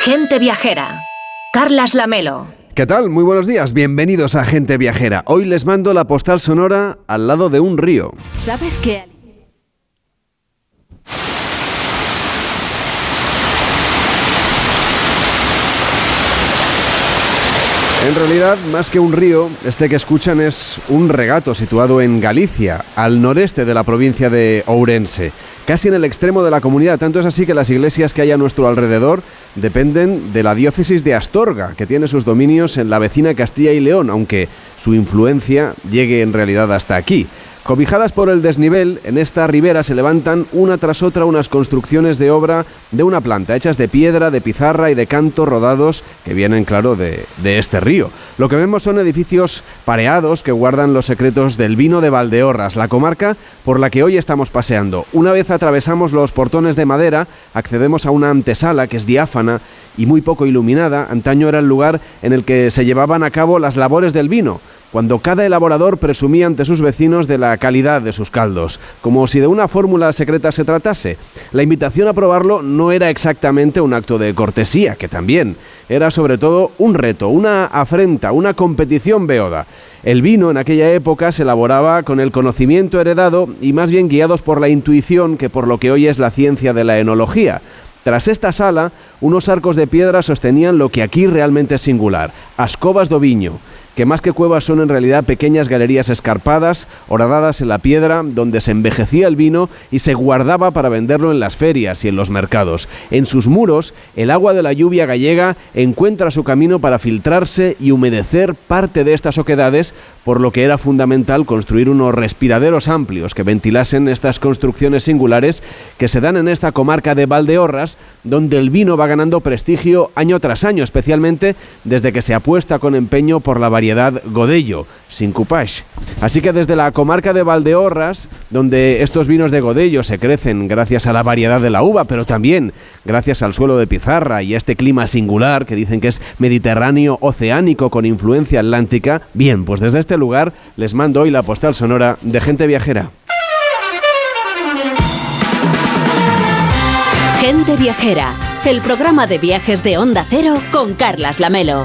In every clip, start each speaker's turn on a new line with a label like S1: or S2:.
S1: Gente Viajera. Carlas Lamelo.
S2: ¿Qué tal? Muy buenos días, bienvenidos a Gente Viajera. Hoy les mando la postal sonora al lado de un río.
S1: ¿Sabes qué?
S2: En realidad, más que un río, este que escuchan es un regato situado en Galicia, al noreste de la provincia de Ourense, casi en el extremo de la comunidad. Tanto es así que las iglesias que hay a nuestro alrededor dependen de la diócesis de Astorga, que tiene sus dominios en la vecina Castilla y León, aunque su influencia llegue en realidad hasta aquí. Cobijadas por el desnivel, en esta ribera se levantan una tras otra unas construcciones de obra de una planta, hechas de piedra, de pizarra y de canto rodados que vienen, claro, de, de este río. Lo que vemos son edificios pareados que guardan los secretos del vino de Valdeorras, la comarca por la que hoy estamos paseando. Una vez atravesamos los portones de madera, accedemos a una antesala que es diáfana y muy poco iluminada. Antaño era el lugar en el que se llevaban a cabo las labores del vino cuando cada elaborador presumía ante sus vecinos de la calidad de sus caldos, como si de una fórmula secreta se tratase. La invitación a probarlo no era exactamente un acto de cortesía, que también, era sobre todo un reto, una afrenta, una competición beoda. El vino en aquella época se elaboraba con el conocimiento heredado y más bien guiados por la intuición que por lo que hoy es la ciencia de la enología. Tras esta sala, unos arcos de piedra sostenían lo que aquí realmente es singular, ascobas do viño que más que cuevas son en realidad pequeñas galerías escarpadas, horadadas en la piedra, donde se envejecía el vino y se guardaba para venderlo en las ferias y en los mercados. En sus muros, el agua de la lluvia gallega encuentra su camino para filtrarse y humedecer parte de estas oquedades, por lo que era fundamental construir unos respiraderos amplios que ventilasen estas construcciones singulares que se dan en esta comarca de Valdeorras, donde el vino va ganando prestigio año tras año, especialmente desde que se apuesta con empeño por la variedad Godello, sin coupage. Así que desde la comarca de Valdeorras, donde estos vinos de Godello se crecen gracias a la variedad de la uva, pero también gracias al suelo de pizarra y a este clima singular que dicen que es mediterráneo oceánico con influencia atlántica, bien, pues desde este lugar les mando hoy la postal sonora de gente viajera.
S1: Gente Viajera, el programa de viajes de Onda Cero con Carlas Lamelo.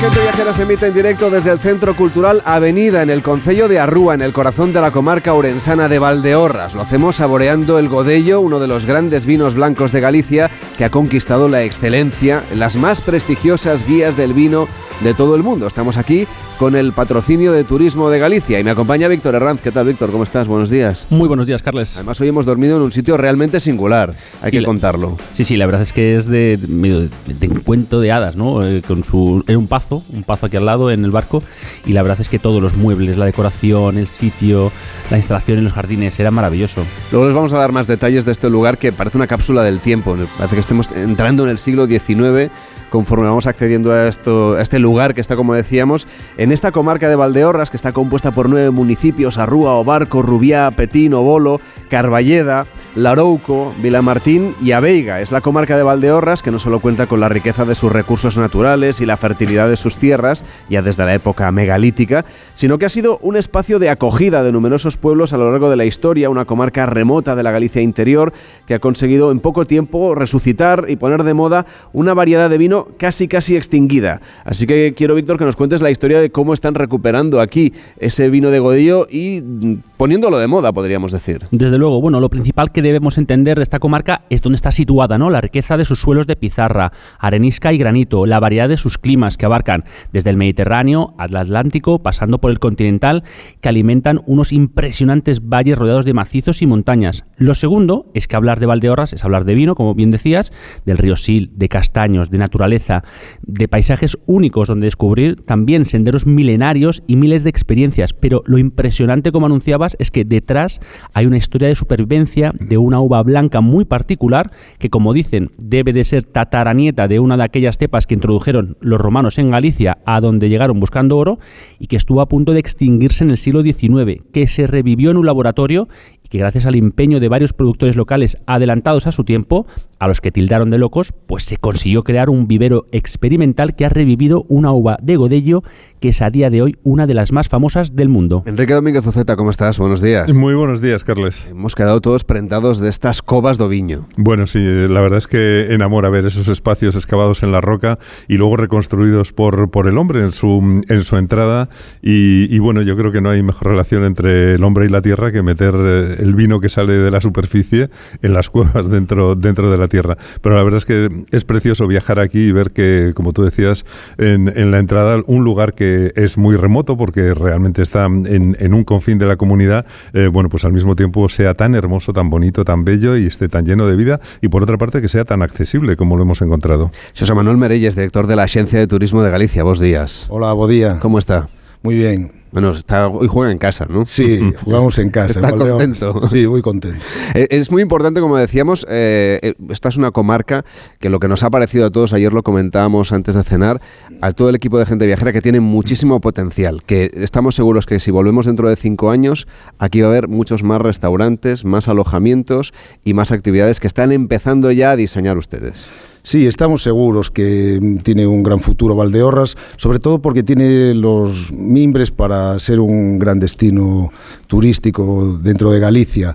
S2: Gente Viajera se emite en directo desde el Centro Cultural Avenida en el Concello de Arrúa, en el corazón de la comarca orensana de Valdeorras. Lo hacemos saboreando el Godello, uno de los grandes vinos blancos de Galicia que ha conquistado la excelencia en las más prestigiosas guías del vino de todo el mundo. Estamos aquí con el patrocinio de Turismo de Galicia y me acompaña Víctor Herranz. ¿Qué tal, Víctor? ¿Cómo estás? Buenos días.
S3: Muy buenos días, Carles.
S2: Además, hoy hemos dormido en un sitio realmente singular, hay
S3: Sí,
S2: que
S3: la-
S2: contarlo.
S3: Sí, sí, la verdad es que es de medio de, de un cuento de hadas, ¿no? Eh, con su era un pazo, un pazo aquí al lado en el barco y la verdad es que todos los muebles, la decoración, el sitio, la instalación en los jardines era maravilloso.
S2: Luego les vamos a dar más detalles de este lugar que parece una cápsula del tiempo. Parece que estemos entrando en el siglo XIX conforme vamos accediendo a, esto, a este lugar que está, como decíamos, en esta comarca de Valdeorras, que está compuesta por nueve municipios, Arrúa, Obarco, Rubiá, Petín, Obolo, Carballeda, Larouco, Vilamartín y Aveiga. Es la comarca de Valdeorras que no solo cuenta con la riqueza de sus recursos naturales y la fertilidad de sus tierras, ya desde la época megalítica, sino que ha sido un espacio de acogida de numerosos pueblos a lo largo de la historia, una comarca remota de la Galicia interior que ha conseguido en poco tiempo resucitar y poner de moda una variedad de vino casi casi extinguida. Así que quiero, Víctor, que nos cuentes la historia de cómo están recuperando aquí ese vino de Godillo y mm, poniéndolo de moda, podríamos decir.
S3: Desde luego, bueno, lo principal que debemos entender de esta comarca es dónde está situada, ¿no? La riqueza de sus suelos de pizarra, arenisca y granito, la variedad de sus climas que abarcan desde el Mediterráneo al Atlántico, pasando por el continental, que alimentan unos impresionantes valles rodeados de macizos y montañas. Lo segundo es que hablar de Valdeorras es hablar de vino, como bien decías, del río Sil, de castaños, de naturaleza, de paisajes únicos donde descubrir también senderos milenarios y miles de experiencias. Pero lo impresionante, como es que detrás hay una historia de supervivencia de una uva blanca muy particular que, como dicen, debe de ser tataranieta de una de aquellas cepas que introdujeron los romanos en Galicia, a donde llegaron buscando oro y que estuvo a punto de extinguirse en el siglo XIX, que se revivió en un laboratorio y que gracias al empeño de varios productores locales adelantados a su tiempo, a los que tildaron de locos, pues se consiguió crear un vivero experimental que ha revivido una uva de Godello que es a día de hoy una de las más famosas del mundo.
S2: Enrique Domínguez Oceta, ¿cómo estás? Buenos días.
S4: Muy buenos días, Carles.
S2: Hemos quedado todos prentados de estas covas de viño.
S4: Bueno, sí, la verdad es que enamora ver esos espacios excavados en la roca y luego reconstruidos por, por el hombre en su, en su entrada. Y, bueno, yo creo que no hay mejor relación entre el hombre y la tierra que meter eh, el vino que sale de la superficie en las cuevas dentro, dentro de la tierra. Pero la verdad es que es precioso viajar aquí y ver que, como tú decías, en, en la entrada, un lugar que es muy remoto porque realmente está en, un confín de la comunidad, eh, bueno, pues al mismo tiempo sea tan hermoso, tan bonito, tan bello y esté tan lleno de vida y por otra parte que sea tan accesible como lo hemos encontrado.
S2: José Manuel Merelles, director de la Agencia de Turismo de Galicia. Vos días.
S5: Hola, buen día.
S2: ¿Cómo está?
S5: Muy bien.
S2: Bueno, está, hoy juega en casa, ¿no?
S5: Sí, jugamos en casa.
S2: Está contento.
S5: Sí, muy contento.
S2: Eh, es muy importante, como decíamos, eh, eh, esta es una comarca que lo que nos ha parecido a todos, ayer lo comentábamos antes de cenar, a todo el equipo de gente viajera que tiene muchísimo potencial, que estamos seguros que si volvemos dentro de cinco años, aquí va a haber muchos más restaurantes, más alojamientos y más actividades que están empezando ya a diseñar ustedes.
S5: Sí, estamos seguros que tiene un gran futuro Valdeorras, sobre todo porque tiene los mimbres para ser un gran destino turístico dentro de Galicia.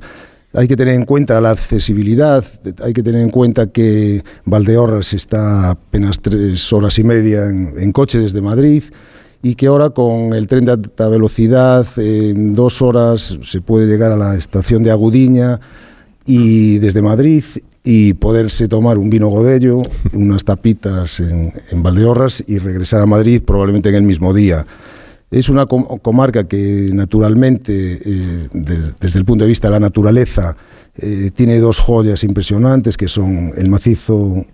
S5: Hay que tener en cuenta la accesibilidad, hay que tener en cuenta que Valdeorras está apenas tres horas y media en, coche desde Madrid y que ahora con el tren de alta velocidad en dos horas se puede llegar a la estación de Agudiña y desde Madrid y poderse tomar un vino Godello, unas tapitas en, Valdeorras y regresar a Madrid probablemente en el mismo día. Es una comarca que naturalmente, eh, desde el punto de vista de la naturaleza, eh, tiene dos joyas impresionantes que son el macizo,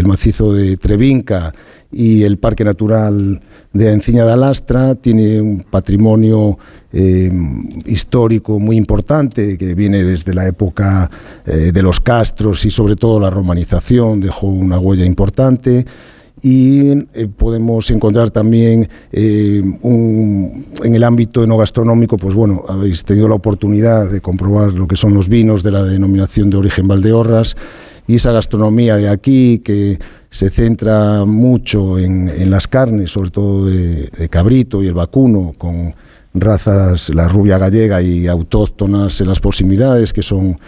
S5: el macizo de Trevinca y el Parque Natural de Enciña de Alastra. Tiene un patrimonio eh, histórico muy importante que viene desde la época eh, de los castros y sobre todo la romanización, dejó una huella importante y eh, podemos encontrar también en el ámbito enogastronómico, pues bueno, habéis tenido la oportunidad de comprobar lo que son los vinos de la denominación de origen Valdeorras y esa gastronomía de aquí que se centra mucho en, las carnes, sobre todo de, de, cabrito y el vacuno, con razas, la rubia gallega y autóctonas en las proximidades, que son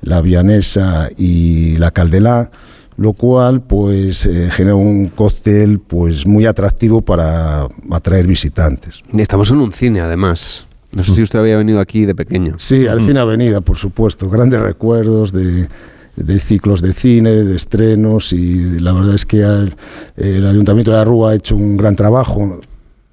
S5: la vianesa y la caldelá, lo cual pues eh, genera un cóctel pues muy atractivo para atraer visitantes.
S2: Estamos en un cine además. No sé si usted había venido aquí de pequeño.
S5: Sí, al cine Avenida, por supuesto. Grandes recuerdos de, ciclos de cine, de estrenos y la verdad es que el Ayuntamiento de Arrua ha hecho un gran trabajo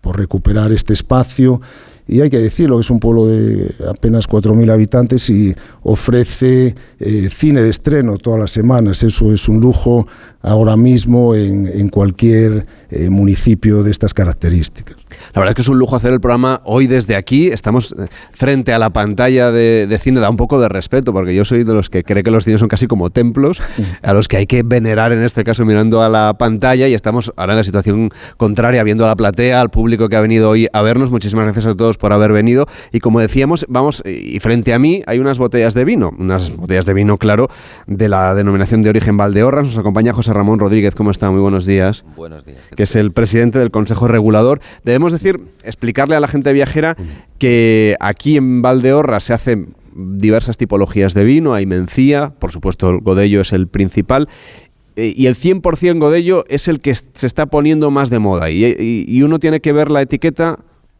S5: por recuperar este espacio y hay que decirlo, es un pueblo de apenas 4.000 habitantes y ofrece eh, cine de estreno todas las semanas. Eso es un lujo ahora mismo en, cualquier eh, municipio de estas características.
S2: La verdad es que es un lujo hacer el programa hoy desde aquí. Estamos eh, frente a la pantalla de, cine, da un poco de respeto, porque yo soy de los que cree que los cines son casi como templos, a los que hay que venerar en este caso mirando a la pantalla y estamos ahora en la situación contraria, viendo a la platea, al público que ha venido hoy a vernos. Muchísimas gracias a todos por haber venido. Y como decíamos, vamos, y frente a mí hay unas botellas de vino, unas botellas de vino, claro, de la denominación de origen Valdeorras. Nos acompaña José Ramón Rodríguez, ¿cómo está? Muy buenos días.
S6: Buenos días.
S2: Que es el presidente del Consejo Regulador. Debemos decir, explicarle a la gente viajera que aquí en Valdeorras se hacen diversas tipologías de vino, hay mencía, por supuesto el Godello es el principal, eh, y el 100% Godello es el que se está poniendo más de moda, y, uno tiene que ver la etiqueta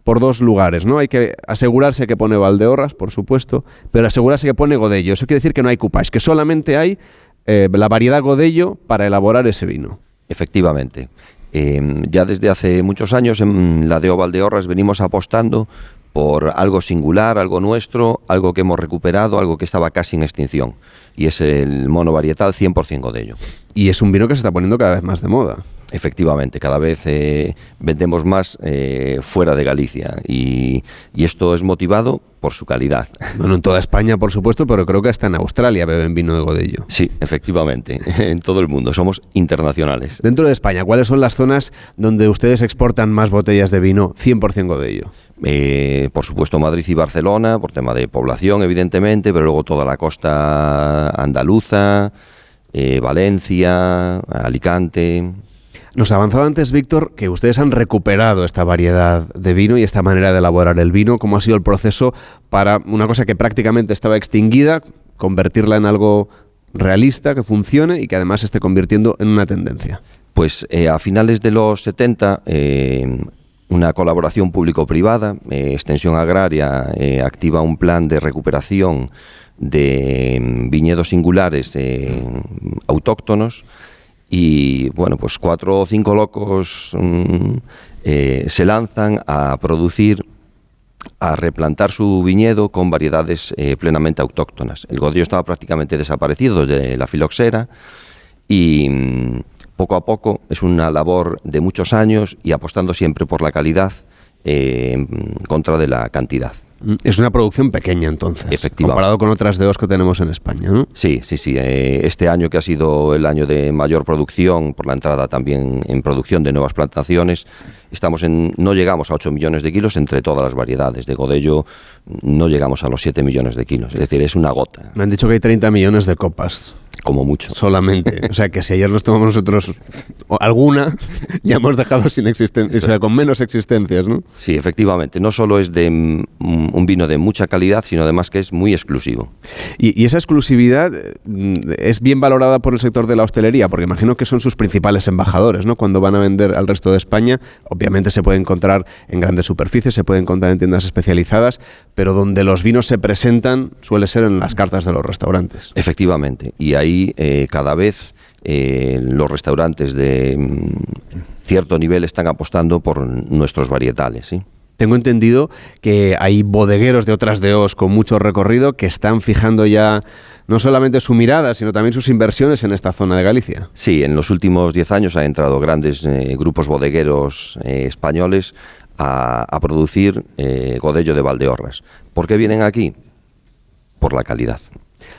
S2: por dos lugares, ¿no? Hay que asegurarse que pone Valdeorras, por supuesto, pero asegurarse que pone Godello. Eso quiere decir que no hay coupage, que solamente hay eh, la variedad Godello para elaborar ese vino.
S6: Efectivamente. Em, ya desde hace muchos años en la de Valdeorras venimos apostando por algo singular, algo nuestro, algo que hemos recuperado, algo que estaba casi en extinción. Y es el mono varietal 100% de ello.
S2: Y es un vino que se está poniendo cada vez más de moda.
S6: Efectivamente, cada vez eh, vendemos más eh, fuera de Galicia y, esto es motivado por su calidad.
S2: Bueno, en toda España, por supuesto, pero creo que hasta en Australia beben vino de Godello.
S6: Sí, efectivamente, en todo el mundo, somos internacionales.
S2: Dentro de España, ¿cuáles son las zonas donde ustedes exportan más botellas de vino 100% Godello?
S6: Eh, por supuesto Madrid y Barcelona, por tema de población, evidentemente, pero luego toda la costa andaluza, eh, Valencia, Alicante.
S2: Nos avanzaba antes, Víctor, que ustedes han recuperado esta variedad de vino y esta manera de elaborar el vino. ¿Cómo ha sido el proceso para una cosa que prácticamente estaba extinguida, convertirla en algo realista, que funcione y que además se esté convirtiendo en una tendencia?
S6: Pues eh, a finales de los 70, eh, una colaboración público-privada, eh, Extensión Agraria, activa un plan de recuperación de mm, viñedos singulares autóctonos y bueno, pues cuatro o cinco locos mm, se lanzan a producir a replantar su viñedo con variedades plenamente autóctonas. El godello estaba prácticamente desaparecido de la filoxera y mm, poco a poco, es una labor de muchos años y apostando siempre por la calidad eh, en contra de la cantidad.
S2: Es una producción pequeña entonces, comparado con otras de dos que tenemos en España, ¿no?
S6: Sí, sí, sí. Eh, este año que ha sido el año de mayor producción, por la entrada también en producción de nuevas plantaciones, estamos en, no llegamos a 8 millones de kilos entre todas las variedades. De Godello no llegamos a los 7 millones de kilos, es decir, es una gota.
S2: Me han dicho que hay 30 millones de copas.
S6: Como mucho.
S2: Solamente. O sea, que si ayer nos tomamos nosotros alguna, ya hemos dejado sin existencia, o sea, con menos existencias, ¿no?
S6: Sí, efectivamente. No solo es de mm, un vino de mucha calidad, sino además que es muy exclusivo.
S2: Y, esa exclusividad mm, es bien valorada por el sector de la hostelería, porque imagino que son sus principales embajadores, ¿no? Cuando van a vender al resto de España, obviamente se puede encontrar en grandes superficies, se puede encontrar en tiendas especializadas, pero donde los vinos se presentan suele ser en las cartas de los restaurantes.
S6: Efectivamente. Y ahí eh, cada vez eh, los restaurantes de mm, cierto nivel están apostando por nuestros varietales.
S2: Tengo entendido que hay bodegueros de otras DOs con mucho recorrido que están fijando ya no solamente su mirada, sino también sus inversiones en esta zona de Galicia.
S6: Sí, en los últimos 10 años han entrado grandes eh, grupos bodegueros españoles a, producir godello de Valdeorras. ¿Por qué vienen aquí? Por la calidad.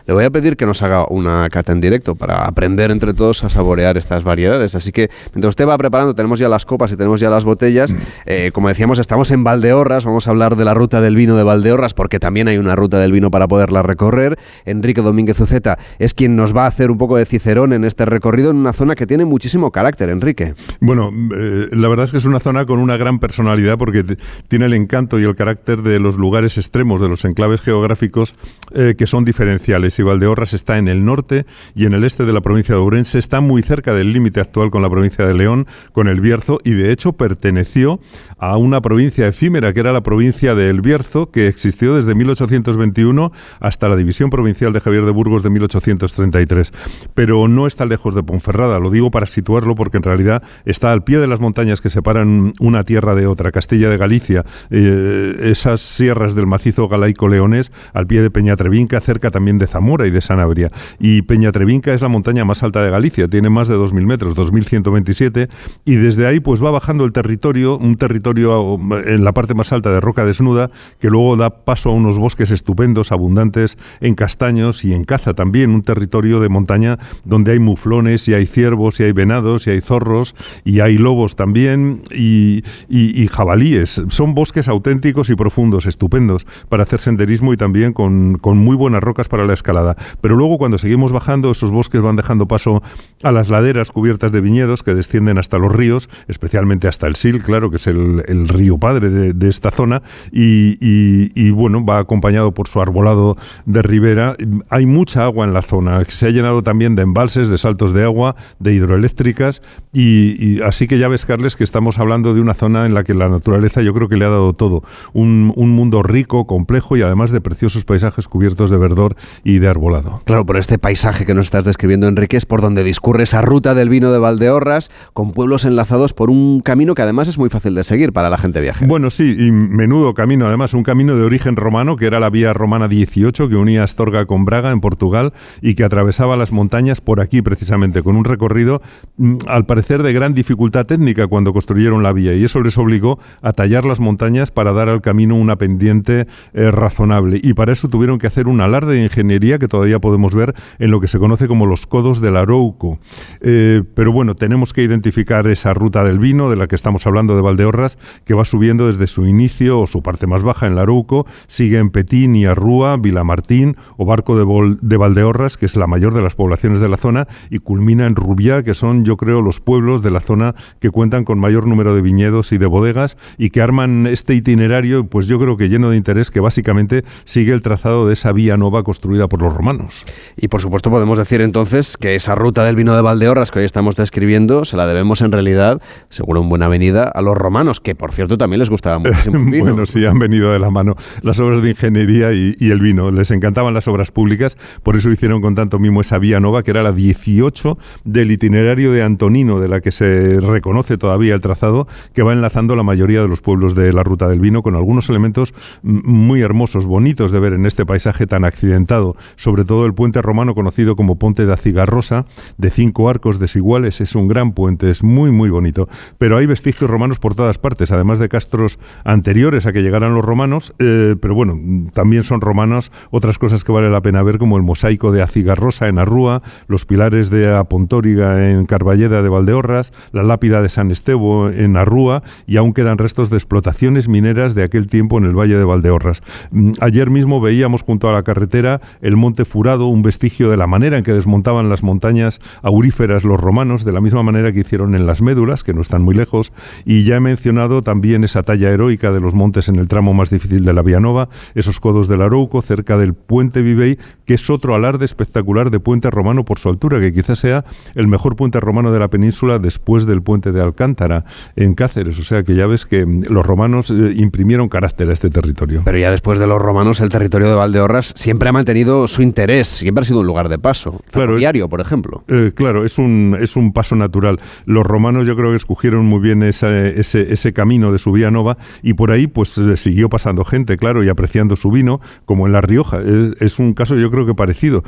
S2: Le voy a pedir que nos haga una cata en directo para aprender entre todos a saborear estas variedades. Así que mientras usted va preparando, tenemos ya las copas y tenemos ya las botellas. Eh, como decíamos, estamos en Valdeorras. Vamos a hablar de la ruta del vino de Valdeorras porque también hay una ruta del vino para poderla recorrer. Enrique Domínguez Uceta es quien nos va a hacer un poco de cicerón en este recorrido en una zona que tiene muchísimo carácter, Enrique.
S4: Bueno, eh, la verdad es que es una zona con una gran personalidad porque tiene el encanto y el carácter de los lugares extremos, de los enclaves geográficos eh, que son diferenciales y Valdeorras está en el norte y en el este de la provincia de Ourense, está muy cerca del límite actual con la provincia de León, con el Bierzo, y de hecho perteneció a una provincia efímera que era la provincia de El Bierzo, que existió desde 1821 hasta la división provincial de Javier de Burgos de 1833. Pero no está lejos de Ponferrada, lo digo para situarlo porque en realidad está al pie de las montañas que separan una tierra de otra, Castilla de Galicia, eh, esas sierras del macizo galaico-leonés, al pie de Peñatrevinca, cerca también de Zamora y de Sanabria. Y Peñatrevinca es la montaña más alta de Galicia, tiene más de 2.000 metros, 2.127, y desde ahí pues va bajando el territorio, un territorio en la parte más alta de roca desnuda, que luego da paso a unos bosques estupendos, abundantes en castaños y en caza también, un territorio de montaña donde hay muflones y hay ciervos y hay venados y hay zorros y hay lobos también y, y jabalíes. Son bosques auténticos y profundos, estupendos para hacer senderismo y también con, con muy buenas rocas para la escalada. Pero luego cuando seguimos bajando, esos bosques van dejando paso a las laderas cubiertas de viñedos que descienden hasta los ríos, especialmente hasta el Sil, claro, que es el, río padre de, esta zona, y, bueno, va acompañado por su arbolado de ribera. Hay mucha agua en la zona, se ha llenado también de embalses, de saltos de agua, de hidroeléctricas, y, así que ya ves, Carles, que estamos hablando de una zona en la que la naturaleza yo creo que le ha dado todo, un, un mundo rico, complejo y además de preciosos paisajes cubiertos de verdor de arbolado.
S2: Claro, por este paisaje que nos estás describiendo, Enrique, es por donde discurre esa ruta del vino de Valdeorras, con pueblos enlazados por un camino que además es muy fácil de seguir para la gente viajera.
S4: Bueno, sí, y menudo camino, además, un camino de origen romano, que era la vía romana 18, que unía Astorga con Braga, en Portugal, y que atravesaba las montañas por aquí, precisamente, con un recorrido, mm, al parecer, de gran dificultad técnica cuando construyeron la vía, y eso les obligó a tallar las montañas para dar al camino una pendiente eh, razonable, y para eso tuvieron que hacer un alarde de ingeniería que todavía podemos ver en lo que se conoce como los codos del Arouco. Eh, pero bueno, tenemos que identificar esa ruta del vino de la que estamos hablando de Valdeorras, que va subiendo desde su inicio o su parte más baja en Larouco, sigue en Petín y Arrúa, Vilamartín o Barco de, de Valdeorras, que es la mayor de las poblaciones de la zona, y culmina en Rubiá, que son, yo creo, los pueblos de la zona que cuentan con mayor número de viñedos y de bodegas y que arman este itinerario, pues yo creo que lleno de interés, que básicamente sigue el trazado de esa vía nueva construida por los romanos.
S2: Y por supuesto podemos decir entonces que esa ruta del vino de Valdeorras que hoy estamos describiendo se la debemos en realidad, seguro en buena venida, a los romanos, que por cierto también les gustaba muchísimo el vino.
S4: bueno, sí, han venido de la mano las obras de ingeniería y, y, el vino. Les encantaban las obras públicas, por eso hicieron con tanto mimo esa vía nueva, que era la 18 del itinerario de Antonino, de la que se reconoce todavía el trazado, que va enlazando la mayoría de los pueblos de la ruta del vino con algunos elementos muy hermosos, bonitos de ver en este paisaje tan accidentado, sobre todo el puente romano conocido como Ponte de Acigarrosa, de cinco arcos desiguales, es un gran puente, es muy muy bonito, pero hay vestigios romanos por todas partes, además de castros anteriores a que llegaran los romanos, eh, pero bueno, también son romanos otras cosas que vale la pena ver como el mosaico de Acigarrosa en Arrúa, los pilares de Apontóriga en Carballeda de Valdeorras, la lápida de San Estevo en Arrúa y aún quedan restos de explotaciones mineras de aquel tiempo en el valle de Valdeorras. Mm, ayer mismo veíamos junto a la carretera el Monte Furado, un vestigio de la manera en que desmontaban las montañas auríferas los romanos, de la misma manera que hicieron en las Médulas, que no están muy lejos, y ya he mencionado también esa talla heroica de los montes en el tramo más difícil de la Vianova, esos codos del Arouco, cerca del puente Vivey, que es otro alarde espectacular de puente romano por su altura, que quizás sea el mejor puente romano de la península después del puente de Alcántara en Cáceres. O sea que ya ves que mm, los romanos eh, imprimieron carácter a este territorio.
S2: Pero ya después de los romanos, el territorio de Valdeorras siempre ha mantenido su interés, siempre ha sido un lugar de paso, claro, diario, por ejemplo.
S4: Eh, claro, es un, es un paso natural. Los romanos yo creo que escogieron muy bien ese, ese, camino de su vía nova y por ahí pues eh, siguió pasando gente, claro, y apreciando su vino, como en La Rioja. Es, un caso yo creo que parecido.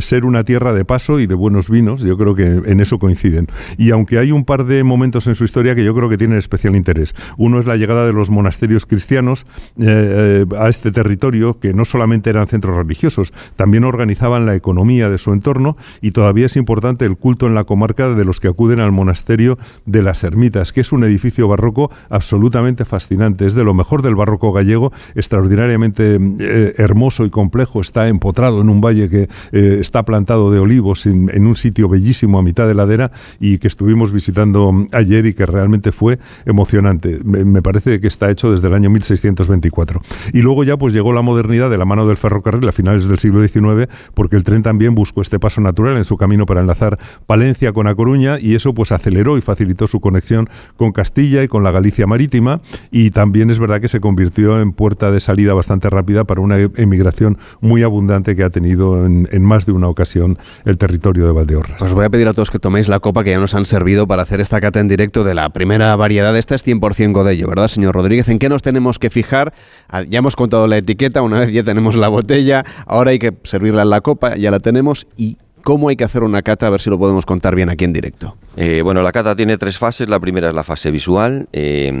S4: ser una tierra de paso y de buenos vinos, yo creo que en eso coinciden. Y aunque hay un par de momentos en su historia que yo creo que tienen especial interés. Uno es la llegada de los monasterios cristianos eh, eh, a este territorio, que no solamente eran centros religiosos, también organizaban la economía de su entorno y todavía es importante el culto en la comarca de los que acuden al monasterio de las Ermitas, que es un edificio barroco absolutamente fascinante. Es de lo mejor del barroco gallego, extraordinariamente eh, hermoso y complejo. Está empotrado en un valle que está plantado de olivos en, un sitio bellísimo a mitad de ladera y que estuvimos visitando ayer y que realmente fue emocionante. Me, parece que está hecho desde el año 1624. Y luego ya pues llegó la modernidad de la mano del ferrocarril a finales del siglo XIX, porque el tren también buscó este paso natural en su camino para enlazar Palencia con A Coruña y eso pues aceleró y facilitó su conexión con Castilla y con la Galicia marítima y también es verdad que se convirtió en puerta de salida bastante rápida para una emigración muy abundante que ha tenido en, en más de una ocasión el territorio de Valdeorras.
S2: Os voy a pedir a todos que toméis la copa que ya nos han servido para hacer esta cata en directo de la primera variedad. Esta es 100% Godello, ¿verdad, señor Rodríguez? ¿En qué nos tenemos que fijar? Ah, ya hemos contado la etiqueta, una vez ya tenemos la botella, ahora hay que servirla en la copa, ya la tenemos y ¿Cómo hay que hacer una cata? A ver si lo podemos contar bien aquí en directo.
S6: Eh, bueno, la cata tiene tres fases. La primera es la fase visual. Eh,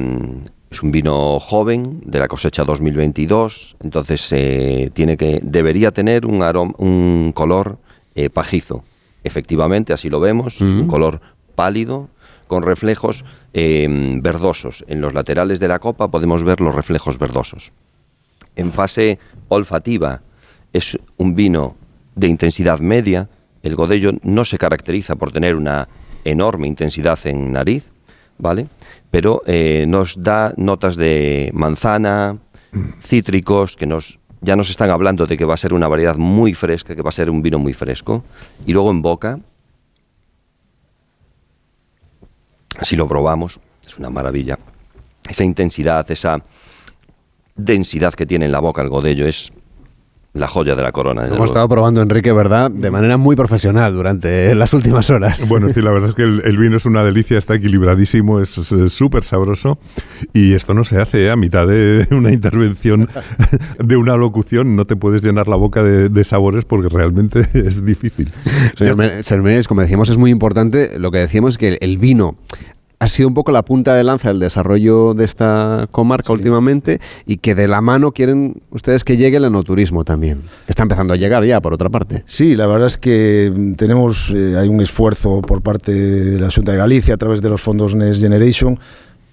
S6: es un vino joven de la cosecha 2022. Entonces eh, tiene que debería tener un, un color pajizo. Efectivamente, así lo vemos, un color pálido, con reflejos em, verdosos. En los laterales de la copa podemos ver los reflejos verdosos. En fase olfativa es un vino de intensidad media. El Godello no se caracteriza por tener una enorme intensidad en nariz, ¿vale? Pero eh, nos da notas de manzana, cítricos, que nos ya nos están hablando de que va a ser una variedad muy fresca, que va a ser un vino muy fresco. Y luego en boca, así lo probamos, es una maravilla. Esa intensidad, esa densidad que tiene en la boca el godello es la joya de la corona.
S2: Hemos estado probando, Enrique, ¿verdad? De manera muy profesional durante las últimas horas.
S4: Bueno, sí, la verdad es que el, vino es una delicia, está equilibradísimo, es súper sabroso y esto no se hace a mitad de una intervención, de una locución, no te puedes llenar la boca de, sabores porque realmente es difícil.
S2: Señor, como decíamos, es muy importante, lo que decíamos es que el vino ha sido un poco la punta de lanza del desarrollo de esta comarca últimamente y que de la mano quieren ustedes que llegue el enoturismo también. Está empezando a llegar ya, por otra parte.
S5: Sí, la verdad es que mm, tenemos, eh, hay un esfuerzo por parte de la Junta de Galicia a través de los fondos Next Generation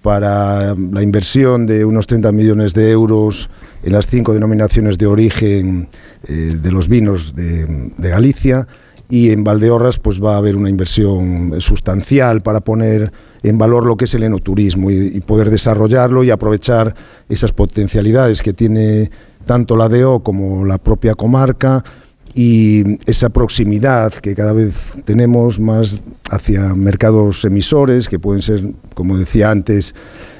S5: para la inversión de unos 30 millones de euros en las cinco denominaciones de origen eh, de los vinos de, de Galicia y en Valdeorras pues va a haber una inversión sustancial para poner en valor lo que es el enoturismo y, poder desarrollarlo y aprovechar esas potencialidades que tiene tanto la DO como la propia comarca y esa proximidad que cada vez tenemos más hacia mercados emisores, que pueden ser, como decía antes,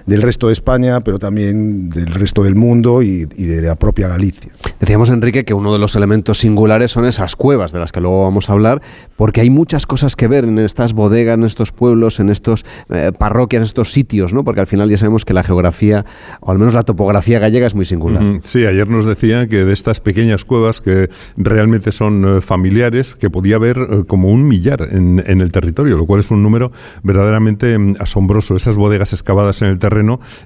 S5: del resto de España, pero también del resto del mundo y, de la propia Galicia.
S2: Decíamos, Enrique, que uno de los elementos singulares son esas cuevas de las que luego vamos a hablar, porque hay muchas cosas que ver en estas bodegas, en estos pueblos, en estos eh, parroquias, en estos sitios, ¿no? Porque al final ya sabemos que la geografía, o al menos la topografía gallega es muy singular.
S4: Sí, ayer nos decían que de estas pequeñas cuevas que realmente son eh, familiares, que podía haber eh, como un millar en, en, el territorio, lo cual es un número verdaderamente mm, asombroso. Esas bodegas excavadas en el terreno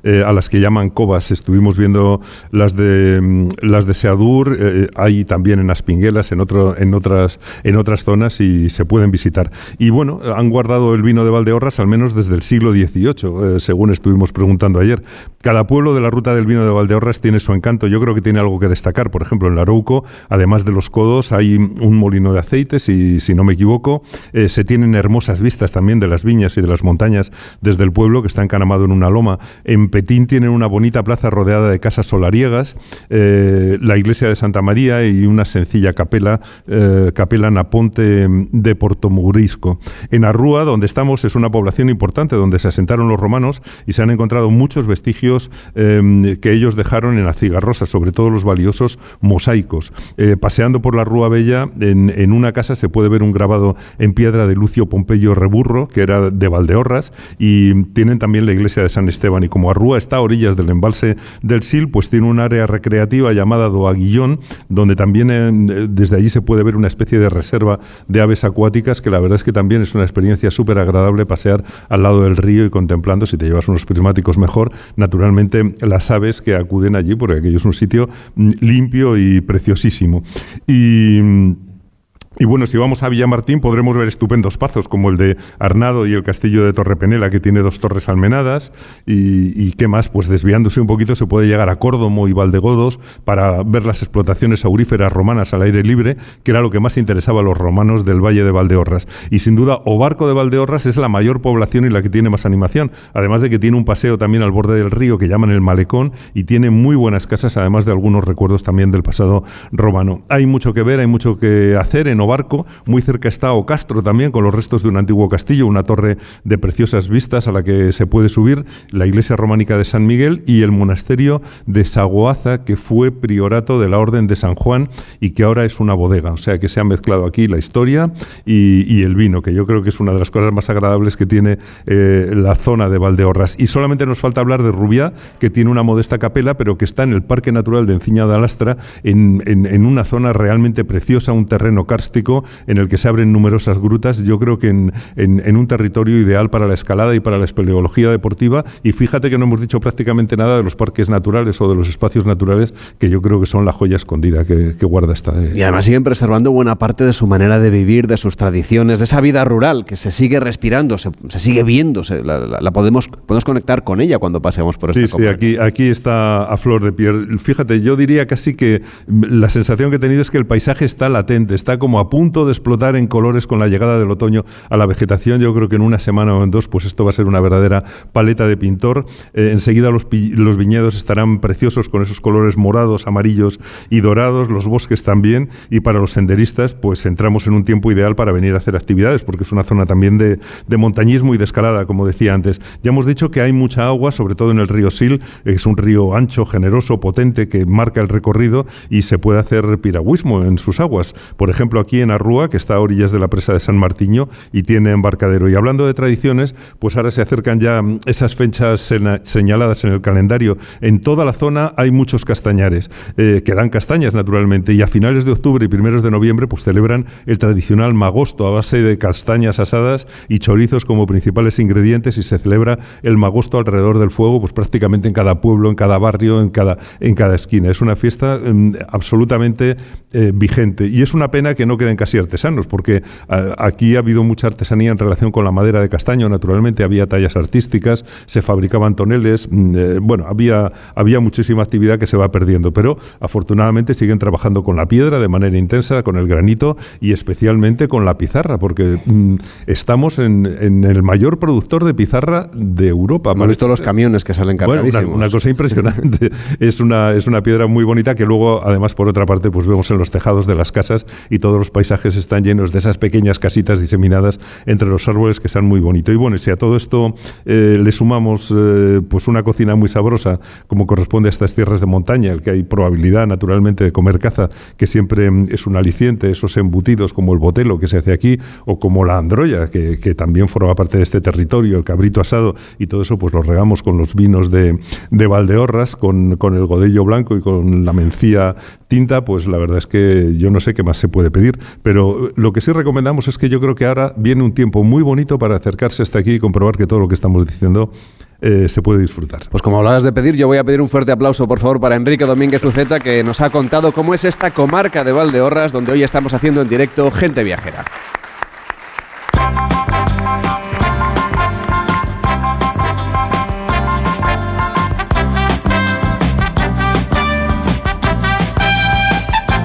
S4: eh, a las que llaman covas. Estuvimos viendo las de mm, las de Seadur, eh, hay también en Aspinguelas, en otro, en otras, en otras zonas y se pueden visitar. Y bueno, han guardado el vino de Valdeorras al menos desde el siglo XVIII, eh, según estuvimos preguntando ayer. Cada pueblo de la ruta del vino de Valdeorras tiene su encanto. Yo creo que tiene algo que destacar. Por ejemplo, en Larouco, además de los codos, hay un molino de aceites, y si no me equivoco, se tienen hermosas vistas también de las viñas y de las montañas desde el pueblo, que está encanamado en una loma. En Petín tienen una bonita plaza rodeada de casas solariegas, eh, la iglesia de Santa María y una sencilla capela, eh, capela Naponte de Portomurisco. En Arrúa, donde estamos, es una población importante donde se asentaron los romanos y se han encontrado muchos vestigios em, que ellos dejaron en la cigarrosa, sobre todo los valiosos mosaicos. Eh, paseando por la Rúa Bella, en, una casa se puede ver un grabado en piedra de Lucio Pompeyo Reburro, que era de Valdeorras, y tienen también la iglesia de San y como Arrúa está a orillas del embalse del Sil, pues tiene un área recreativa llamada Doaguillón, donde también eh, desde allí se puede ver una especie de reserva de aves acuáticas, que la verdad es que también es una experiencia súper agradable pasear al lado del río y contemplando, si te llevas unos prismáticos mejor, naturalmente las aves que acuden allí, porque aquello es un sitio mm, limpio y preciosísimo. Y mm, y bueno, si vamos a Villamartín podremos ver estupendos pazos como el de Arnado y el castillo de Torrepenela, que tiene dos torres almenadas. Y, qué más, pues desviándose un poquito se puede llegar a Córdomo y Valdegodos para ver las explotaciones auríferas romanas al aire libre, que era lo que más interesaba a los romanos del Valle de Valdeorras. Y sin duda, Obarco de Valdeorras es la mayor población y la que tiene más animación, además de que tiene un paseo también al borde del río que llaman el Malecón y tiene muy buenas casas, además de algunos recuerdos también del pasado romano. Hay mucho que ver, hay mucho que hacer en Barco. Muy cerca está Ocastro también, con los restos de un antiguo castillo, una torre de preciosas vistas a la que se puede subir, la iglesia románica de San Miguel y el monasterio de Sagoaza, que fue priorato de la Orden de San Juan y que ahora es una bodega. O sea que se ha mezclado aquí la historia y, el vino, que yo creo que es una de las cosas más agradables que tiene eh, la zona de Valdeorras. Y solamente nos falta hablar de Rubiá, que tiene una modesta capela, pero que está en el Parque Natural de Enciña de Alastra, en, en una zona realmente preciosa, un terreno en el que se abren numerosas grutas, yo creo que en, un territorio ideal para la escalada y para la espeleología deportiva. Y fíjate que no hemos dicho prácticamente nada de los parques naturales o de los espacios naturales, que yo creo que son la joya escondida que, guarda esta.
S2: Eh. Y además siguen preservando buena parte de su manera de vivir, de sus tradiciones, de esa vida rural que se sigue respirando, se, sigue viendo, la, podemos, podemos conectar con ella cuando paseamos por esta
S4: Sí, sí, aquí, aquí está a flor de piel. Fíjate, yo diría casi que la sensación que he tenido es que el paisaje está latente, está como a punto de explotar en colores con la llegada del otoño a la vegetación. Yo creo que en una semana o en dos, pues esto va a ser una verdadera paleta de pintor. Eh, enseguida los, viñedos estarán preciosos con esos colores morados, amarillos y dorados, los bosques también. Y para los senderistas, pues entramos en un tiempo ideal para venir a hacer actividades, porque es una zona también de, montañismo y de escalada, como decía antes. Ya hemos dicho que hay mucha agua, sobre todo en el río Sil. Es un río ancho, generoso, potente, que marca el recorrido y se puede hacer piragüismo en sus aguas. Por ejemplo, aquí aquí en Arrúa, que está a orillas de la presa de San Martiño y tiene embarcadero. Y hablando de tradiciones, pues ahora se acercan ya mm, esas fechas señaladas en el calendario. En toda la zona hay muchos castañares, eh, que dan castañas naturalmente, y a finales de octubre y primeros de noviembre pues celebran el tradicional magosto a base de castañas asadas y chorizos como principales ingredientes y se celebra el magosto alrededor del fuego pues prácticamente en cada pueblo, en cada barrio, en cada, en cada esquina. Es una fiesta mm, absolutamente eh, vigente y es una pena que no queden casi artesanos porque aquí ha habido mucha artesanía en relación con la madera de castaño, naturalmente había tallas artísticas, se fabricaban toneles, mm, eh, bueno, había, había muchísima actividad que se va perdiendo, pero afortunadamente siguen trabajando con la piedra de manera intensa, con el granito y especialmente con la pizarra, porque mm, estamos en, el mayor productor de pizarra de Europa.
S2: Hemos visto los camiones que salen cargadísimos.
S4: Bueno, una, cosa impresionante. es, una, es una piedra muy bonita que luego, además, por otra parte, pues vemos en los tejados de las casas y todos los paisajes están llenos de esas pequeñas casitas diseminadas entre los árboles que están muy bonitos. Y bueno, si a todo esto eh, le sumamos eh, pues una cocina muy sabrosa, como corresponde a estas tierras de montaña, el que hay probabilidad naturalmente de comer caza, que siempre mm, es un aliciente, esos embutidos como el botelo que se hace aquí, o como la androya, que, también forma parte de este territorio, el cabrito asado, y todo eso pues lo regamos con los vinos de, de Valdeorras, con, con el godello blanco y con la mencía tinta, pues la verdad es que yo no sé qué más se puede pedir, pero lo que sí recomendamos es que yo creo que ahora viene un tiempo muy bonito para acercarse hasta aquí y comprobar que todo lo que estamos diciendo eh, se puede disfrutar.
S2: Pues como hablabas de pedir, yo voy a pedir un fuerte aplauso, por favor, para Enrique Domínguez Uceta, que nos ha contado cómo es esta comarca de Valdeorras, donde hoy estamos haciendo en directo Gente Viajera.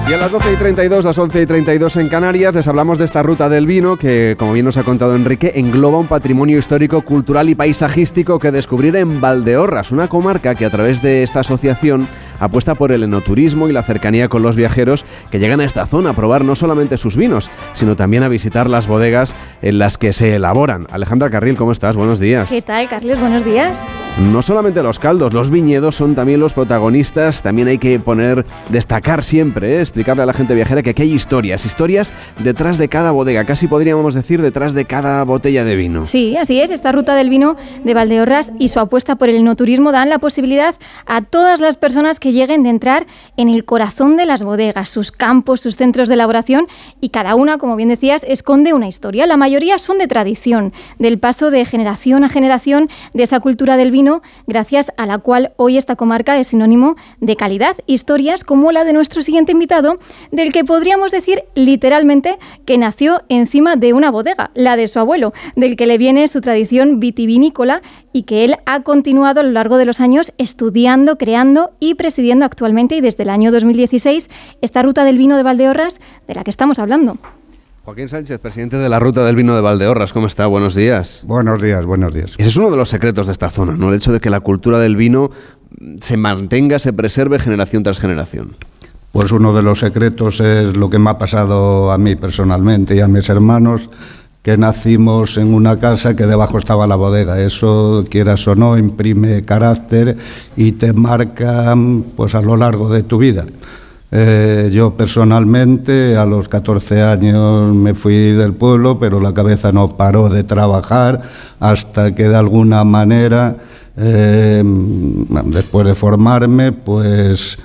S2: Y a las 12 y 32, las 11 y 32 en Canarias, les hablamos de esta ruta del vino que, como bien nos ha contado Enrique, engloba un patrimonio histórico, cultural y paisajístico que descubrir en Valdeorras, una comarca que a través de esta asociación apuesta por el enoturismo y la cercanía con los viajeros que llegan a esta zona a probar no solamente sus vinos, sino también a visitar las bodegas en las que se elaboran. Alejandra Carril, ¿cómo estás? Buenos días.
S7: ¿Qué tal, Carlos? Buenos días.
S2: No solamente los caldos, los viñedos son también los protagonistas, también hay que poner, destacar siempre, ¿eh? Explicarle a la gente viajera que aquí hay historias, historias detrás de cada bodega, casi podríamos decir detrás de cada botella de vino.
S7: Sí, así es, esta ruta del vino de Valdeorras y su apuesta por el enoturismo dan la posibilidad a todas las personas que lleguen de entrar en el corazón de las bodegas, sus campos, sus centros de elaboración y cada una, como bien decías, esconde una historia. La mayoría son de tradición, del paso de generación a generación de esa cultura del vino, gracias a la cual hoy esta comarca es sinónimo de calidad. Historias como la de nuestro siguiente invitado, del que podríamos decir literalmente que nació encima de una bodega, la de su abuelo, del que le viene su tradición vitivinícola y que él ha continuado a lo largo de los años estudiando, creando y presidiendo actualmente y desde el año 2016 esta ruta del vino de Valdeorras de la que estamos hablando.
S2: Joaquín Sánchez, presidente de la Ruta del Vino de Valdeorras, ¿cómo está? Buenos días.
S8: Buenos días, buenos días.
S2: Ese es uno de los secretos de esta zona, ¿no? El hecho de que la cultura del vino se mantenga, se preserve generación tras generación.
S8: Pues uno de los secretos es lo que me ha pasado a mí personalmente y a mis hermanos, que nacimos en una casa que debajo estaba la bodega. Eso, quieras o no, imprime carácter y te marca pues, a lo largo de tu vida. Eh, yo personalmente a los 14 años me fui del pueblo, pero la cabeza no paró de trabajar hasta que de alguna manera, eh, después de formarme, pues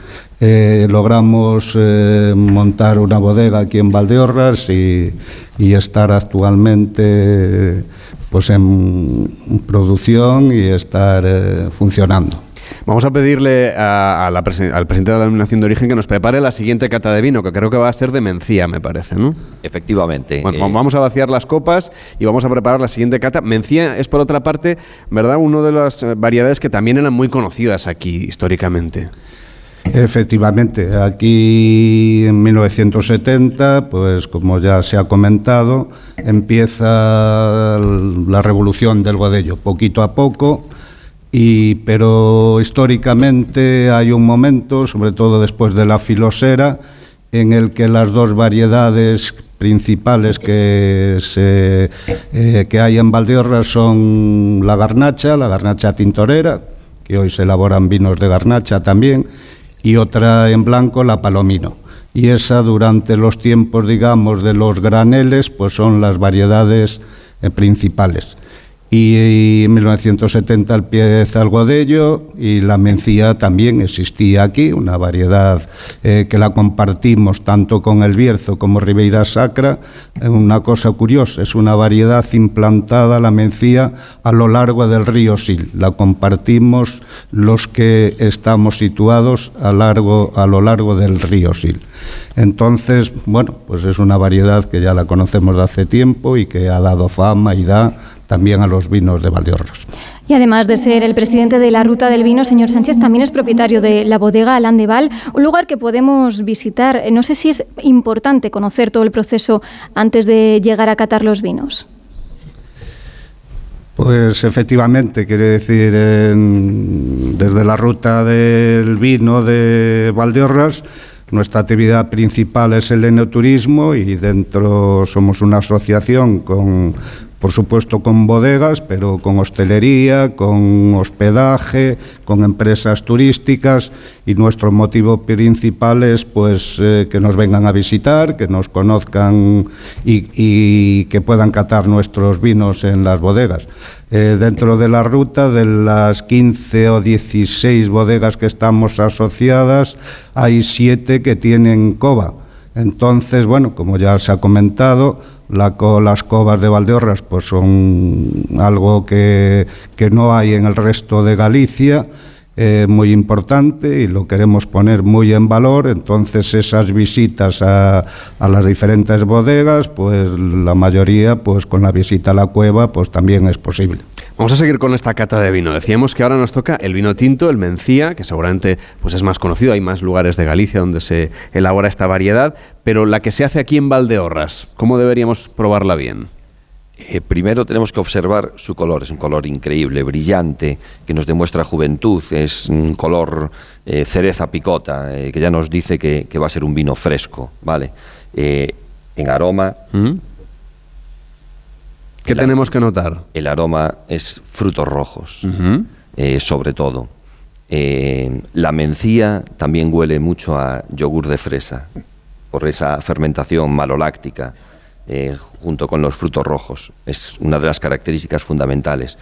S8: eh, logramos eh, montar una bodega aquí en Valdeorras y, estar actualmente pues en producción y estar eh, funcionando.
S2: Vamos a pedirle al presidente de la Denominación de Origen que nos prepare la siguiente cata de vino, que creo que va a ser de mencía, me parece, ¿no?
S6: Efectivamente.
S2: Bueno, vamos a vaciar las copas y vamos a preparar la siguiente cata. Mencía es, por otra parte, ¿verdad?, una de las variedades que también eran muy conocidas aquí históricamente.
S8: Efectivamente, aquí en 1970, pues como ya se ha comentado, empieza la revolución del godello, poquito a poco, y, pero históricamente hay un momento, sobre todo después de la filosera, en el que las dos variedades principales que, eh, que hay en Valdeorras son la garnacha, la garnacha tintorera, que hoy se elaboran vinos de garnacha también, y otra en blanco, la Palomino. y esa durante los tiempos, digamos, de los graneles, pues son las variedades eh, principales y en 1970 empieza algo de ello y la mencía también existía aquí, una variedad eh, que la compartimos tanto con el Bierzo como Ribeira Sacra. Una cosa curiosa, es una variedad implantada la mencía a lo largo del río Sil. La compartimos los que estamos situados a, a lo largo del río Sil. Entonces, bueno, pues es una variedad que ya la conocemos de hace tiempo y que ha dado fama y da también a los vinos de Valdeorras.
S7: Y además de ser el presidente de la Ruta del Vino, señor Sánchez, también es propietario de la bodega Alandeval, un lugar que podemos visitar. No sé si es importante conocer todo el proceso antes de llegar a catar los vinos.
S8: Pues efectivamente, quiere decir, desde la ruta del vino de Valdeorras, nuestra actividad principal es el enoturismo y dentro somos una asociación con por supuesto con bodegas, pero con hostelería, con hospedaje, con empresas turísticas y nuestro motivo principal es pues eh, que nos vengan a visitar, que nos conozcan y, que puedan catar nuestros vinos en las bodegas. Eh, dentro de la ruta, de las 15 o 16 bodegas que estamos asociadas, hay siete que tienen cova. Entonces, bueno, como ya se ha comentado, las covas de Valdeorras pues son algo que, que no hay en el resto de Galicia, eh, muy importante y lo queremos poner muy en valor. Entonces esas visitas a, a, las diferentes bodegas, pues la mayoría, pues con la visita a la cueva, pues también es posible.
S2: Vamos a seguir con esta cata de vino. Decíamos que ahora nos toca el vino tinto, el mencía, que seguramente pues es más conocido, hay más lugares de Galicia donde se elabora esta variedad, pero la que se hace aquí en Valdeorras, ¿cómo deberíamos probarla bien?
S6: Eh, primero tenemos que observar su color, es un color increíble, brillante, que nos demuestra juventud, es un color eh, cereza picota, eh, que ya nos dice que, va a ser un vino fresco, ¿vale? en aroma, ¿Mm?
S2: ¿Qué tenemos que notar?
S6: El aroma es frutos rojos, eh, sobre todo. Eh, la mencía también huele mucho a yogur de fresa, por esa fermentación maloláctica, eh, junto con los frutos rojos. Es una de las características fundamentales.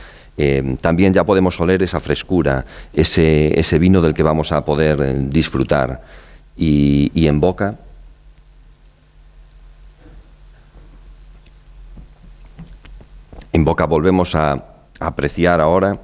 S6: también ya podemos oler esa frescura, ese, ese, vino del que vamos a poder disfrutar. Y, y en boca En boca volvemos a, apreciar ahora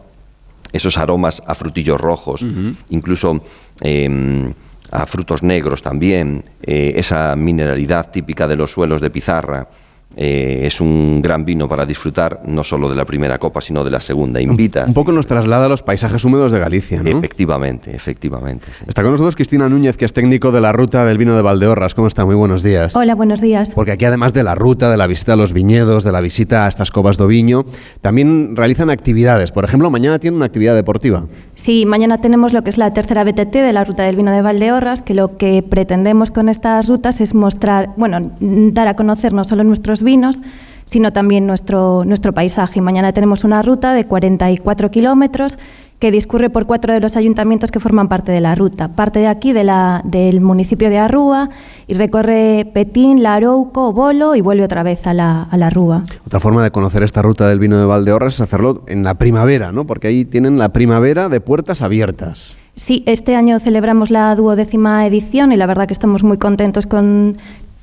S6: esos aromas a frutillos rojos, incluso em, a frutos negros también, eh, esa mineralidad típica de los suelos de pizarra. Eh, es un gran vino para disfrutar no solo de la primera copa, sino de la segunda. Invita.
S2: Un, poco nos traslada a los paisajes húmedos de Galicia, ¿no?
S6: Efectivamente, efectivamente.
S2: Está con nosotros Cristina Núñez, que es técnico de la ruta del vino de Valdeorras. ¿Cómo está? Muy buenos días.
S9: Hola, buenos días.
S2: Porque aquí, además de la ruta, de la visita a los viñedos, de la visita a estas covas de viño, también realizan actividades. Por ejemplo, mañana tienen una actividad deportiva.
S9: Sí, mañana tenemos lo que es la tercera BTT de la ruta del vino de Valdeorras, que lo que pretendemos con estas rutas es mostrar, bueno, dar a conocer no solo nuestros vinos, sino también nuestro, nuestro paisaje. Mañana tenemos una ruta de 44 kilómetros que discurre por cuatro de los ayuntamientos que forman parte de la ruta. Parte de aquí, de la, del municipio de Arrúa, y recorre Petín, Larouco, Bolo y vuelve otra vez a la, a la Rúa.
S2: Otra forma de conocer esta ruta del vino de Valdeorras es hacerlo en la primavera, ¿no? Porque ahí tienen la primavera de puertas abiertas.
S9: Sí, este año celebramos la duodécima edición y la verdad que estamos muy contentos con,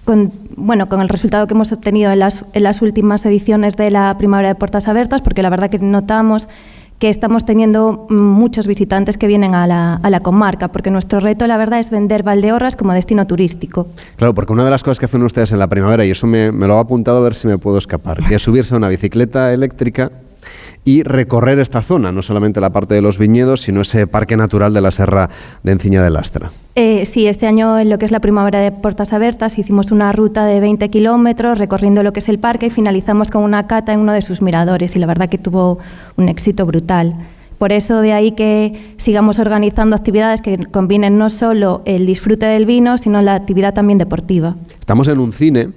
S9: con, bueno, con el resultado que hemos obtenido en las, en las últimas ediciones de la Primavera de Puertas Abiertas, porque la verdad que notamos que estamos teniendo muchos visitantes que vienen a la, a la, comarca, porque nuestro reto, la verdad, es vender Valdeorras como destino turístico.
S2: Claro, porque una de las cosas que hacen ustedes en la primavera, y eso me, me lo ha apuntado a ver si me puedo escapar, que es subirse a una bicicleta eléctrica y recorrer esta zona, no solamente la parte de los viñedos, sino ese parque natural de la Serra de Enciña de Lastra.
S9: Eh, sí, este año en lo que es la primavera de Puertas Abiertas hicimos una ruta de 20 kilómetros recorriendo lo que es el parque y finalizamos con una cata en uno de sus miradores y la verdad que tuvo un éxito brutal. Por eso de ahí que sigamos organizando actividades que combinen no solo el disfrute del vino, sino la actividad también deportiva.
S2: Estamos en un cine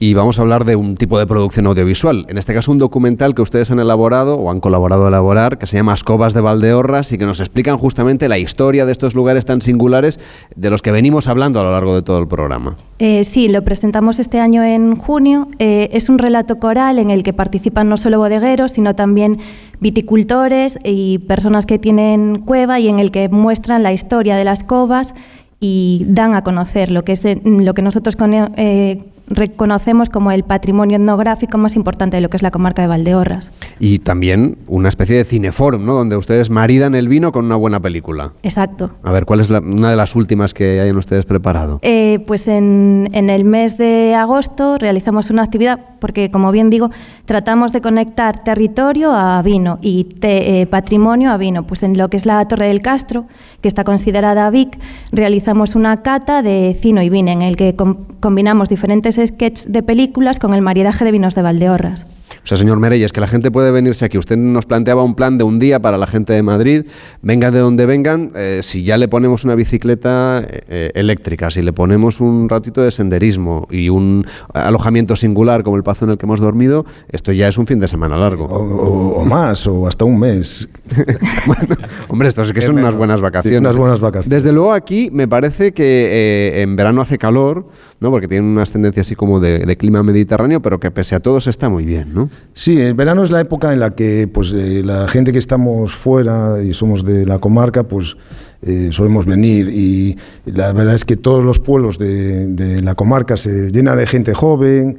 S2: y vamos a hablar de un tipo de producción audiovisual. En este caso, un documental que ustedes han elaborado o han colaborado a elaborar, que se llama Escobas de Valdeorras y que nos explican justamente la historia de estos lugares tan singulares de los que venimos hablando a lo largo de todo el programa.
S9: Eh, sí, lo presentamos este año en junio. Eh, es un relato coral en el que participan no solo bodegueros, sino también viticultores y personas que tienen cueva y en el que muestran la historia de las covas y dan a conocer lo que es lo que nosotros eh, reconocemos como el patrimonio etnográfico más importante de lo que es la comarca de Valdeorras.
S2: Y también una especie de cineforum, ¿no? Donde ustedes maridan el vino con una buena película.
S9: Exacto.
S2: A ver, ¿cuál es una de las últimas que hayan ustedes preparado?
S9: Eh, pues en, el mes de agosto realizamos una actividad, porque como bien digo, tratamos de conectar territorio a vino y eh, patrimonio a vino. Pues en lo que es la Torre del Castro, que está considerada VIC, realizamos una cata de cino y vino en el que combinamos diferentes sketches de películas con el maridaje de vinos de Valdeorras.
S2: O sea, señor Mereyes, que la gente puede venirse aquí. Usted nos planteaba un plan de un día para la gente de Madrid. Vengan de donde vengan, eh, si ya le ponemos una bicicleta eh, eléctrica, si le ponemos un ratito de senderismo y un alojamiento singular como el pazo en el que hemos dormido, esto ya es un fin de semana largo.
S5: O, más, o hasta un mes.
S2: bueno, hombre, esto es que son unas buenas vacaciones.
S5: unas buenas vacaciones.
S2: Desde luego aquí me parece que eh, en verano hace calor, ¿no? porque tiene una ascendencia así como de, de clima mediterráneo, pero que pese a todo se está muy bien. ¿no?
S5: Sí, el verano es la época en la que pues, eh, la gente que estamos fuera y somos de la comarca, pues eh, solemos venir y la verdad es que todos los pueblos de, la comarca se llenan de gente joven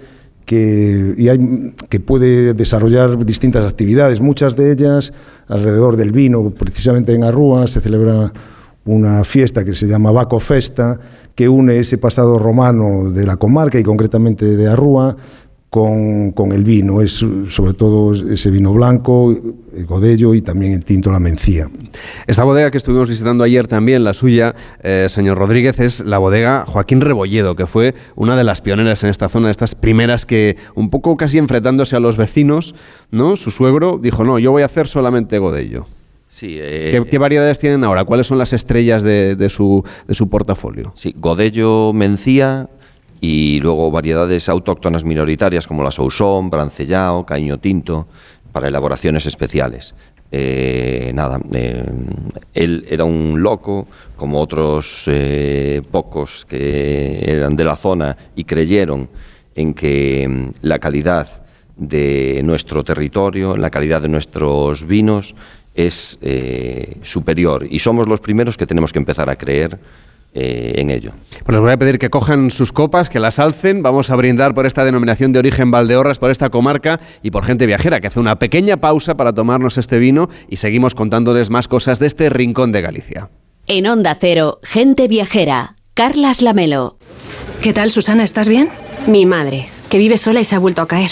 S5: que, puede desarrollar distintas actividades, muchas de ellas alrededor del vino, precisamente en Arrúa se celebra una fiesta que se llama Baco Festa, que une ese pasado romano de la comarca y concretamente de Arrúa con, con, el vino, es sobre todo ese vino blanco, el godello y también el tinto, la mencía.
S2: Esta bodega que estuvimos visitando ayer también, la suya, eh, señor Rodríguez, es la bodega Joaquín Rebolledo, que fue una de las pioneras en esta zona, estas primeras que, un poco casi enfrentándose a los vecinos, ¿no? Su suegro dijo, no, yo voy a hacer solamente godello.
S6: Sí,
S2: ¿Qué, ¿Qué, variedades tienen ahora? ¿Cuáles son las estrellas de, de, su, de su portafolio?
S6: Sí, godello, mencía, y luego variedades autóctonas minoritarias como la Sousón, Brancellao, Caño Tinto, para elaboraciones especiales. Eh, nada, eh, él era un loco, como otros eh, pocos que eran de la zona y creyeron en que mm, la calidad de nuestro territorio, la calidad de nuestros vinos es superior y somos los primeros que tenemos que empezar a creer eh, en ello.
S2: Pues les voy a pedir que cojan sus copas, que las alcen. Vamos a brindar por esta denominación de origen Valdeorras, por esta comarca y por gente viajera, que hace una pequeña pausa para tomarnos este vino y seguimos contándoles más cosas de este rincón de Galicia.
S1: En Onda Cero, gente viajera. Carlas Lamelo.
S10: ¿Qué tal, Susana? ¿Estás bien?
S11: Mi madre, que vive sola y se ha vuelto a caer.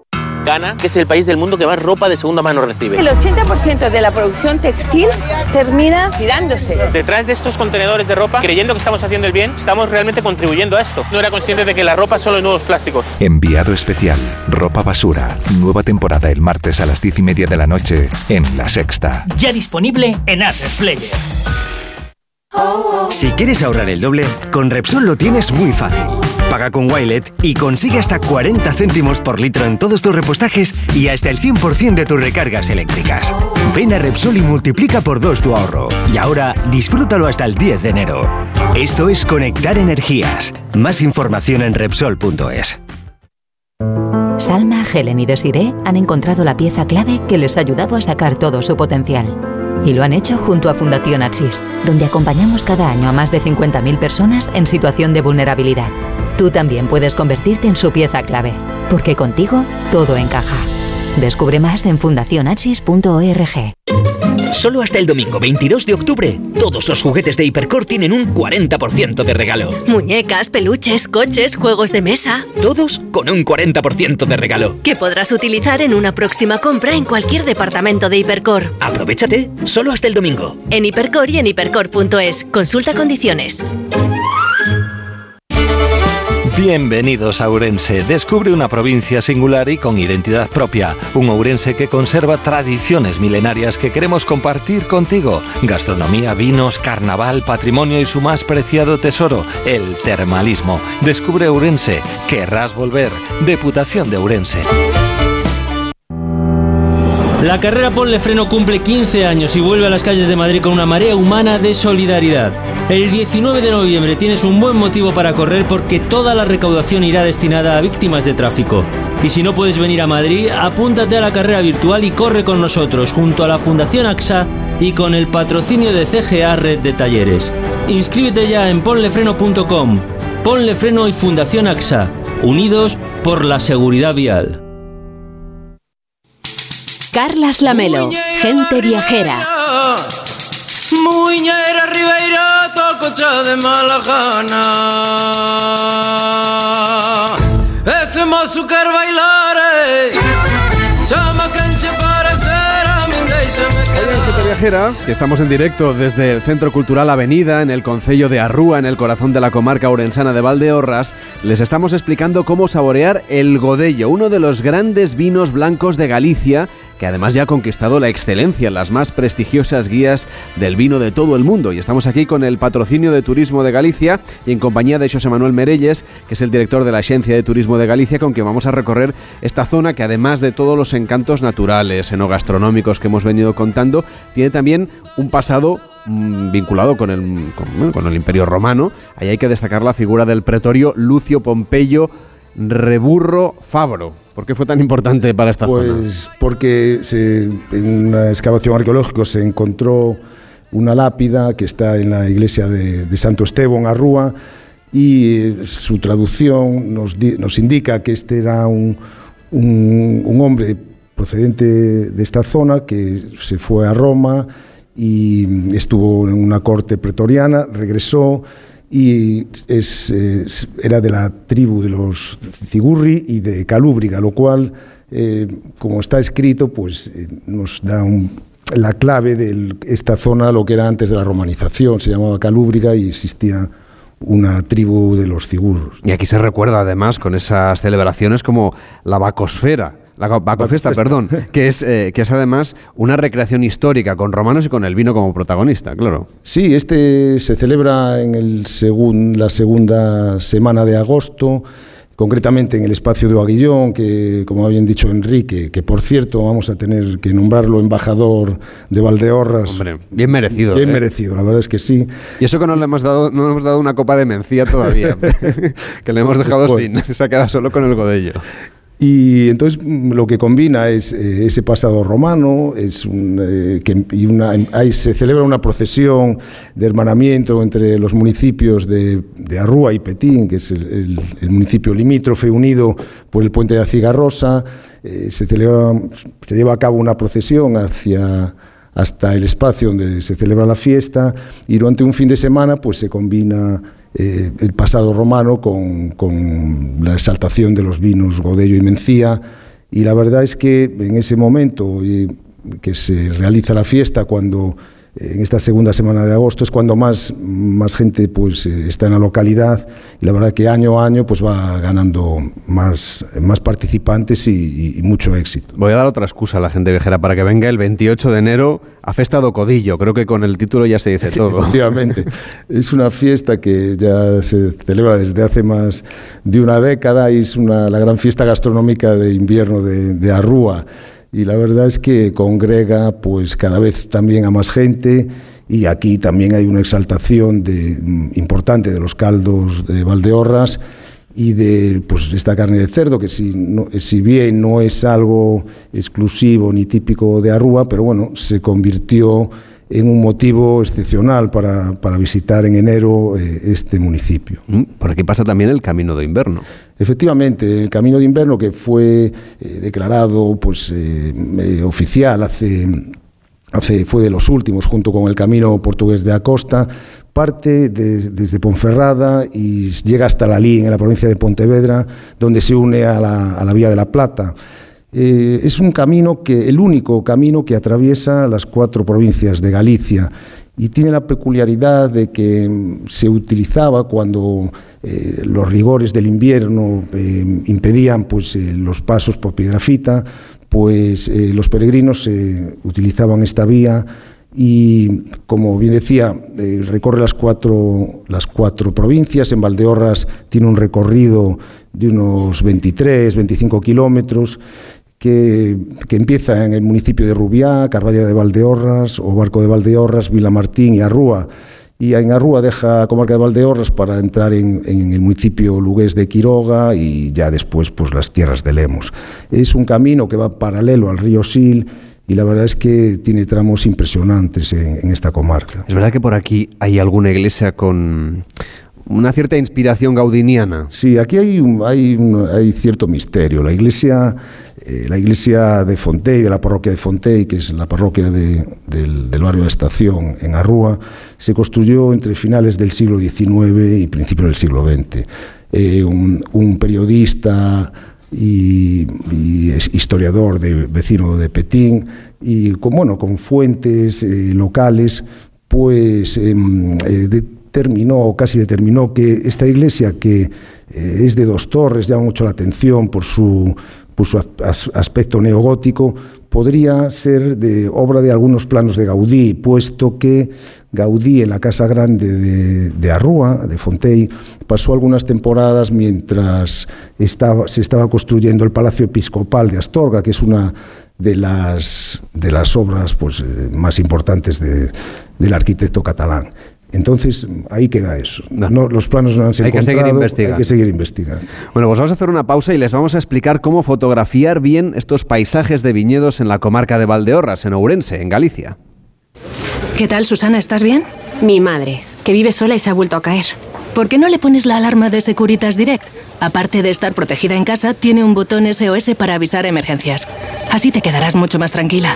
S12: Ghana, que es el país del mundo que más ropa de segunda mano recibe.
S13: El 80% de la producción textil termina tirándose.
S12: Detrás de estos contenedores de ropa, creyendo que estamos haciendo el bien, estamos realmente contribuyendo a esto. No era consciente de que la ropa solo es nuevos plásticos.
S14: Enviado especial, ropa basura. Nueva temporada el martes a las 10 y media de la noche en La Sexta.
S15: Ya disponible en Atresplayer.
S16: Si quieres ahorrar el doble, con Repsol lo tienes muy fácil. Paga con Wilet y consigue hasta 40 céntimos por litro en todos tus repostajes y hasta el 100% de tus recargas eléctricas. Ven a Repsol y multiplica por dos tu ahorro. Y ahora disfrútalo hasta el 10 de enero. Esto es Conectar Energías. Más información en Repsol.es.
S17: Salma, Helen y Desiree han encontrado la pieza clave que les ha ayudado a sacar todo su potencial. Y lo han hecho junto a Fundación Axis, donde acompañamos cada año a más de 50.000 personas en situación de vulnerabilidad. Tú también puedes convertirte en su pieza clave, porque contigo todo encaja. Descubre más en fundacionachis.org.
S18: Solo hasta el domingo 22 de octubre, todos los juguetes de Hipercor tienen un 40% de regalo.
S19: Muñecas, peluches, coches, juegos de mesa.
S18: Todos con un 40% de regalo.
S19: Que podrás utilizar en una próxima compra en cualquier departamento de Hipercor.
S18: Aprovechate, solo hasta el domingo.
S19: En Hipercor y en hipercor.es. Consulta condiciones.
S20: Bienvenidos a Ourense. Descubre una provincia singular y con identidad propia. Un Ourense que conserva tradiciones milenarias que queremos compartir contigo. Gastronomía, vinos, carnaval, patrimonio y su más preciado tesoro, el termalismo. Descubre Ourense. Querrás volver. Deputación de Ourense.
S21: La carrera Ponle Freno cumple 15 años y vuelve a las calles de Madrid con una marea humana de solidaridad. El 19 de noviembre tienes un buen motivo para correr porque toda la recaudación irá destinada a víctimas de tráfico. Y si no puedes venir a Madrid, apúntate a la carrera virtual y corre con nosotros junto a la Fundación AXA y con el patrocinio de CGA Red de Talleres. Inscríbete ya en ponlefreno.com. Ponle Freno y Fundación AXA, unidos por la seguridad vial.
S1: Carlas Lamelo, gente viajera.
S22: Muñera Ribeira, tococha de Malajana. Ese mozo quer bailar. Chama canche parecer a min déixame
S2: Hoy en Gente Viajera, que estamos en directo desde el Centro Cultural Avenida, en el Concello de Arrúa, en el corazón de la comarca orensana de Valdeorras, les estamos explicando cómo saborear el Godello, uno de los grandes vinos blancos de Galicia, que además ya ha conquistado la excelencia en las más prestigiosas guías del vino de todo el mundo. Y estamos aquí con el patrocinio de Turismo de Galicia y en compañía de José Manuel Merelles, que es el director de la Agencia de Turismo de Galicia, con quien vamos a recorrer esta zona que además de todos los encantos naturales, enogastronómicos que hemos venido contando, tiene también un pasado mm, vinculado con el, con, el Imperio Romano. Ahí hay que destacar la figura del pretorio Lucio Pompeyo Reburro Fabro. ¿Por qué fue tan importante para esta zona?
S5: Pues porque se- en una excavación arqueológica se encontró una lápida que está en la iglesia de, de Santo Esteban, Arrúa, y eh, su traducción nos, di- nos indica que este era un, un- un hombre procedente de esta zona que se fue a Roma y estuvo en una corte pretoriana, regresó y es, era de la tribu de los Cigurri y de Calúbriga, lo cual, eh, como está escrito, pues eh, nos da un- la clave de esta zona, lo que era antes de la romanización, se llamaba Calúbriga y existía una tribu de los Cigurros.
S2: Y aquí se recuerda además con esas celebraciones como la Bacosfera. La Go- Bacofesta, perdón, que es, eh, que es además una recreación histórica con romanos y con el vino como protagonista, claro.
S5: Sí, este se celebra en el segun- la segunda semana de agosto, concretamente en el espacio de Aguillón, que como habían dicho Enrique, que por cierto vamos a tener que nombrarlo embajador de Valdeorras.
S2: Hombre, bien merecido.
S5: Bien
S2: ¿eh?
S5: merecido, la verdad es que sí.
S2: Y eso que no le hemos dado, no le hemos dado una copa de mencía todavía, que le hemos dejado
S5: Pues-
S2: sin, se ha quedado solo con el godello.
S5: Y entonces mm, lo que combina es eh, ese pasado romano, es eh, que, ahí se celebra una procesión de hermanamiento entre los municipios de, de Arrúa y Petín, que es el, municipio limítrofe unido por el puente de Acigarrosa. Eh, se, celebra, se lleva a cabo una procesión hacia hasta el espacio donde se celebra la fiesta y durante un fin de semana pues se combina eh, el pasado romano con, la exaltación de los vinos Godello y Mencía. Y la verdad es que en ese momento eh, que se realiza la fiesta cuando en esta segunda semana de agosto es cuando más, más gente pues eh, está en la localidad y la verdad que año a año pues va ganando más, más participantes y, y- y mucho éxito.
S2: Voy a dar otra excusa a la gente viajera para que venga el 28 de enero a Festa do Codillo. Creo que con el título ya se dice todo.
S5: Efectivamente. Es una fiesta que ya se celebra desde hace más de una década y es una, la gran fiesta gastronómica de invierno de, de Arrúa. Y la verdad es que congrega pues cada vez también a más gente. Y aquí también hay una exaltación de, mm, importante de los caldos de Valdeorras y de pues esta carne de cerdo que si, no- si bien no es algo exclusivo ni típico de Arrúa, pero bueno, se convirtió en un motivo excepcional para, para visitar en enero eh, este municipio.
S2: Mm, por aquí pasa también el Camino de Invierno.
S5: Efectivamente, el Camino de Invierno que fue eh, declarado pues, eh, oficial hace, hace, fue de los últimos, junto con el Camino Portugués de Acosta, parte de, desde Ponferrada y llega hasta la Lí, en la provincia de Pontevedra, donde se une a la, a la Vía de la Plata. Eh, es un camino que, el único camino que atraviesa las cuatro provincias de Galicia y tiene la peculiaridad de que mm, se utilizaba cuando eh, los rigores del invierno eh, impedían pues, los pasos por Piedrafita, pues los peregrinos utilizaban esta vía y, como bien decía, recorre las cuatro, las cuatro provincias. En Valdeorras tiene un recorrido de unos 23, 25 kilómetros que, empieza en el municipio de Rubiá, Carballa de Valdeorras, o Barco de Valdeorras, Vilamartín y Arrúa. Y en Arrúa deja comarca de Valdeorras para entrar en, el municipio lugués de Quiroga y ya después pues las tierras de Lemos. Es un camino que va paralelo al río Sil y la verdad es que tiene tramos impresionantes en esta comarca.
S2: Es verdad que por aquí hay alguna iglesia con una cierta inspiración gaudiniana.
S5: Sí, aquí hay, hay, hay cierto misterio. La iglesia, eh, la iglesia de Fontey, de la parroquia de Fontey, que es la parroquia de, del, barrio de Estación en Arrúa, se construyó entre finales del siglo XIX y principios del siglo XX. Eh, un, periodista y, historiador de, vecino de Petín y con, bueno, con fuentes eh, locales, pues em, terminó o casi determinó que esta iglesia, que eh, es de dos torres, llama mucho la atención por su, por su as, aspecto neogótico, podría ser obra de algunos planos de Gaudí, puesto que Gaudí en la Casa Grande de, de Arrúa, de Fontey, pasó algunas temporadas mientras estaba, se estaba construyendo el Palacio Episcopal de Astorga, que es una de las, de las obras pues, eh, más importantes de, del arquitecto catalán. Entonces, ahí queda eso. No, no, los planos no han sido
S2: hay que seguir investigando.
S5: Hay que seguir investigando.
S2: Bueno, pues vamos a hacer una pausa y les vamos a explicar cómo fotografiar bien estos paisajes de viñedos en la comarca de Valdeorras, en Ourense, en Galicia.
S10: ¿Qué tal, Susana? ¿Estás bien?
S11: Mi madre, que vive sola y se ha vuelto a caer.
S10: ¿Por qué no le pones la alarma de Securitas Direct? Aparte de estar protegida en casa, tiene un botón SOS para avisar emergencias. Así te quedarás mucho más tranquila.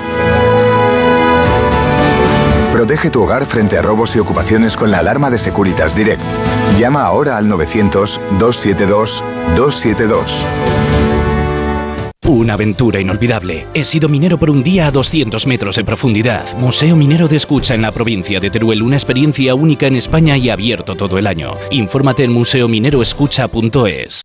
S23: Protege tu hogar frente a robos y ocupaciones con la alarma de Securitas Direct. Llama ahora al 900-272-272.
S24: Una aventura inolvidable. He sido minero por un día a 200 metros de profundidad. Museo Minero de Escucha en la provincia de Teruel. Una experiencia única en España y abierto todo el año. Infórmate en museomineroescucha.es.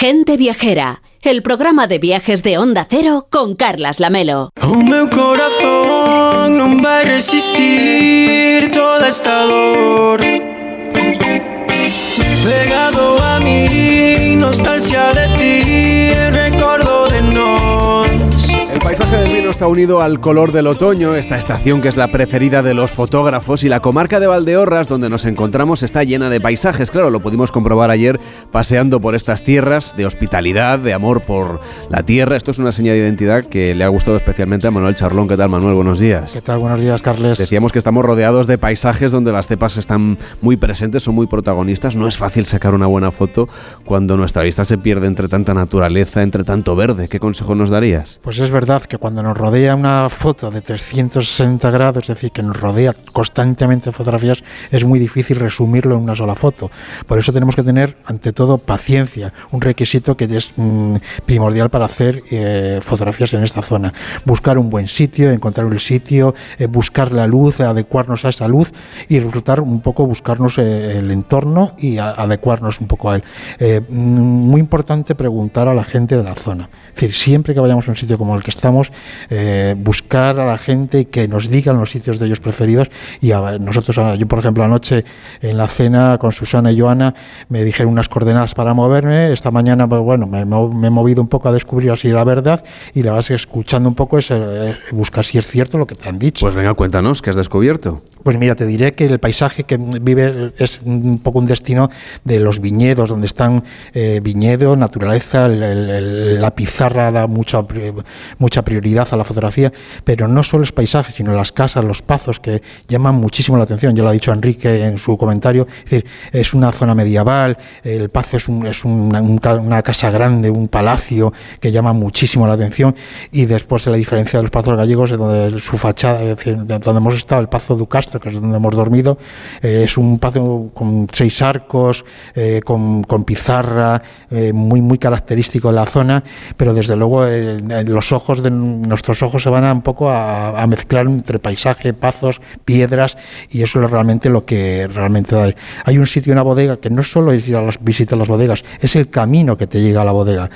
S1: Gente Viajera, el programa de viajes de Onda Cero con Carlas Lamelo.
S22: O meu corazón non vai resistir toda esta dor Pegado a mí, nostalgia de ti,
S2: está unido al color del otoño, esta estación que es la preferida de los fotógrafos y la comarca de Valdeorras donde nos encontramos está llena de paisajes, claro, lo pudimos comprobar ayer paseando por estas tierras de hospitalidad, de amor por la tierra. Esto es una señal de identidad que le ha gustado especialmente a Manuel Charlón. ¿Qué tal, Manuel? Buenos días.
S25: ¿Qué tal? Buenos días, Carles.
S2: Decíamos que estamos rodeados de paisajes donde las cepas están muy presentes, son muy protagonistas. No es fácil sacar una buena foto cuando nuestra vista se pierde entre tanta naturaleza, entre tanto verde. ¿Qué consejo nos darías?
S25: Pues es verdad que cuando nos rodea una foto de 360 grados, es decir, que nos rodea constantemente fotografías, es muy difícil resumirlo en una sola foto. Por eso tenemos que tener, ante todo, paciencia, un requisito que es mmm, primordial para hacer eh, fotografías en esta zona. Buscar un buen sitio, encontrar el sitio, eh, buscar la luz, adecuarnos a esa luz y disfrutar un poco, buscarnos eh, el entorno y adecuarnos un poco a él. muy importante preguntar a la gente de la zona. Es decir, siempre que vayamos a un sitio como el que estamos, eh, buscar a la gente que nos digan los sitios de ellos preferidos. Y a, nosotros, yo por ejemplo, anoche en la cena con Susana y Joana me dijeron unas coordenadas para moverme. Esta mañana, pues, bueno, me, me he movido un poco a descubrir así la verdad y la verdad es que escuchando un poco es eh, buscar si es cierto lo que te han dicho.
S2: Pues venga, cuéntanos, ¿qué has descubierto?
S25: Pues mira, te diré que el paisaje que vive es un poco un destino de los viñedos, donde están eh, viñedo, naturaleza, la pizarra da mucha, mucha prioridad a la fotografía, pero no solo es paisaje, sino las casas, los pazos que llaman muchísimo la atención. Ya lo ha dicho Enrique en su comentario, es, es una zona medieval, el pazo es, un, es una, casa grande, un palacio que llama muchísimo la atención y después la diferencia de los pazos gallegos, donde su fachada, es donde hemos estado, el Pazo Ducas que es donde hemos dormido, eh, es un patio con seis arcos, eh, con, pizarra, eh, muy, muy característico de la zona, pero desde luego los ojos de nuestros ojos se van a un poco a, mezclar entre paisaje, pazos, piedras, y eso es realmente lo que realmente da. Hay un sitio, una bodega, que no solo es ir a las, visitar las bodegas, es el camino que te llega a la bodega.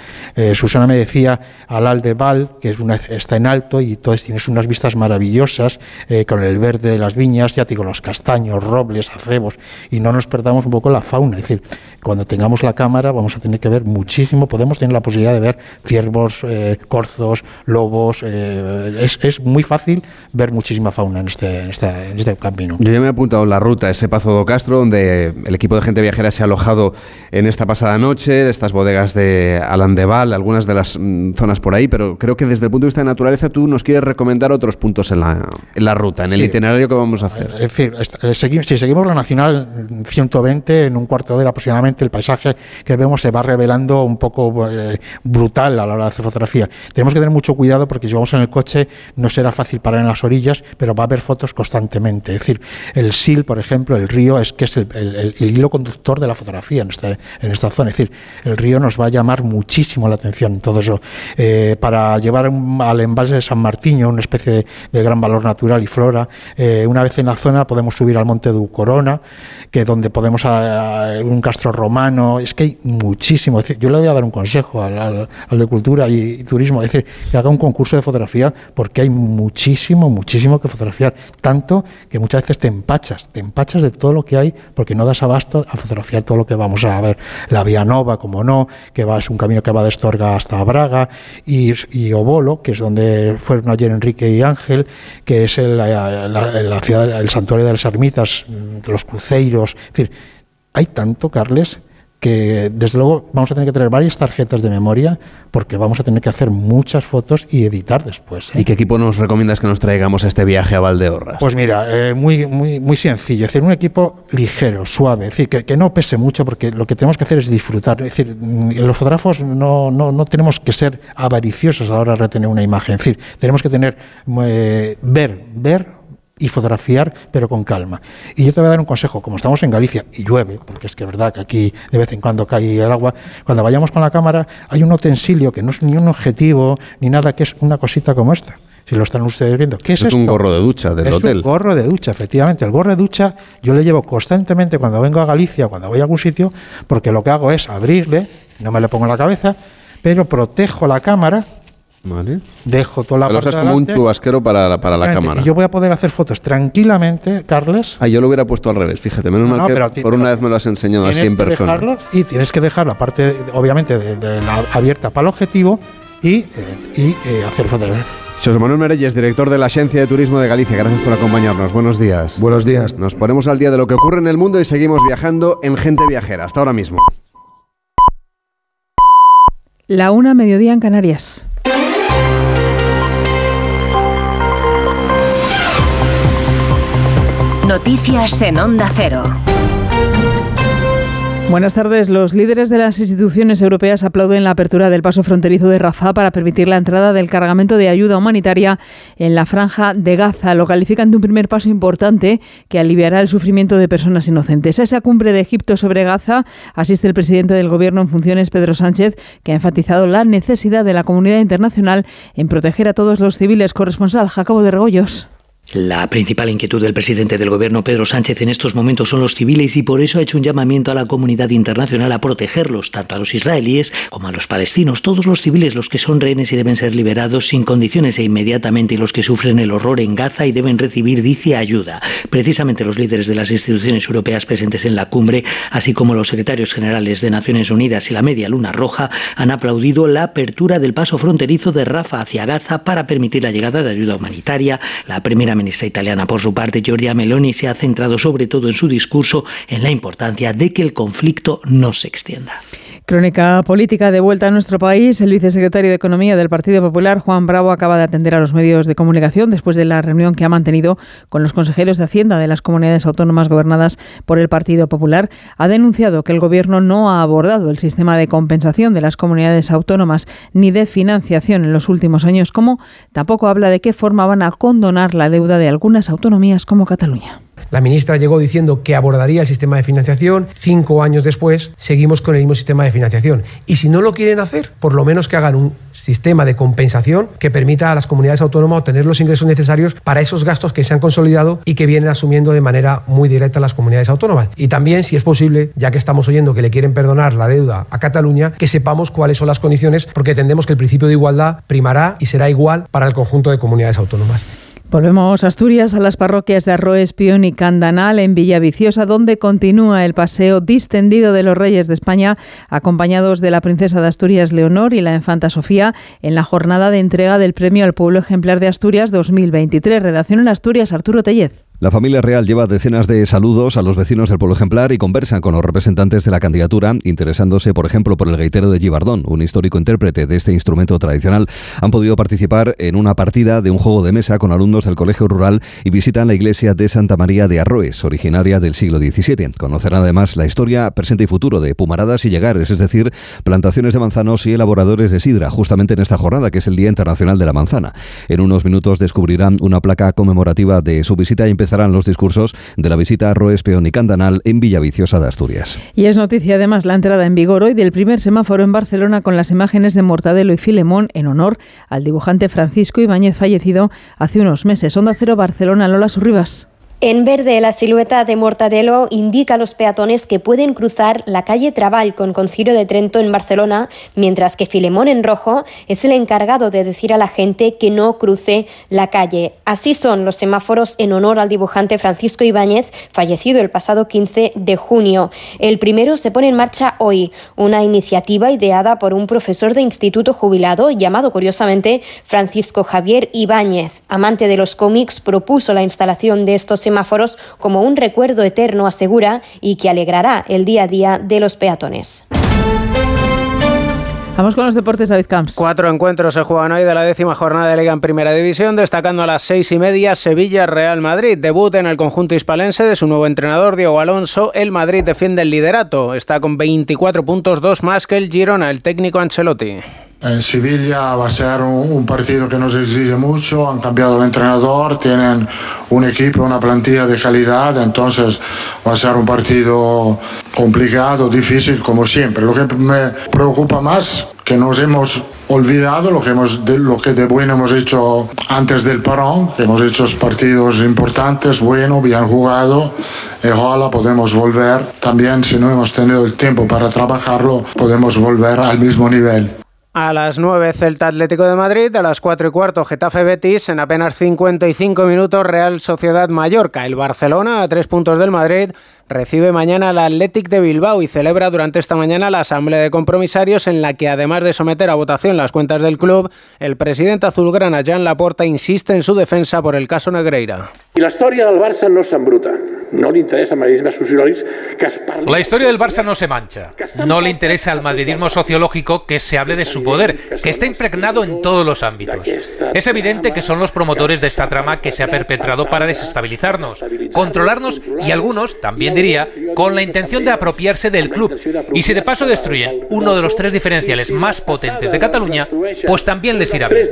S25: Susana me decía al Aldeval, que es una, está en alto y entonces tienes unas vistas maravillosas con el verde de las viñas, ya te digo, los castaños, robles, acebos, y no nos perdamos un poco la fauna. Es decir, cuando tengamos la cámara vamos a tener que ver muchísimo, podemos tener la posibilidad de ver ciervos, eh, corzos, lobos, eh, es, es, muy fácil ver muchísima fauna en este, en, este, en este camino.
S2: Yo ya me he apuntado la ruta, ese Pazo do Castro, donde el equipo de gente viajera se ha alojado en esta pasada noche, estas bodegas de Alandeval, algunas de las mm, zonas por ahí, pero creo que desde el punto de vista de naturaleza tú nos quieres recomendar otros puntos en la, en la ruta, en el itinerario que vamos a hacer.
S25: Es decir, eh, si seguimos la Nacional 120, en un cuarto de hora aproximadamente, el paisaje que vemos se va revelando un poco eh, brutal a la hora de hacer fotografía. Tenemos que tener mucho cuidado porque si vamos en el coche no será fácil parar en las orillas, pero va a haber fotos constantemente. Es decir, el SIL, por ejemplo, el río, es que es el, hilo conductor de la fotografía en, este, en esta zona. Es decir, el río nos va a llamar muchísimo la atención todo eso. Eh, para llevar al embalse de San Martiño, una especie de, gran valor natural y flora, una vez en la zona podemos subir al monte de Corona, que donde podemos a, un castro romano, es que hay muchísimo. yo le voy a dar un consejo al, de cultura y, turismo, es decir, que haga un concurso de fotografía porque hay muchísimo, muchísimo que fotografiar, tanto que muchas veces te empachas, te empachas de todo lo que hay porque no das abasto a fotografiar todo lo que vamos a ver. La Vía Nova, como no, que va, es un camino que va de Estorga hasta Braga, y, Obolo, que es donde fueron ayer Enrique y Ángel, que es el, la, el santuario de las ermitas, los cruceiros, es decir, hay tanto, Carles, que desde luego vamos a tener que tener varias tarjetas de memoria porque vamos a tener que hacer muchas fotos y editar después.
S2: ¿eh? ¿Y qué equipo nos recomiendas que nos traigamos a este viaje a Valdeorras?
S25: Pues mira, eh, muy, muy, muy sencillo, es decir, un equipo ligero, suave, es decir, que, que, no pese mucho porque lo que tenemos que hacer es disfrutar. Es decir, mm, los fotógrafos no, no, no tenemos que ser avariciosos a la hora de retener una imagen, es decir, tenemos que tener, eh, ver, ver y fotografiar, pero con calma. Y yo te voy a dar un consejo, como estamos en Galicia y llueve, porque es que es verdad que aquí de vez en cuando cae el agua, cuando vayamos con la cámara hay un utensilio que no es ni un objetivo ni nada, que es una cosita como esta. Si lo están ustedes viendo, ¿qué es,
S2: es un gorro de ducha del hotel.
S25: Es un gorro de ducha, efectivamente. El gorro de ducha yo le llevo constantemente cuando vengo a Galicia, cuando voy a algún sitio, porque lo que hago es abrirle, no me le pongo en la cabeza, pero protejo la cámara
S2: Vale.
S25: Dejo toda la
S2: Lo usas como un chubasquero para, para la cámara.
S25: Y yo voy a poder hacer fotos tranquilamente, Carles.
S2: Ah, yo lo hubiera puesto al revés, fíjate. Menos mal que por una vez me lo has enseñado así en persona.
S25: y tienes que dejar la parte, obviamente, de, la abierta para el objetivo y, eh, y eh, hacer fotos.
S2: José Manuel Merelles, director de la Agencia de Turismo de Galicia, gracias por acompañarnos. Buenos días.
S5: Buenos días.
S2: Nos ponemos al día de lo que ocurre en el mundo y seguimos viajando en Gente Viajera. Hasta ahora mismo.
S26: La una, mediodía en Canarias.
S27: Noticias en Onda Cero.
S26: Buenas tardes. Los líderes de las instituciones europeas aplauden la apertura del paso fronterizo de Rafah para permitir la entrada del cargamento de ayuda humanitaria en la franja de Gaza. Lo califican de un primer paso importante que aliviará el sufrimiento de personas inocentes. A esa cumbre de Egipto sobre Gaza asiste el presidente del Gobierno en funciones, Pedro Sánchez, que ha enfatizado la necesidad de la comunidad internacional en proteger a todos los civiles. Corresponsal Jacobo de Regoyos.
S28: La principal inquietud del presidente del gobierno, Pedro Sánchez, en estos momentos son los civiles y por eso ha hecho un llamamiento a la comunidad internacional a protegerlos, tanto a los israelíes como a los palestinos. Todos los civiles, los que son rehenes y deben ser liberados sin condiciones e inmediatamente, y los que sufren el horror en Gaza y deben recibir, dice, ayuda. Precisamente los líderes de las instituciones europeas presentes en la cumbre, así como los secretarios generales de Naciones Unidas y la Media Luna Roja, han aplaudido la apertura del paso fronterizo de Rafa hacia Gaza para permitir la llegada de ayuda humanitaria. La primera italiana, por su parte, Giorgia Meloni, se ha centrado sobre todo en su discurso en la importancia de que el conflicto no se extienda.
S26: Crónica política de vuelta a nuestro país. El vicesecretario de Economía del Partido Popular, Juan Bravo, acaba de atender a los medios de comunicación después de la reunión que ha mantenido con los consejeros de Hacienda de las comunidades autónomas gobernadas por el Partido Popular. Ha denunciado que el Gobierno no ha abordado el sistema de compensación de las comunidades autónomas ni de financiación en los últimos años, como tampoco habla de qué forma van a condonar la deuda de algunas autonomías como Cataluña.
S29: La ministra llegó diciendo que abordaría el sistema de financiación. Cinco años después, seguimos con el mismo sistema de financiación. Y si no lo quieren hacer, por lo menos que hagan un sistema de compensación que permita a las comunidades autónomas obtener los ingresos necesarios para esos gastos que se han consolidado y que vienen asumiendo de manera muy directa las comunidades autónomas. Y también, si es posible, ya que estamos oyendo que le quieren perdonar la deuda a Cataluña, que sepamos cuáles son las condiciones, porque entendemos que el principio de igualdad primará y será igual para el conjunto de comunidades autónomas.
S26: Volvemos a Asturias, a las parroquias de Arroes, Pion y Candanal, en Villaviciosa, donde continúa el paseo distendido de los Reyes de España, acompañados de la princesa de Asturias Leonor y la infanta Sofía, en la jornada de entrega del Premio al Pueblo Ejemplar de Asturias 2023. Redacción en Asturias, Arturo Tellez.
S30: La familia real lleva decenas de saludos a los vecinos del pueblo ejemplar y conversan con los representantes de la candidatura, interesándose, por ejemplo, por el gaitero de Gibardón, un histórico intérprete de este instrumento tradicional. Han podido participar en una partida de un juego de mesa con alumnos del colegio rural y visitan la iglesia de Santa María de Arroes, originaria del siglo XVII. Conocerán además la historia, presente y futuro de Pumaradas y Llegares, es decir, plantaciones de manzanos y elaboradores de sidra, justamente en esta jornada, que es el Día Internacional de la Manzana. En unos minutos descubrirán una placa conmemorativa de su visita y empezarán los discursos de la visita a Roes, Peón y Candanal en Villaviciosa de Asturias.
S26: Y es noticia además la entrada en vigor hoy del primer semáforo en Barcelona con las imágenes de Mortadelo y Filemón en honor al dibujante Francisco Ibáñez fallecido hace unos meses. Onda Cero Barcelona, Lola Surribas.
S31: En verde, la silueta de Mortadelo indica a los peatones que pueden cruzar la calle Trabal con Concilio de Trento en Barcelona, mientras que Filemón en rojo es el encargado de decir a la gente que no cruce la calle. Así son los semáforos en honor al dibujante Francisco Ibáñez, fallecido el pasado 15 de junio. El primero se pone en marcha hoy, una iniciativa ideada por un profesor de instituto jubilado llamado curiosamente Francisco Javier Ibáñez. Amante de los cómics, propuso la instalación de estos semáforos semáforos como un recuerdo eterno, asegura, y que alegrará el día a día de los peatones.
S26: Vamos con los deportes, David Camps.
S32: Cuatro encuentros se juegan hoy de la décima jornada de Liga en Primera División, destacando a las seis y media Sevilla-Real Madrid. Debut en el conjunto hispalense de su nuevo entrenador, Diego Alonso. El Madrid defiende el liderato. Está con 24 puntos, dos más que el Girona, el técnico Ancelotti.
S33: En Sevilla va a ser un, partido que nos exige mucho, han cambiado el entrenador, tienen un equipo, una plantilla de calidad, entonces va a ser un partido complicado, difícil como siempre. Lo que me preocupa más que nos hemos olvidado lo que, hemos, de, lo que de bueno hemos hecho antes del parón, que hemos hecho partidos importantes, bueno, bien jugado, y ojalá podemos volver, también si no hemos tenido el tiempo para trabajarlo, podemos volver al mismo nivel.
S32: A las 9 Celta Atlético de Madrid, a las 4 y cuarto Getafe Betis, en apenas 55 minutos Real Sociedad Mallorca. El Barcelona, a tres puntos del Madrid, recibe mañana al Athletic de Bilbao y celebra durante esta mañana la asamblea de compromisarios en la que además de someter a votación las cuentas del club, el presidente azulgrana Jan Laporta insiste en su defensa por el caso Negreira.
S34: Y la historia del Barça no s'embruta. No le interesa al madridismo sociológico que
S35: La historia del Barça no se mancha. No le interesa al madridismo sociológico que se hable de su poder, que está impregnado en todos los ámbitos. Es evidente que son los promotores de esta trama que se ha perpetrado para desestabilizarnos, controlarnos y algunos también con la intención de apropiarse del club. Y si de paso destruyen uno de los tres diferenciales más potentes de Cataluña, pues también les irá bien.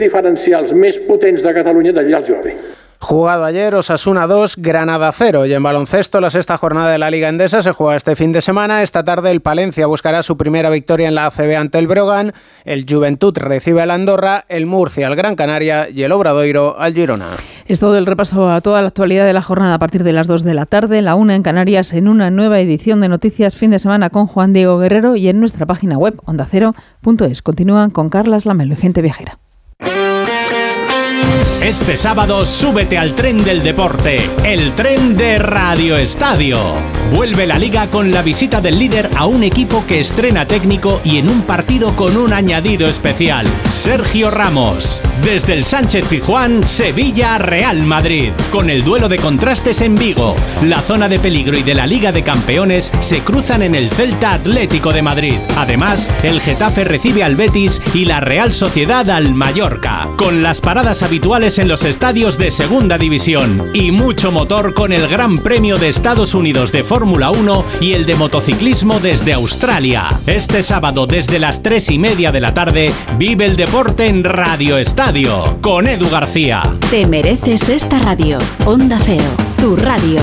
S36: Jugado ayer, Osasuna 2, Granada 0. Y en baloncesto, la sexta jornada de la Liga Endesa se juega este fin de semana. Esta tarde el Palencia buscará su primera victoria en la ACB ante el Brogan. El Juventud recibe al Andorra, el Murcia al Gran Canaria y el Obradoiro al Girona.
S26: Es todo el repaso a toda la actualidad de la jornada a partir de las 2 de la tarde, la 1 en Canarias, en una nueva edición de Noticias Fin de Semana con Juan Diego Guerrero y en nuestra página web ondacero.es. Continúan con Carlas Lamelo y gente viajera.
S37: Este sábado súbete al tren del deporte, el tren de Radio Estadio. Vuelve la liga con la visita del líder a un equipo que estrena técnico y en un partido con un añadido especial, Sergio Ramos. Desde el Sánchez Pijuán, Sevilla Real Madrid, con el duelo de contrastes en Vigo. La zona de peligro y de la Liga de Campeones se cruzan en el Celta Atlético de Madrid. Además, el Getafe recibe al Betis y la Real Sociedad al Mallorca, con las paradas habituales en los estadios de Segunda División y mucho motor con el Gran Premio de Estados Unidos de Fórmula 1 y el de motociclismo desde Australia. Este sábado desde las 3 y media de la tarde vive el deporte en Radio Estadio con Edu García.
S1: Te mereces esta radio. Onda Cero, tu radio.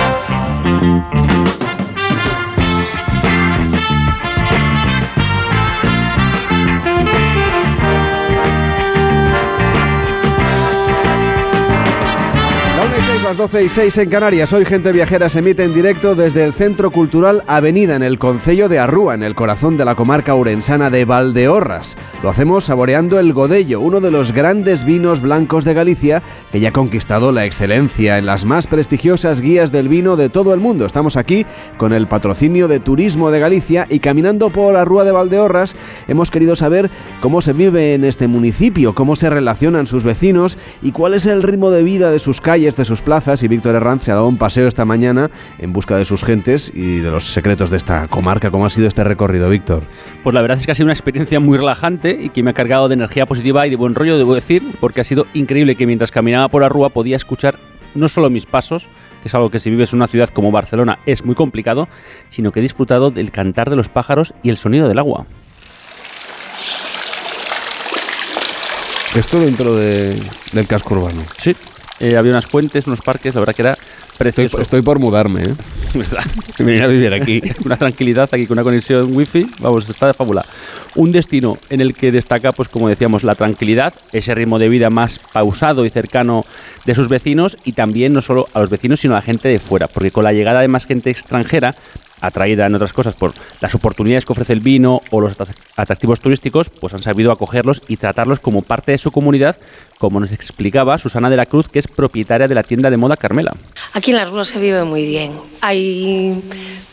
S2: Las 12 y 6 en Canarias. Hoy Gente Viajera se emite en directo desde el Centro Cultural Avenida en el Concello de Arrúa, en el corazón de la comarca urensana de Valdeorras. Lo hacemos saboreando el Godello, uno de los grandes vinos blancos de Galicia que ya ha conquistado la excelencia en las más prestigiosas guías del vino de todo el mundo. Estamos aquí con el patrocinio de Turismo de Galicia y caminando por Arrúa de Valdeorras hemos querido saber cómo se vive en este municipio, cómo se relacionan sus vecinos y cuál es el ritmo de vida de sus calles, de sus plazas y Víctor Herranz se ha dado un paseo esta mañana en busca de sus gentes y de los secretos de esta comarca. ¿Cómo ha sido este recorrido, Víctor?
S3: Pues la verdad es que ha sido una experiencia muy relajante y que me ha cargado de energía positiva y de buen rollo, debo decir, porque ha sido increíble que mientras caminaba por Arrúa podía escuchar no solo mis pasos, que es algo que si vives en una ciudad como Barcelona es muy complicado, sino que he disfrutado del cantar de los pájaros y el sonido del agua.
S2: Esto dentro del casco urbano.
S3: Sí, eh, había unas fuentes, unos parques, la verdad que era precioso.
S2: Estoy, por mudarme, ¿eh?
S3: Venir a vivir aquí. una tranquilidad aquí con una conexión wifi, vamos, está de fábula. Un destino en el que destaca, pues como decíamos, la tranquilidad, ese ritmo de vida más pausado y cercano de sus vecinos y también no solo a los vecinos, sino a la gente de fuera, porque con la llegada de más gente extranjera, atraída en otras cosas por las oportunidades que ofrece el vino o los atractivos turísticos, pues han sabido acogerlos y tratarlos como parte de su comunidad, como nos explicaba Susana de la Cruz, que es propietaria de la tienda de moda Carmela.
S38: Aquí en las ruas se vive muy bien. Hay,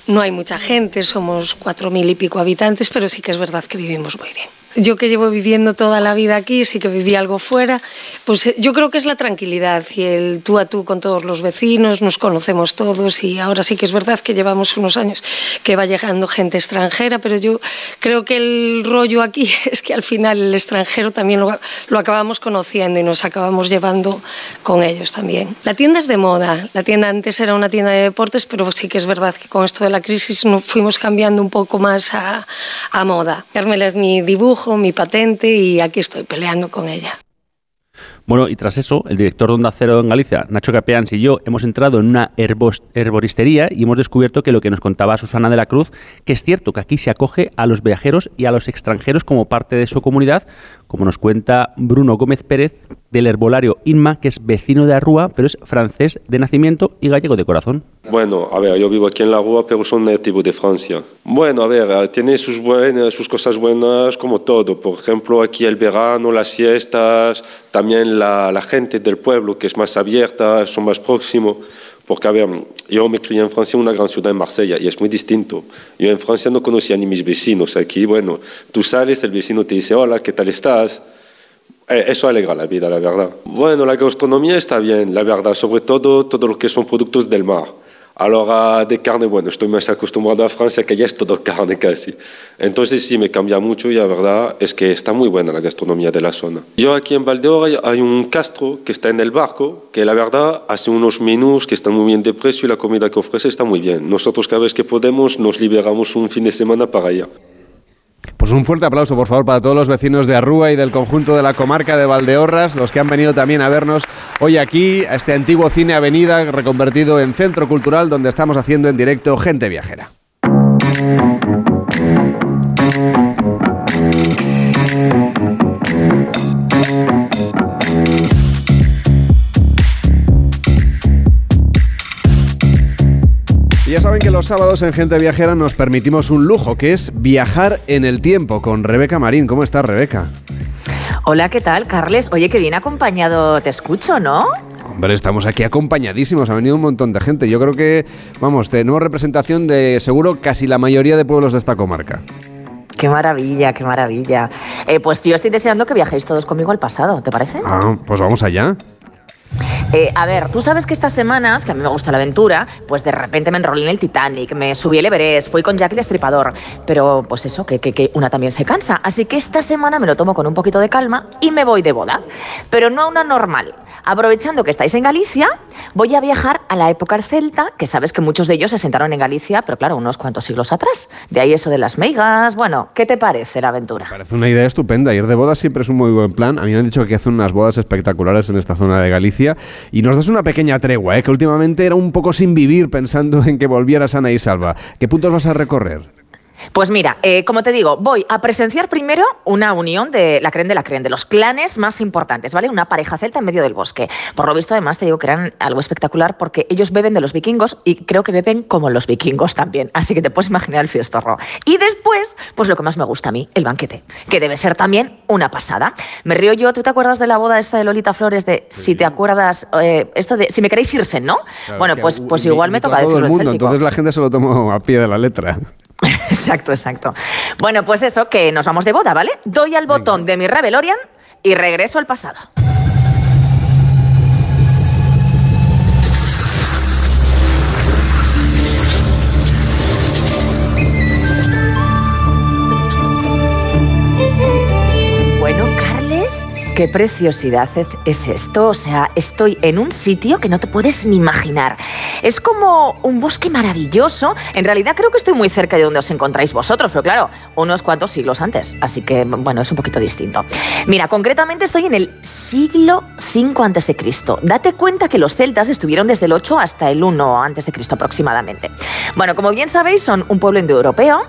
S38: no hay mucha gente, somos cuatro mil y pico habitantes, pero sí que es verdad que vivimos muy bien. Yo que llevo viviendo toda la vida aquí, sí que viví algo fuera, pues eh, yo creo que es la tranquilidad y el tú a tú con todos los vecinos, nos conocemos todos y ahora sí que es verdad que llevamos unos años que va llegando gente extranjera, pero yo creo que el rollo aquí es que al final el extranjero también lo, lo acabamos conociendo y nos acabamos llevando con ellos también. La tienda es de moda, la tienda antes era una tienda de deportes, pero sí que es verdad que con esto de la crisis nos fuimos cambiando un poco más a, a moda. Carmela es mi dibujo, mi patente y aquí estoy peleando con ella.
S3: Bueno, y tras eso, el director de Onda Cero en Galicia, Nacho Capeans y yo, hemos entrado en una herboristería y hemos descubierto que lo que nos contaba Susana de la Cruz, que es cierto que aquí se acoge a los viajeros y a los extranjeros como parte de su comunidad, como nos cuenta Bruno Gómez Pérez del herbolario Inma, que es vecino de Arrúa, pero es francés de nacimiento y gallego de corazón.
S39: Bueno, a ver, yo vivo aquí en la Arrúa, pero soy nativo de Francia. Bueno, a ver, tiene sus, buenas, sus cosas buenas como todo. Por ejemplo, aquí el verano, las fiestas, también la, gente del pueblo que es más abierta, son más próximos. Porque, a ver, yo me crié en Francia, una gran ciudad, en Marsella, y es muy distinto. Yo en Francia no conocía ni mis vecinos. Aquí, bueno, tú sales, el vecino te dice, hola, ¿qué tal estás? Eh, eso alegra la vida, la verdad. Bueno, la gastronomía está bien, la verdad, sobre todo todo lo que son productos del mar.
S40: Ahora de carne, bueno, estoy más acostumbrado a Francia que ya es todo carne casi. Entonces sí me cambia mucho y la verdad es que está muy buena la gastronomía de la zona. Yo aquí en Valdeorra hay un castro que está en el barco, que la verdad hace unos menús que están muy bien de precio y la comida que ofrece está muy bien. Nosotros cada vez que podemos nos liberamos un fin de semana para allá.
S2: Pues un fuerte aplauso, por favor, para todos los vecinos de Arrúa y del conjunto de la comarca de Valdeorras, los que han venido también a vernos hoy aquí, a este antiguo cine Avenida, reconvertido en centro cultural, donde estamos haciendo en directo Gente Viajera. Sábados en Gente Viajera nos permitimos un lujo, que es viajar en el tiempo con Rebeca Marín. ¿Cómo estás, Rebeca?
S41: Hola, ¿qué tal, Carles? Oye, que bien acompañado te escucho, ¿no?
S2: Hombre, estamos aquí acompañadísimos, ha venido un montón de gente. Yo creo que, vamos, tenemos representación de seguro casi la mayoría de pueblos de esta comarca.
S41: Qué maravilla, qué maravilla. Eh, pues yo estoy deseando que viajéis todos conmigo al pasado, ¿te parece?
S2: Ah, pues vamos allá.
S41: Eh, a ver, tú sabes que estas semanas, que a mí me gusta la aventura, pues de repente me enrolé en el Titanic, me subí el Everest, fui con Jack el Destripador. Pero pues eso, que, que, que, una también se cansa. Así que esta semana me lo tomo con un poquito de calma y me voy de boda. Pero no a una normal. Aprovechando que estáis en Galicia, voy a viajar a la época celta, que sabes que muchos de ellos se sentaron en Galicia, pero claro, unos cuantos siglos atrás. De ahí eso de las meigas. Bueno, ¿qué te parece la aventura?
S2: Parece una idea estupenda. Ir de boda siempre es un muy buen plan. A mí me han dicho que hacen unas bodas espectaculares en esta zona de Galicia. Y nos das una pequeña tregua, ¿eh? que últimamente era un poco sin vivir pensando en que volviera sana y salva. ¿Qué puntos vas a recorrer?
S41: Pues mira, eh, como te digo, voy a presenciar primero una unión de la creen de la creen, de los clanes más importantes, ¿vale? Una pareja celta en medio del bosque. Por lo visto, además, te digo que eran algo espectacular porque ellos beben de los vikingos y creo que beben como los vikingos también. Así que te puedes imaginar el fiestorro. Y después, pues lo que más me gusta a mí, el banquete, que debe ser también una pasada. Me río yo, ¿tú te acuerdas de la boda esta de Lolita Flores de, si te acuerdas, eh, esto de, si me queréis irse, ¿no?
S2: Claro,
S41: bueno, pues, pues igual me toca
S2: todo
S41: decirlo
S2: el mundo, entonces la gente se lo tomó a pie de la letra.
S41: Exacto, exacto. Bueno, pues eso, que nos vamos de boda, ¿vale? Doy al botón de mi Rebelorian y regreso al pasado. Qué preciosidad es esto. O sea, estoy en un sitio que no te puedes ni imaginar. Es como un bosque maravilloso. En realidad creo que estoy muy cerca de donde os encontráis vosotros, pero claro, unos cuantos siglos antes. Así que, bueno, es un poquito distinto. Mira, concretamente estoy en el siglo V antes de Cristo. Date cuenta que los celtas estuvieron desde el 8 hasta el 1 antes de Cristo aproximadamente. Bueno, como bien sabéis, son un pueblo indoeuropeo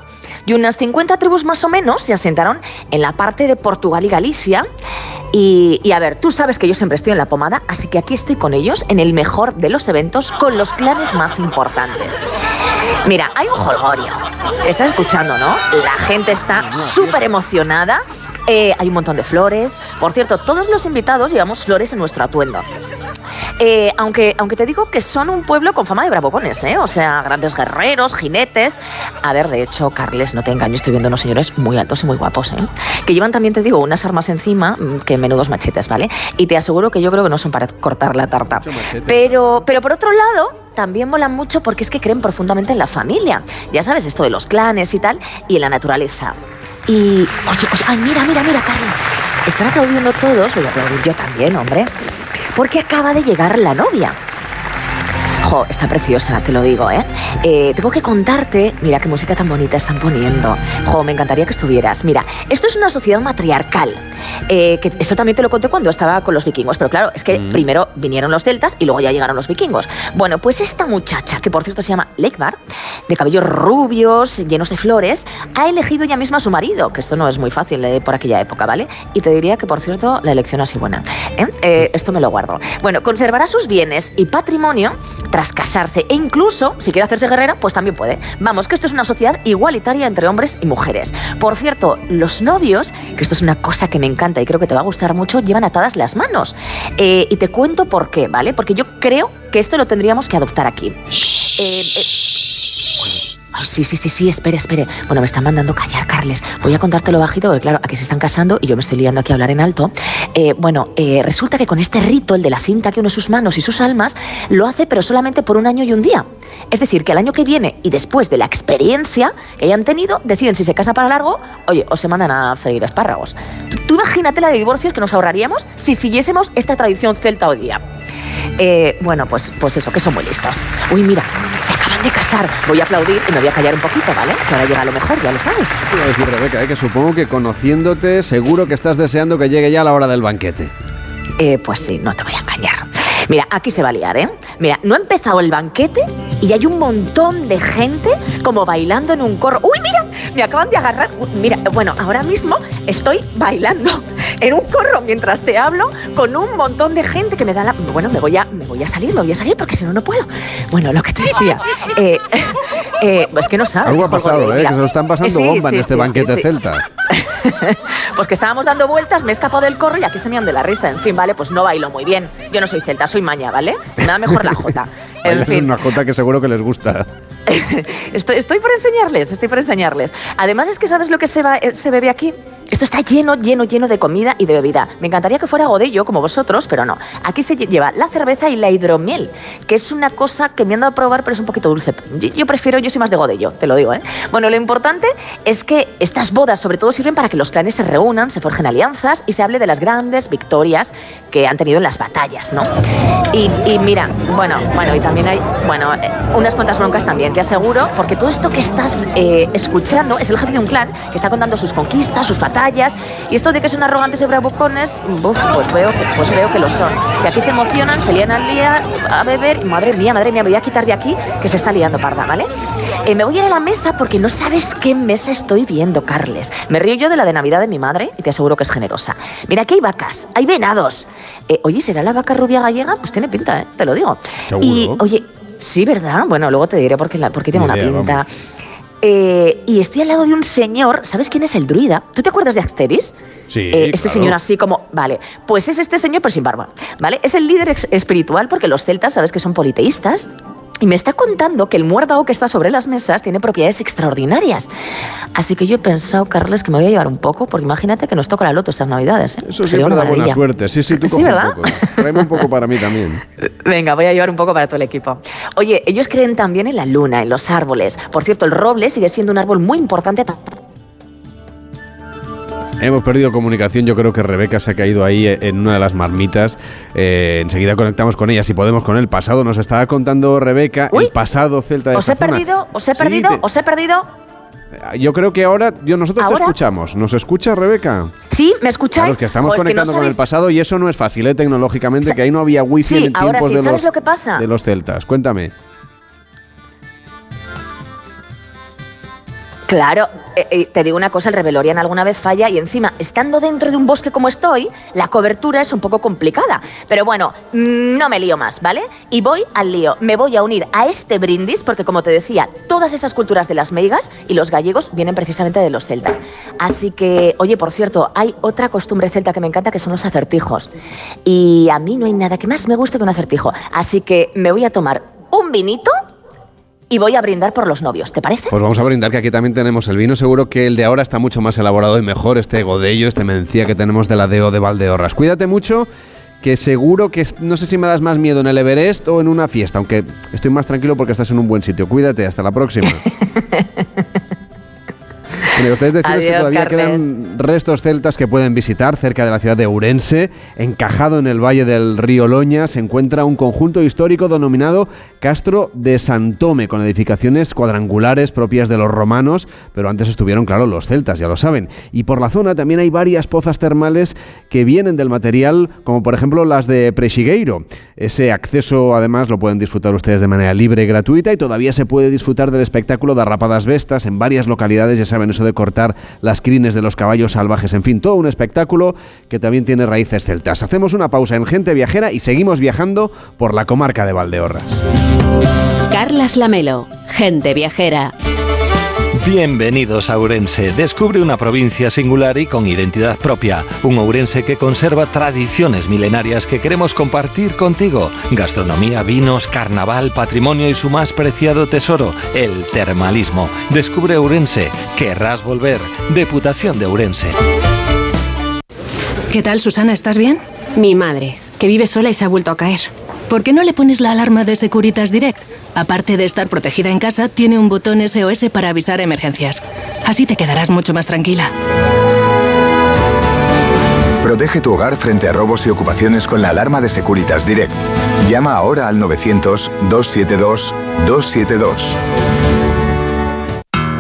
S41: y unas 50 tribus más o menos se asentaron en la parte de Portugal y Galicia. Y, a ver, tú sabes que yo siempre estoy en la pomada, así que aquí estoy con ellos en el mejor de los eventos con los clanes más importantes. Mira, hay un jolgorio. Estás escuchando, ¿no? La gente está súper emocionada. Eh, hay un montón de flores. Por cierto, todos los invitados llevamos flores en nuestro atuendo. Eh, aunque, aunque te digo que son un pueblo con fama de bravucones, ¿eh? O sea, grandes guerreros, jinetes. A ver, de hecho, Carles, no te engaño, estoy viendo unos señores muy altos y muy guapos, ¿eh? Que llevan también, te digo, unas armas encima mm, que menudos machetes, ¿vale? Y te aseguro que yo creo que no son para cortar la tarta. Pero, pero por otro lado, también molan mucho porque es que creen profundamente en la familia. Ya sabes, esto de los clanes y tal, y en la naturaleza. Y, oye, oye, ay, mira, mira, mira, Carles. Están aplaudiendo todos, voy a aplaudir yo también, hombre. Porque acaba de llegar la novia. Jo, está preciosa, te lo digo, ¿eh? Eh, Tengo que contarte, mira qué música tan bonita están poniendo. Jo, me encantaría que estuvieras. Mira, esto es una sociedad matriarcal. Eh, que esto también te lo conté cuando estaba con los vikingos, pero claro, es que primero vinieron los celtas y luego ya llegaron los vikingos. Bueno, pues esta muchacha, que por cierto se llama Lekbar, de cabellos rubios, llenos de flores, ha elegido ella misma a su marido, que esto no es muy fácil eh, por aquella época, ¿vale? Y te diría que, por cierto, la elección ha sido buena. Eh, esto me lo guardo. Bueno, conservará sus bienes y patrimonio tras casarse e incluso, si quiere hacerse guerrera, pues también puede. Vamos, que esto es una sociedad igualitaria entre hombres y mujeres. Por cierto, los novios, que esto es una cosa que me encanta y creo que te va a gustar mucho, llevan atadas las manos. Eh, y te cuento por qué, ¿vale? Porque yo creo que esto lo tendríamos que adoptar aquí. Eh, eh, Ay, sí, sí, sí, sí, espere, espere. Bueno, me están mandando callar, Carles. Voy a contártelo bajito, porque claro, aquí se están casando y yo me estoy liando aquí a hablar en alto. Eh, bueno, eh, resulta que con este rito, el de la cinta que une sus manos y sus almas, lo hace pero solamente por un año y un día. Es decir, que el año que viene y después de la experiencia que hayan tenido, deciden si se casa para largo, oye, o se mandan a freír espárragos. Tú, tú imagínate la de divorcios que nos ahorraríamos si siguiésemos esta tradición celta hoy día. Eh, bueno, pues, pues eso, que son muy listos. Uy, mira, se acaban de casar. Voy a aplaudir y me voy a callar un poquito, ¿vale? Que ahora llega lo mejor, ya lo sabes.
S2: A decir, Rebeca, eh, que supongo que conociéndote, seguro que estás deseando que llegue ya la hora del banquete.
S41: Eh, pues sí, no te voy a engañar. Mira, aquí se va a liar, ¿eh? Mira, no ha empezado el banquete y hay un montón de gente como bailando en un corro. ¡Uy, mira! Me acaban de agarrar. Uy, mira, bueno, ahora mismo estoy bailando en un corro mientras te hablo con un montón de gente que me da la... Bueno, me voy a, me voy a salir, me voy a salir porque si no, no puedo. Bueno, lo que te decía. Eh, eh, pues que no sabes.
S2: Algo ha pasado, ¿eh? Que se lo están pasando
S41: Sí,
S2: bomba
S41: sí,
S2: en este
S41: sí,
S2: banquete
S41: sí, sí.
S2: celta.
S41: Pues que estábamos dando vueltas, me he escapado del corro y aquí se me han de la risa. En fin, vale, pues no bailo muy bien. Yo no soy celta, soy maña, ¿vale? Me da mejor la jota. En
S2: es una jota que seguro que les gusta.
S41: estoy, estoy por enseñarles, estoy por enseñarles. Además es que sabes lo que se, va, eh, se bebe aquí. Esto está lleno, lleno, lleno de comida y de bebida. Me encantaría que fuera godello como vosotros, pero no. Aquí se lle- lleva la cerveza y la hidromiel, que es una cosa que me han dado a probar, pero es un poquito dulce. Yo, yo prefiero, yo soy más de godello, te lo digo, ¿eh? Bueno, lo importante es que estas bodas sobre todo sirven para que los clanes se reúnan, se forjen alianzas y se hable de las grandes victorias que han tenido en las batallas, ¿no? Y, y mira, bueno, bueno, y también hay, bueno, eh, unas cuantas broncas también, te aseguro, porque todo esto que estás eh, escuchando es el jefe de un clan que está contando sus conquistas, sus batallas, y esto de que son arrogantes y bravucones, buf, pues veo, que- pues veo que lo son. Que aquí se emocionan, se lían al día a beber, y madre mía, madre mía, me voy a quitar de aquí que se está liando parda, ¿vale? Eh, me voy a ir a la mesa porque no sabes qué mesa estoy viendo, Carles. Me río yo de la de Navidad de mi madre y te aseguro que es generosa. Mira, aquí hay vacas, hay venados. Eh, oye, ¿será la vaca rubia gallega? Pues tiene pinta, ¿eh? Te lo digo. Y, oye, sí, ¿verdad? Bueno, luego te diré por qué, la, por qué una pinta. Eh, y estoy al lado de un señor, ¿sabes quién es el druida? ¿Tú te acuerdas de Asteris?
S2: Sí,
S41: Eh, este
S2: claro.
S41: señor así como, vale, pues es este señor pero sin barba, ¿vale? Es el líder espiritual porque los celtas sabes que son politeístas. Y me está contando que el muérdago que está sobre las mesas tiene propiedades extraordinarias. Así que yo he pensado, Carles, que me voy a llevar un poco, porque imagínate que nos toca la loto estas navidades. ¿eh?
S2: Eso
S41: Sería
S2: siempre
S41: una
S2: da buena suerte. Sí, sí, tú
S41: Sí, ¿verdad?
S2: un poco. Tráeme un poco para mí también.
S41: Venga, voy a llevar un poco para todo el equipo. Oye, ellos creen también en la luna, en los árboles. Por cierto, el roble sigue siendo un árbol muy importante.
S2: Hemos perdido comunicación, yo creo que Rebeca se ha caído ahí en una de las marmitas. Eh, enseguida conectamos con ella, si podemos, con el pasado. Nos estaba contando Rebeca el pasado celta de
S41: ¿Os he
S2: zona.
S41: perdido? ¿Os he
S2: Sí,
S41: perdido?
S2: te-
S41: ¿Os he perdido?
S2: Yo creo que ahora yo, nosotros te
S41: ¿Ahora?
S2: escuchamos. ¿Nos escucha Rebeca?
S41: ¿Sí? ¿Me escucháis?
S2: Claro, es que estamos
S41: Jo, es que no
S2: conectando con el pasado y eso no es fácil, ¿eh? tecnológicamente, que ahí no había wifi
S41: Sí,
S2: en
S41: ahora
S2: tiempos
S41: sí.
S2: de,
S41: ¿Sabes
S2: los,
S41: lo que pasa?
S2: de los celtas. Cuéntame.
S41: Claro, eh, eh, te digo una cosa, el Revelorian alguna vez falla y encima, estando dentro de un bosque como estoy, la cobertura es un poco complicada. Pero bueno, mm, no me lío más, ¿vale? Y voy al lío. Me voy a unir a este brindis porque, como te decía, todas esas culturas de las meigas y los gallegos vienen precisamente de los celtas. Así que, oye, por cierto, hay otra costumbre celta que me encanta que son los acertijos. Y a mí no hay nada que más me guste que un acertijo. Así que me voy a tomar un vinito y voy a brindar por los novios, ¿te parece?
S2: Pues vamos a brindar que aquí también tenemos el vino. Seguro que el de ahora está mucho más elaborado y mejor. Este godello, este mencía que tenemos de la Deo de Valdeorras. Cuídate mucho, que seguro que no sé si me das más miedo en el Everest o en una fiesta, aunque estoy más tranquilo porque estás en un buen sitio. Cuídate, hasta la próxima. Bueno, ustedes decirles que
S41: Adiós,
S2: todavía
S41: Carles.
S2: quedan restos celtas que pueden visitar cerca de la ciudad de Ourense. Encajado en el valle del río Loña se encuentra un conjunto histórico denominado Castro de Santome, con edificaciones cuadrangulares propias de los romanos, pero antes estuvieron, claro, los celtas, ya lo saben. Y por la zona también hay varias pozas termales que vienen del material, como por ejemplo las de Prexigueiro. Ese acceso, además, lo pueden disfrutar ustedes de manera libre y gratuita y todavía se puede disfrutar del espectáculo de arrapadas bestas en varias localidades, ya saben, eso de cortar las crines de los caballos salvajes, en fin, todo un espectáculo que también tiene raíces celtas. Hacemos una pausa en Gente Viajera y seguimos viajando por la comarca de Valdeorras.
S1: Carlas Lamelo, gente viajera.
S20: Bienvenidos a Ourense. Descubre una provincia singular y con identidad propia. Un Ourense que conserva tradiciones milenarias que queremos compartir contigo. Gastronomía, vinos, carnaval, patrimonio y su más preciado tesoro, el termalismo. Descubre Ourense. Querrás volver. Deputación de Ourense.
S42: ¿Qué tal, Susana? ¿Estás bien? Mi madre, que vive sola y se ha vuelto a caer. ¿Por qué no le pones la alarma de Securitas Direct? Aparte de estar protegida en casa, tiene un botón SOS para avisar emergencias. Así te quedarás mucho más tranquila.
S43: Protege tu hogar frente a robos y ocupaciones con la alarma de Securitas Direct. Llama ahora al 900-272-272.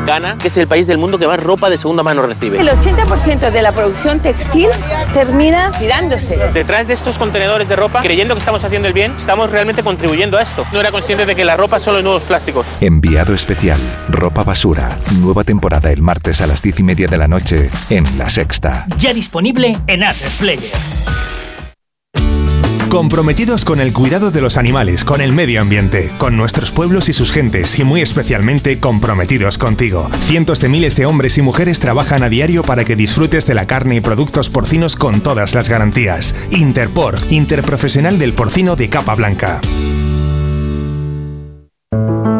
S12: Ghana, que es el país del mundo que más ropa de segunda mano recibe.
S44: El 80% de la producción textil termina tirándose.
S12: Detrás de estos contenedores de ropa, creyendo que estamos haciendo el bien, estamos realmente contribuyendo a esto. No era consciente de que la ropa solo nuevos plásticos.
S45: Enviado especial, ropa basura. Nueva temporada el martes a las 10 y media de la noche en La Sexta.
S46: Ya disponible en Atlas Player.
S37: Comprometidos con el cuidado de los animales, con el medio ambiente, con nuestros pueblos y sus gentes y muy especialmente comprometidos contigo. Cientos de miles de hombres y mujeres trabajan a diario para que disfrutes de la carne y productos porcinos con todas las garantías. Interpor, Interprofesional del Porcino de Capa Blanca.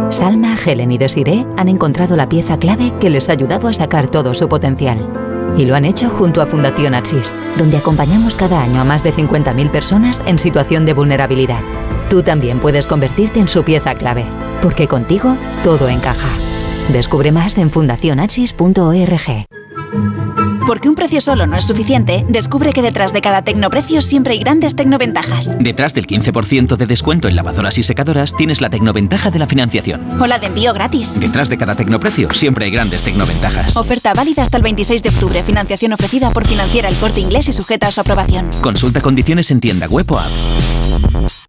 S17: Salma, Helen y Desiree han encontrado la pieza clave que les ha ayudado a sacar todo su potencial. Y lo han hecho junto a Fundación Axis, donde acompañamos cada año a más de 50.000 personas en situación de vulnerabilidad. Tú también puedes convertirte en su pieza clave, porque contigo todo encaja. Descubre más en fundacionaxis.org.
S47: Porque un precio solo no es suficiente, descubre que detrás de cada tecnoprecio siempre hay grandes tecnoventajas.
S16: Detrás del 15% de descuento en lavadoras y secadoras tienes la tecnoventaja de la financiación.
S47: O la de envío gratis.
S16: Detrás de cada tecnoprecio siempre hay grandes tecnoventajas.
S47: Oferta válida hasta el 26 de octubre. Financiación ofrecida por Financiera El Corte Inglés y sujeta a su aprobación.
S16: Consulta condiciones en tienda web o app.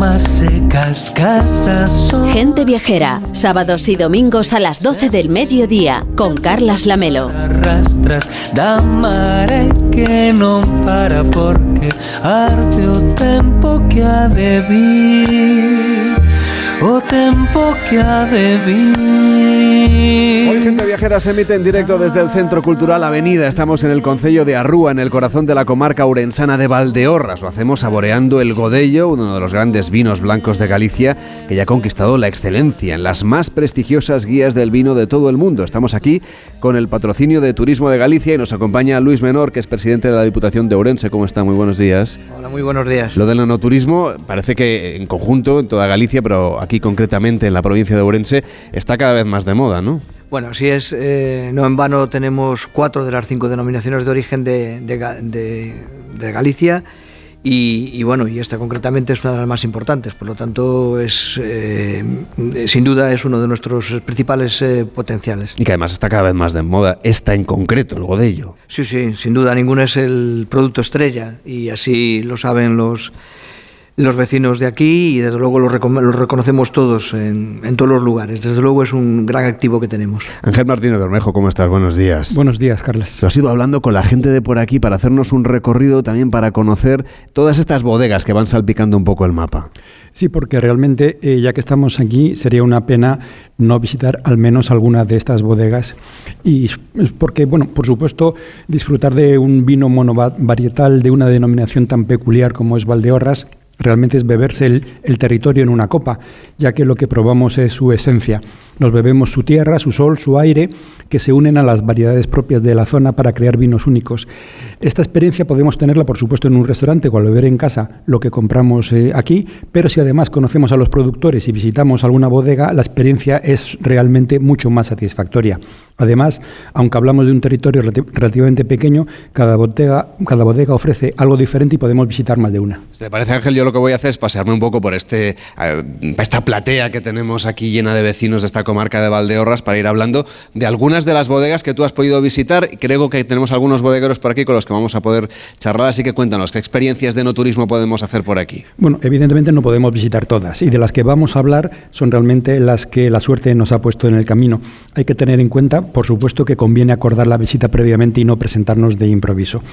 S48: Más secas casas son...
S1: Gente viajera, sábados y domingos a las 12 del mediodía con Carlas Lamelo.
S48: Arrastras da mare que non para porque arde o tempo que ha de vir. O tempo que ha de vir.
S2: Hoy Gente Viajera se emite en directo desde el Centro Cultural Avenida. Estamos en el Concello de Arrúa, en el corazón de la comarca urensana de Valdeorras. Lo hacemos saboreando el Godello, uno de los grandes vinos blancos de Galicia, que ya ha conquistado la excelencia en las más prestigiosas guías del vino de todo el mundo. Estamos aquí con el patrocinio de Turismo de Galicia y nos acompaña Luis Menor, que es presidente de la Diputación de Ourense. ¿Cómo está? Muy buenos días.
S49: Hola, muy buenos días.
S2: Lo del enoturismo parece que en conjunto en toda Galicia, pero aquí concretamente en la provincia de Ourense, está cada vez más de moda, ¿no?
S49: Bueno, así es. eh, no en vano tenemos cuatro de las cinco denominaciones de origen de, de Ga- de- de Galicia y, y bueno, y esta concretamente es una de las más importantes. Por lo tanto, es eh, sin duda es uno de nuestros principales eh, potenciales.
S2: Y que además está cada vez más de moda, esta en concreto, el Godello.
S49: Sí, sí, sin duda ninguno es el producto estrella y así lo saben los los vecinos de aquí y desde luego lo, recom- lo reconocemos todos en, en todos los lugares. Desde luego es un gran activo que tenemos.
S2: Ángel Martínez Bermejo, ¿cómo estás? Buenos días.
S39: Buenos días, Carlos.
S2: Lo has ido hablando con la gente de por aquí para hacernos un recorrido también para conocer todas estas bodegas que van salpicando un poco el mapa.
S39: Sí, porque realmente, eh, ya que estamos aquí, sería una pena no visitar al menos alguna de estas bodegas. Y es porque, bueno, por supuesto, disfrutar de un vino monovarietal de una denominación tan peculiar como es Valdeorras, realmente es beberse el, el territorio en una copa, ya que lo que probamos es su esencia. Nos bebemos su tierra, su sol, su aire, que se unen a las variedades propias de la zona para crear vinos únicos. Esta experiencia podemos tenerla, por supuesto, en un restaurante o al beber en casa lo que compramos eh, aquí, pero si además conocemos a los productores y visitamos alguna bodega, la experiencia es realmente mucho más satisfactoria. Además, aunque hablamos de un territorio relativamente pequeño, cada bodega, cada bodega ofrece algo diferente y podemos visitar más de una.
S2: Si te parece, Ángel, yo lo que voy a hacer es pasearme un poco por este, eh, esta platea que tenemos aquí llena de vecinos de esta comarca de Valdeorras para ir hablando de algunas de las bodegas que tú has podido visitar. Creo que tenemos algunos bodegueros por aquí con los que vamos a poder charlar, así que cuéntanos, ¿qué experiencias de no turismo podemos hacer por aquí?
S39: Bueno, evidentemente no podemos visitar todas y de las que vamos a hablar son realmente las que la suerte nos ha puesto en el camino. Hay que tener en cuenta por supuesto que conviene acordar la visita previamente y no presentarnos de improviso.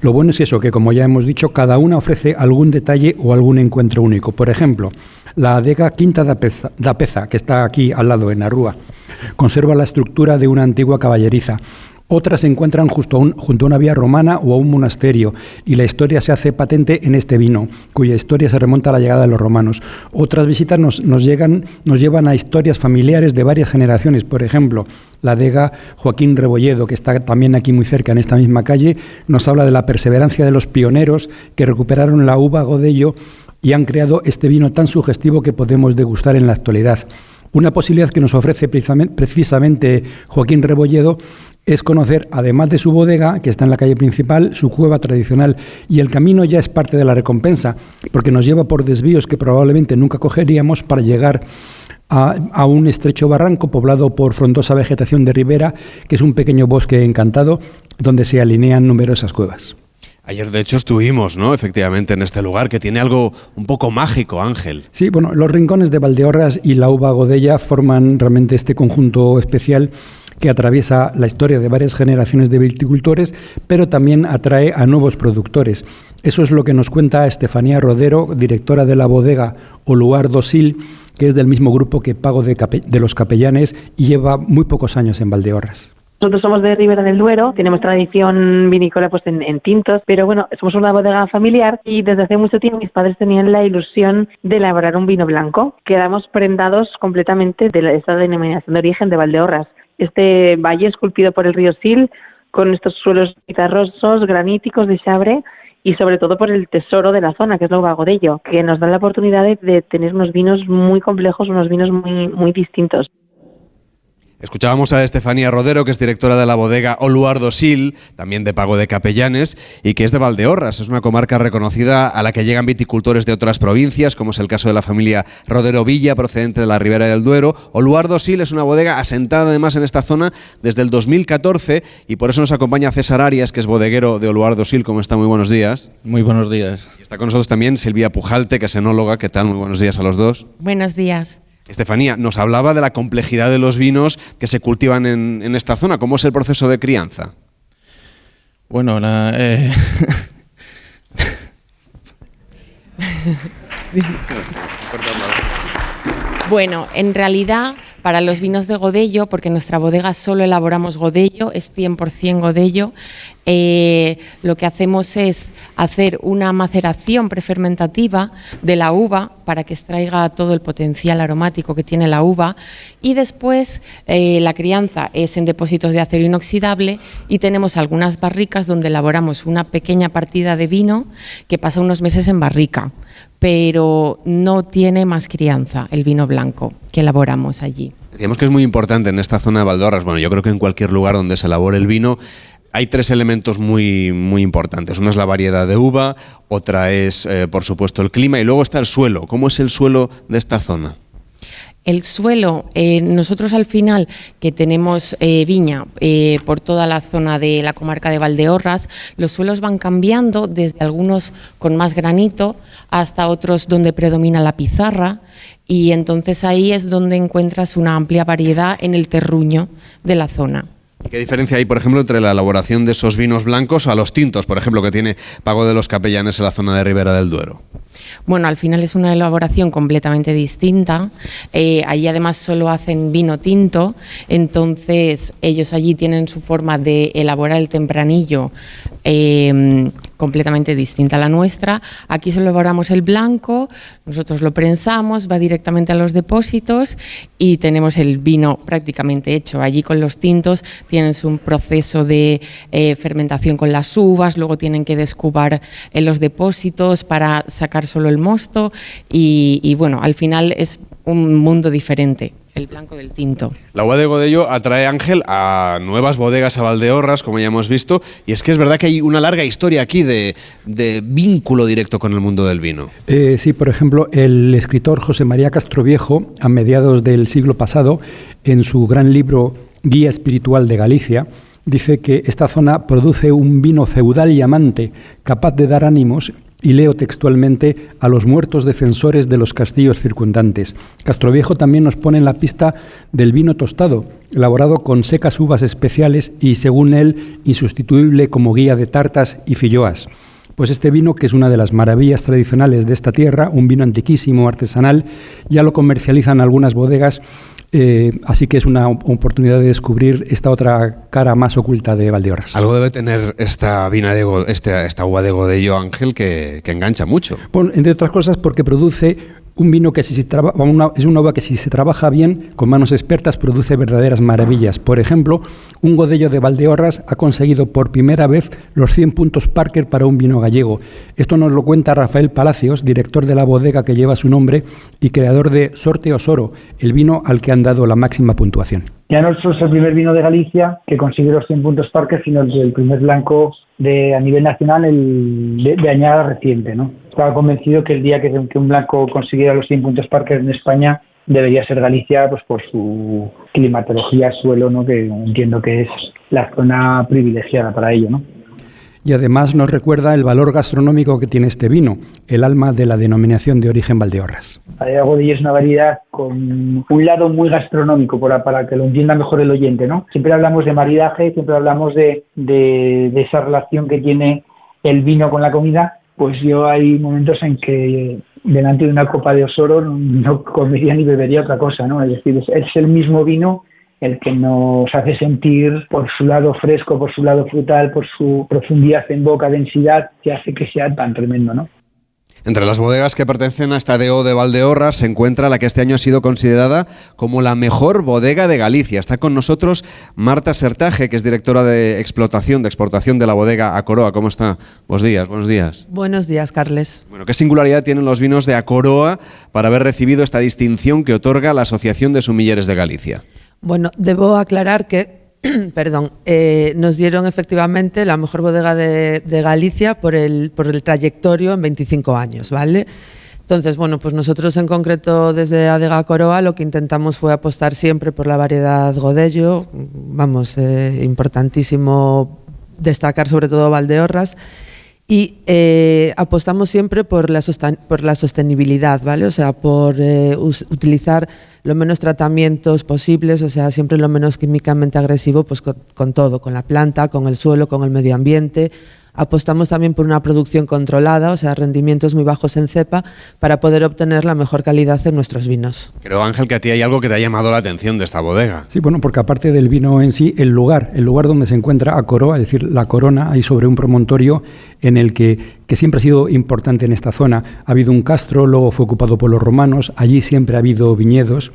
S39: Lo bueno es eso, que como ya hemos dicho, cada una ofrece algún detalle o algún encuentro único. Por ejemplo, la adega Quinta da Peza, que está aquí al lado, en Arrúa, conserva la estructura de una antigua caballeriza otras se encuentran justo a junto a una vía romana o a un monasterio, y la historia se hace patente en este vino, cuya historia se remonta a la llegada de los romanos. Otras visitas nos, llegan, nos llevan a historias familiares de varias generaciones. Por ejemplo, la dega Joaquín Rebolledo, que está también aquí muy cerca, en esta misma calle, nos habla de la perseverancia de los pioneros que recuperaron la uva Godello y han creado este vino tan sugestivo que podemos degustar en la actualidad. Una posibilidad que nos ofrece precisamente Joaquín Rebolledo es conocer, además de su bodega, que está en la calle principal, su cueva tradicional. Y el camino ya es parte de la recompensa, porque nos lleva por desvíos que probablemente nunca cogeríamos para llegar a, un estrecho barranco poblado por frondosa vegetación de ribera, que es un pequeño bosque encantado donde se alinean numerosas cuevas.
S2: Ayer, de hecho, estuvimos, ¿no? Efectivamente, en este lugar que tiene algo un poco mágico, Ángel.
S39: Sí, bueno, los rincones de Valdeorras y la uva Godella forman realmente este conjunto especial que atraviesa la historia de varias generaciones de viticultores, pero también atrae a nuevos productores. Eso es lo que nos cuenta Estefanía Rodero, directora de la bodega Oluar Dosil, que es del mismo grupo que Pago de, de los Capellanes y lleva muy pocos años en Valdeorras.
S50: Nosotros somos de Ribera del Duero, tenemos tradición vinícola pues en, tintos, pero bueno, somos una bodega familiar y desde hace mucho tiempo mis padres tenían la ilusión de elaborar un vino blanco. Quedamos prendados completamente de esta denominación de origen de Valdeorras este valle esculpido por el río Sil, con estos suelos guitarrosos, graníticos de Chabre y sobre todo por el tesoro de la zona, que es lo Godello, que nos da la oportunidad de, de, tener unos vinos muy complejos, unos vinos muy, muy distintos.
S2: Escuchábamos a Estefanía Rodero, que es directora de la bodega Oluardo Sil, también de Pago de Capellanes, y que es de Valdeorras. Es una comarca reconocida a la que llegan viticultores de otras provincias, como es el caso de la familia Rodero Villa, procedente de la Ribera del Duero. Oluardo Sil es una bodega asentada además en esta zona desde el 2014 y por eso nos acompaña César Arias, que es bodeguero de Oluardo Sil. ¿Cómo está? Muy buenos días.
S51: Muy buenos días.
S2: Y está con nosotros también Silvia Pujalte, que es enóloga. ¿Qué tal? Muy buenos días a los dos.
S52: Buenos días.
S2: Estefanía, nos hablaba de la complejidad de los vinos que se cultivan en, esta zona. ¿Cómo es el proceso de crianza?
S51: Bueno, eh,
S52: bueno, en realidad para los vinos de Godello, porque en nuestra bodega solo elaboramos Godello, es 100% Godello, eh, lo que hacemos es hacer una maceración prefermentativa de la uva para que extraiga todo el potencial aromático que tiene la uva y después eh, la crianza es en depósitos de acero inoxidable y tenemos algunas barricas donde elaboramos una pequeña partida de vino que pasa unos meses en barrica pero no tiene más crianza el vino blanco que elaboramos allí.
S2: Decíamos que es muy importante en esta zona de Valdorras, bueno, yo creo que en cualquier lugar donde se elabore el vino, hay tres elementos muy, muy importantes. Una es la variedad de uva, otra es, eh, por supuesto, el clima y luego está el suelo. ¿Cómo es el suelo de esta zona?
S52: El suelo, eh, nosotros al final que tenemos eh, viña por toda la zona de la comarca de Valdeorras, los suelos van cambiando desde algunos con más granito hasta otros donde predomina la pizarra y entonces ahí es donde encuentras una amplia variedad en el terruño de la zona.
S2: ¿Qué diferencia hay, por ejemplo, entre la elaboración de esos vinos blancos a los tintos, por ejemplo, que tiene Pago de los Capellanes en la zona de Ribera del Duero?
S52: Bueno, al final es una elaboración completamente distinta. Eh, allí además solo hacen vino tinto, entonces ellos allí tienen su forma de elaborar el tempranillo. Eh, completamente distinta a la nuestra. Aquí solo elaboramos el blanco, nosotros lo prensamos, va directamente a los depósitos y tenemos el vino prácticamente hecho. Allí con los tintos tienes un proceso de eh, fermentación con las uvas, luego tienen que descubar en los depósitos para sacar solo el mosto y bueno, al final es un mundo diferente el blanco del tinto.
S2: La uva de Godello atrae, Ángel, a nuevas bodegas a Valdeorras, como ya hemos visto, y es que es verdad que hay una larga historia aquí de, de vínculo directo con el mundo del vino.
S39: Eh, sí, por ejemplo, el escritor José María Castroviejo, a mediados del siglo pasado, en su gran libro Guía Espiritual de Galicia, dice que esta zona produce un vino feudal y amante, capaz de dar ánimos y leo textualmente a los muertos defensores de los castillos circundantes. Castroviejo también nos pone en la pista del vino tostado, elaborado con secas uvas especiales y, según él, insustituible como guía de tartas y filloas. Pues este vino, que es una de las maravillas tradicionales de esta tierra, un vino antiquísimo, artesanal, ya lo comercializan algunas bodegas eh, así que es una oportunidad de descubrir esta otra cara más oculta de Valdeorras.
S2: Algo debe tener esta, vina de, este, esta uva de Godello Ángel que, que engancha mucho.
S39: Bueno, entre otras cosas porque produce un vino que si se es una uva que si se trabaja bien, con manos expertas, produce verdaderas maravillas. Por ejemplo, un Godello de Valdeorras ha conseguido por primera vez los 100 puntos Parker para un vino gallego. Esto nos lo cuenta Rafael Palacios, director de la bodega que lleva su nombre y creador de Sorte Osoro, el vino al que han dado la máxima puntuación.
S53: Ya no solo es el primer vino de Galicia que consigue los 100 puntos Parker, sino el primer blanco de, a nivel nacional el, de, añada reciente. ¿no? Estaba convencido que el día que, que un blanco consiguiera los 100 puntos Parker en España debería ser Galicia pues por su climatología, suelo, ¿no? que entiendo que es la zona privilegiada para ello. ¿no?
S39: Y además nos recuerda el valor gastronómico que tiene este vino, el alma de la denominación de origen Valdeorras.
S53: Godillo es una variedad con un lado muy gastronómico, para, que lo entienda mejor el oyente. ¿no? Siempre hablamos de maridaje, siempre hablamos de, de, esa relación que tiene el vino con la comida. Pues yo hay momentos en que delante de una copa de osoro no comería ni bebería otra cosa, ¿no? Es decir, es el mismo vino el que nos hace sentir por su lado fresco, por su lado frutal, por su profundidad en boca, densidad, que hace que sea tan tremendo, ¿no?
S2: Entre las bodegas que pertenecen a esta DO de Valdeorras se encuentra la que este año ha sido considerada como la mejor bodega de Galicia. Está con nosotros Marta Sertaje, que es directora de explotación, de exportación de la bodega Acoroa. ¿Cómo está? Buenos días, buenos días.
S54: Buenos días, Carles.
S2: Bueno, ¿qué singularidad tienen los vinos de Acoroa para haber recibido esta distinción que otorga la Asociación de Sumilleres de Galicia?
S54: Bueno, debo aclarar que perdón, eh, nos dieron efectivamente la mejor bodega de, Galicia por el, por el trayectorio en 25 años, ¿vale? Entonces, bueno, pues nosotros en concreto desde Adega Coroa lo que intentamos fue apostar siempre por la variedad Godello, vamos, eh, importantísimo destacar sobre todo Valdeorras, y eh, apostamos siempre por la, por la sostenibilidad, ¿vale? O sea, por eh, utilizar lo menos tratamientos posibles, o sea, siempre lo menos químicamente agresivo, pues con, con, todo, con la planta, con el suelo, con el medio ambiente. Apostamos también por una producción controlada, o sea, rendimientos muy bajos en cepa, para poder obtener la mejor calidad en nuestros vinos.
S2: Creo, Ángel, que a ti hay algo que te ha llamado la atención de esta bodega.
S39: Sí, bueno, porque aparte del vino en sí, el lugar, el lugar donde se encuentra a Coroa, es decir, la corona, hay sobre un promontorio en el que que siempre ha sido importante en esta zona. Ha habido un castro, luego fue ocupado por los romanos, allí siempre ha habido viñedos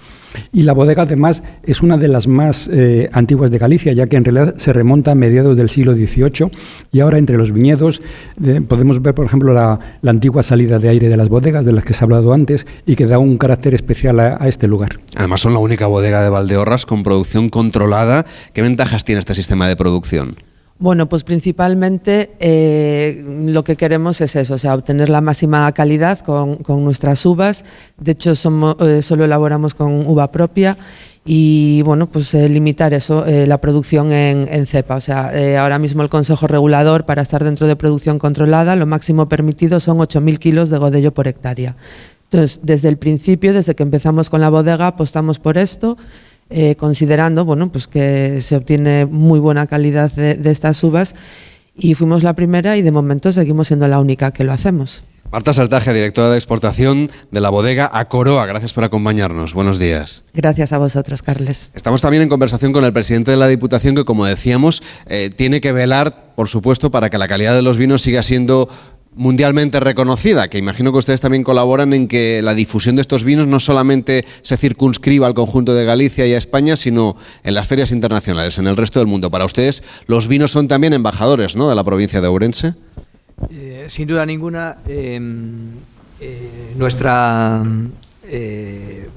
S39: y la bodega además es una de las más eh, antiguas de Galicia, ya que en realidad se remonta a mediados del siglo XVIII y ahora entre los viñedos eh, podemos ver, por ejemplo, la, la, antigua salida de aire de las bodegas, de las que se ha hablado antes, y que da un carácter especial a, a este lugar.
S2: Además son la única bodega de Valdeorras con producción controlada. ¿Qué ventajas tiene este sistema de producción?
S54: Bueno, pues principalmente eh, lo que queremos es eso, sea, obtener la máxima calidad con, con nuestras uvas. De hecho, somos, eh, solo elaboramos con uva propia y bueno, pues eh, limitar eso, eh, la producción en, cepa. O sea, ahora mismo el Consejo Regulador, para estar dentro de producción controlada, lo máximo permitido son 8.000 kilos de godello por hectárea. Entonces, desde el principio, desde que empezamos con la bodega, apostamos por esto. Eh, considerando bueno, pues que se obtiene muy buena calidad de, de, estas uvas y fuimos la primera y de momento seguimos siendo la única que lo hacemos.
S2: Marta Saltaje, directora de exportación de la bodega Acoroa. Gracias por acompañarnos. Buenos días.
S54: Gracias a vosotros, Carles.
S2: Estamos también en conversación con el presidente de la Diputación que, como decíamos, eh, tiene que velar, por supuesto, para que la calidad de los vinos siga siendo mundialmente reconocida, que imagino que ustedes también colaboran en que la difusión de estos vinos no solamente se circunscriba al conjunto de Galicia y a España, sino en las ferias internacionales, en el resto del mundo. Para ustedes, los vinos son también embajadores ¿no? de la provincia de Ourense.
S49: Eh, sin duda ninguna, em, eh, nuestra eh,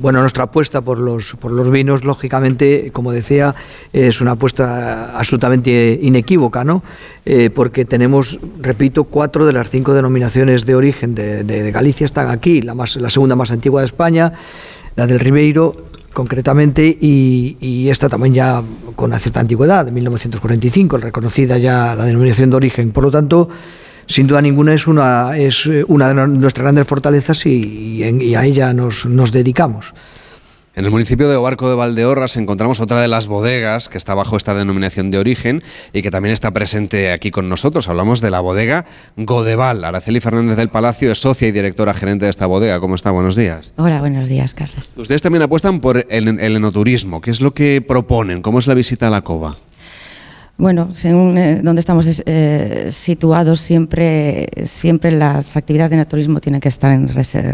S49: bueno, nuestra apuesta por los, por los vinos, lógicamente, como decía, es una apuesta absolutamente inequívoca, ¿no? porque tenemos, repito, cuatro de las cinco denominaciones de origen de, Galicia están aquí, la, más, la segunda más antigua de España, la del Ribeiro, concretamente, y, esta también ya con una cierta antigüedad, de 1945, reconocida ya la denominación de origen. Por lo tanto, sin duda ninguna es una, es una de nuestras grandes fortalezas y, y a ella nos, nos dedicamos.
S2: En el municipio de Obarco de Valdeorras encontramos otra de las bodegas que está bajo esta denominación de origen y que también está presente aquí con nosotros. Hablamos de la bodega Godeval. Araceli Fernández del Palacio es socia y directora gerente de esta bodega. ¿Cómo está? Buenos días.
S55: Hola, buenos días, Carlos.
S2: Ustedes también apuestan por el, el enoturismo. ¿Qué es lo que proponen? ¿Cómo es la visita a la cova?
S55: Bueno, según eh, donde estamos eh, situados, siempre, siempre las actividades de naturismo tienen que estar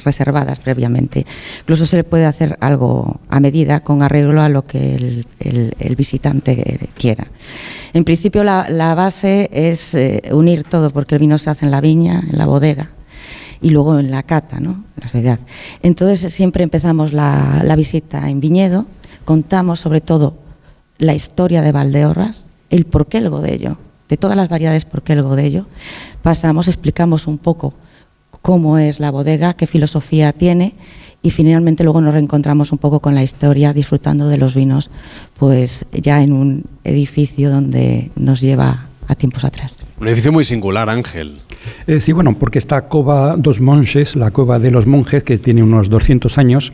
S55: reservadas previamente. Incluso se le puede hacer algo a medida con arreglo a lo que el, visitante quiera. En principio, la, base es eh, unir todo, porque el vino se hace en la viña, en la bodega y luego en la cata, ¿no? la sociedad. Entonces, siempre empezamos la, la visita en viñedo, contamos sobre todo la historia de Valdeorras el por qué el godello, de todas las variedades por qué el godello, pasamos, explicamos un poco cómo es la bodega, qué filosofía tiene y finalmente luego nos reencontramos un poco con la historia disfrutando de los vinos pues ya en un edificio donde nos lleva a tiempos atrás.
S2: Un edificio muy singular, Ángel.
S39: Eh, sí, bueno, porque esta cova dos monjes, la cova de los monjes, que tiene unos 200 años,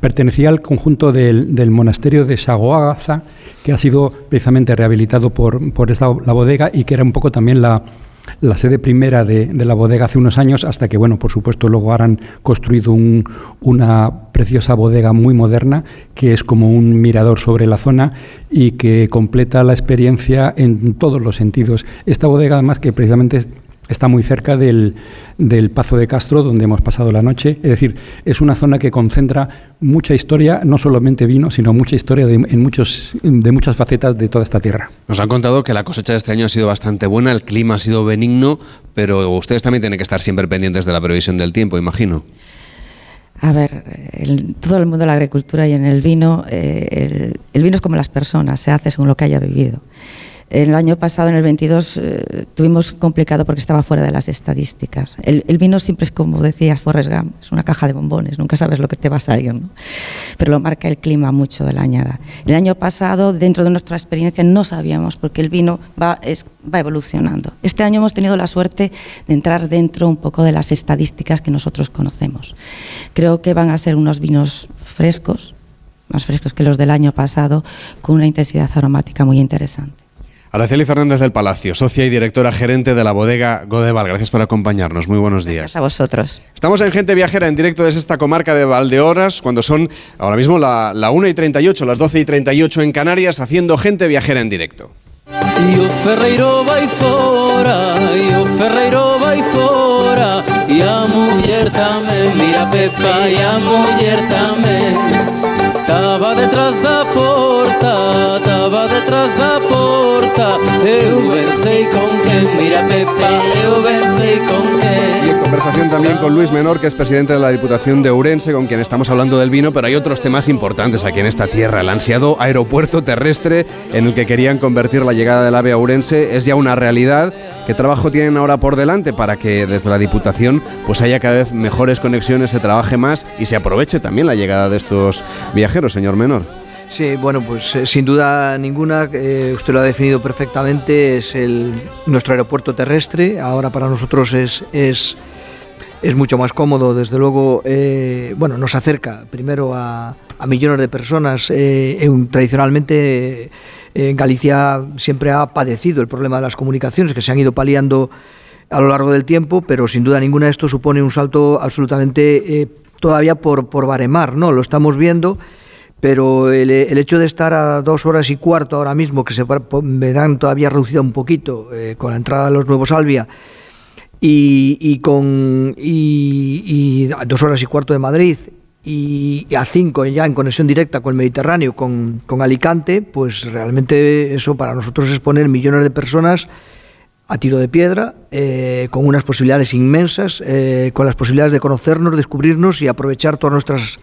S39: pertenecía al conjunto del, del monasterio de Sagoagaza, que ha sido precisamente rehabilitado por, por esta, la bodega y que era un poco también la, la sede primera de, de, la bodega hace unos años, hasta que, bueno, por supuesto, luego han construido un, una preciosa bodega muy moderna, que es como un mirador sobre la zona y que completa la experiencia en todos los sentidos. Esta bodega, además, que precisamente es Está muy cerca del, del, Pazo de Castro, donde hemos pasado la noche. Es decir, es una zona que concentra mucha historia, no solamente vino, sino mucha historia de, en muchos, de muchas facetas de toda esta tierra.
S2: Nos han contado que la cosecha de este año ha sido bastante buena, el clima ha sido benigno, pero ustedes también tienen que estar siempre pendientes de la previsión del tiempo, imagino.
S55: A ver, todo el mundo de la agricultura y en el vino, eh, el, el vino es como las personas, se hace según lo que haya vivido. El año pasado, en el 22, eh, tuvimos complicado porque estaba fuera de las estadísticas. El, vino siempre es como decías Forrest Gump, es una caja de bombones, nunca sabes lo que te va a salir, ¿no? pero lo marca el clima mucho de la añada. El año pasado, dentro de nuestra experiencia, no sabíamos porque el vino va, evolucionando. Este año hemos tenido la suerte de entrar dentro un poco de las estadísticas que nosotros conocemos. Creo que van a ser unos vinos frescos, más frescos que los del año pasado, con una intensidad aromática muy interesante.
S2: Araceli Fernández del Palacio, socia y directora gerente de la bodega Godeval. Gracias por acompañarnos. Muy buenos días.
S55: Gracias a vosotros.
S2: Estamos en Gente Viajera en directo desde esta comarca de Valdeoras, cuando son ahora mismo la, la 1 y 38, las 12 y 38 en Canarias, haciendo Gente Viajera en directo.
S22: Yo Ferreiro vai fora, yo Ferreiro vai fora, y a mujer también, mira Pepa, y a mujer también. Estaba detrás da porta, estaba detrás da porta Eu vencei con quen, mira Pepa, eu vencei con quen
S2: Y en conversación también con Luis Menor, que es presidente de la Diputación de Ourense, con quien estamos hablando del vino, pero hay otros temas importantes aquí en esta tierra. El ansiado aeropuerto terrestre en el que querían convertir la llegada del AVE a Ourense es ya una realidad. ¿Qué trabajo tienen ahora por delante para que desde la Diputación pues haya cada vez mejores conexiones, se trabaje más y se aproveche también la llegada de estos viajeros? señor Menor.
S49: Sí, bueno, pues eh, sin duda ninguna, eh, usted lo ha definido perfectamente, es el, nuestro aeropuerto terrestre, ahora para nosotros es, es, mucho más cómodo, desde luego, eh, bueno, nos acerca primero a, a millones de personas, tradicionalmente eh, Galicia siempre ha padecido el problema de las comunicaciones que se han ido paliando a lo largo del tiempo, pero sin duda ninguna esto supone un salto absolutamente todavía por, por baremar, ¿no? Lo estamos viendo pero el, hecho de estar a dos horas y cuarto ahora mismo, que se verán todavía reducida un poquito eh, con la entrada de los nuevos Albia, y, con y, dos horas y cuarto de Madrid y, a cinco ya en conexión directa con el Mediterráneo, con, Alicante, pues realmente eso para nosotros es poner millones de personas a tiro de piedra, eh, con unas posibilidades inmensas, eh, con las posibilidades de conocernos, descubrirnos y aprovechar todas nuestras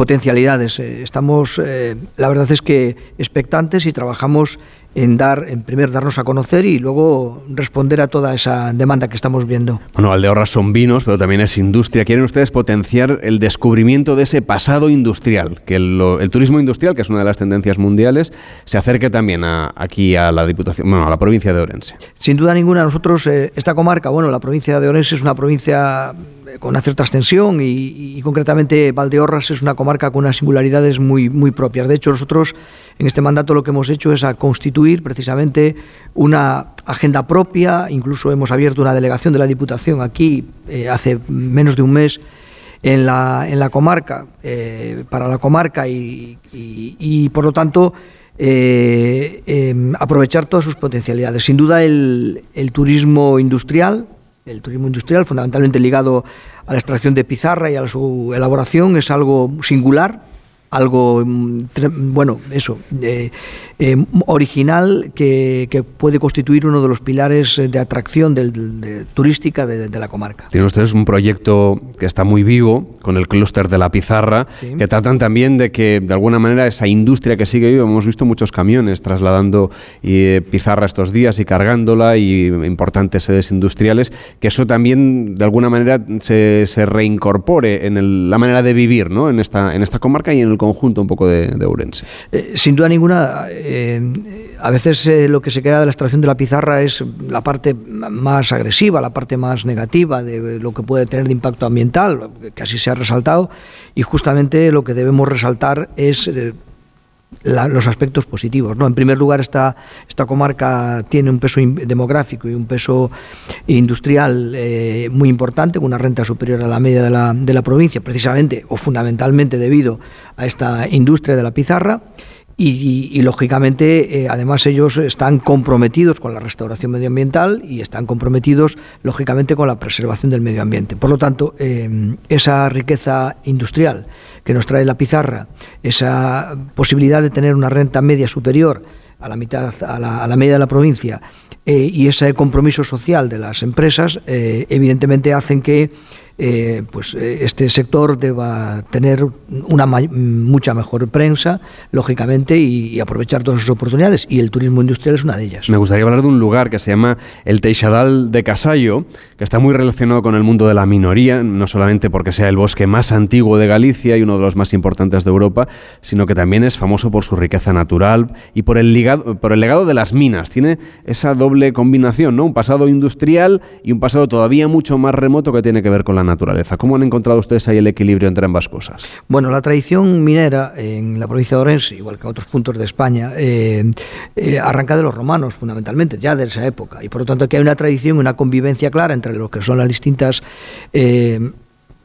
S49: potencialidades. Eh, estamos, la verdad es que expectantes y trabajamos en dar, en primer darnos a conocer y luego responder a toda esa demanda que estamos viendo.
S2: Bueno, Aldeorras son vinos, pero también es industria. Quieren ustedes potenciar el descubrimiento de ese pasado industrial, que el, turismo industrial, que es una de las tendencias mundiales, se acerque también aquí a la Diputación, bueno, a la provincia de Orense.
S49: Sin duda ninguna, nosotros eh, esta comarca, bueno, la provincia de Orense es una provincia eh, con una cierta extensión y, y, concretamente Valdeorras es una comarca con unas singularidades muy, muy propias. De hecho, nosotros en este mandato lo que hemos hecho es a constituir precisamente una agenda propia, incluso hemos abierto una delegación de la Diputación aquí eh, hace menos de un mes en la, en la comarca, eh, para la comarca y, por lo tanto eh, em, aprovechar todas sus potencialidades. Sin duda el turismo industrial, el turismo industrial fundamentalmente ligado a la extracción de pizarra y a su elaboración es algo singular algo, mm, bueno, eso, eh, eh, original que, puede constituir uno de los pilares de atracción del, turística de, la comarca.
S2: Tienen ustedes un proyecto que está muy vivo con el clúster de la pizarra, que tratan también de que de alguna manera esa industria que sigue viva, hemos visto muchos camiones trasladando eh, pizarra estos días y cargándola y importantes sedes industriales, que eso también de alguna manera se, se reincorpore en la manera de vivir ¿no? en, esta, en esta comarca y en el conjunto un poco de, de Ourense.
S49: sin duda ninguna eh, a veces eh, lo que se queda de la extracción de la pizarra es la parte más agresiva, la parte más negativa de lo que puede tener de impacto ambiental, que así se ha resaltado, y justamente lo que debemos resaltar es eh, los aspectos positivos. ¿no? En primer lugar, esta, esta comarca tiene un peso demográfico y un peso industrial muy importante, con una renta superior a la media de la, de la provincia, precisamente o fundamentalmente debido a esta industria de la pizarra. Y, lógicamente, eh, además, ellos están comprometidos con la restauración medioambiental y están comprometidos, lógicamente, con la preservación del medio ambiente. Por lo tanto, eh, esa riqueza industrial que nos trae la pizarra, esa posibilidad de tener una renta media superior a la mitad, a la, media de la provincia, eh, y ese compromiso social de las empresas, evidentemente hacen que eh, pues eh, este sector deba tener una mucha mejor prensa, lógicamente, y, aprovechar todas sus oportunidades. Y el turismo industrial es una de ellas.
S2: Me gustaría hablar de un lugar que se llama el Teixadal de Casallo, que está muy relacionado con el mundo de la minoría, no solamente porque sea el bosque más antiguo de Galicia y uno de los más importantes de Europa, sino que también es famoso por su riqueza natural y por el, por el legado de las minas. Tiene esa doble combinación, ¿no? Un pasado industrial y un pasado todavía mucho más remoto que tiene que ver con la naturaleza. ¿Cómo han encontrado ustedes ahí el equilibrio entre ambas cosas?
S49: Bueno, la tradición minera en la provincia de Orense, igual que en otros puntos de España, eh, eh, arranca de los romanos, fundamentalmente, ya de esa época. Y por lo tanto aquí hay una tradición, una convivencia clara entre lo que son las distintas... Eh,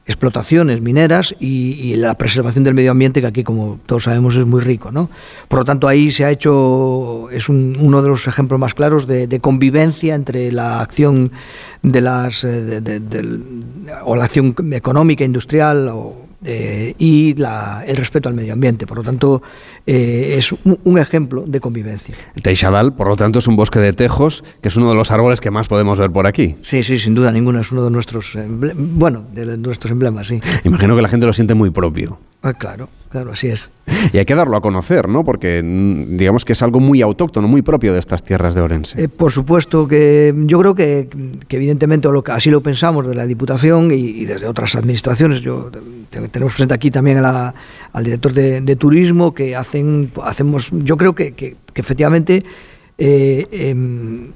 S49: explotaciones mineras y, la preservación del medio ambiente, que aquí, como todos sabemos, es muy rico. ¿no? Por lo tanto, ahí se ha hecho, es uno de los ejemplos más claros de, convivencia entre la acción de las, eh, o la acción económica, industrial eh, y el respeto al medio ambiente. Por lo tanto, eh, es un, ejemplo de convivencia.
S2: El Teixadal, por lo tanto, es un bosque de tejos, que es uno de los árboles que más podemos ver por aquí.
S49: Sí, sí, sin duda ninguna, es uno de nuestros, bueno, de nuestros emblemas, sí.
S2: Imagino que la gente lo siente muy propio.
S49: Ah, claro, claro, así es.
S2: Y hay que darlo a conocer, ¿no? Porque mm, digamos que es algo muy autóctono, muy propio de estas tierras de Orense.
S49: Eh, por supuesto que yo creo que, evidentemente lo así lo pensamos de la Diputación y, desde otras administraciones. Yo tenemos presente aquí también al director de, turismo que hacen, hacemos, yo creo que, efectivamente eh, em,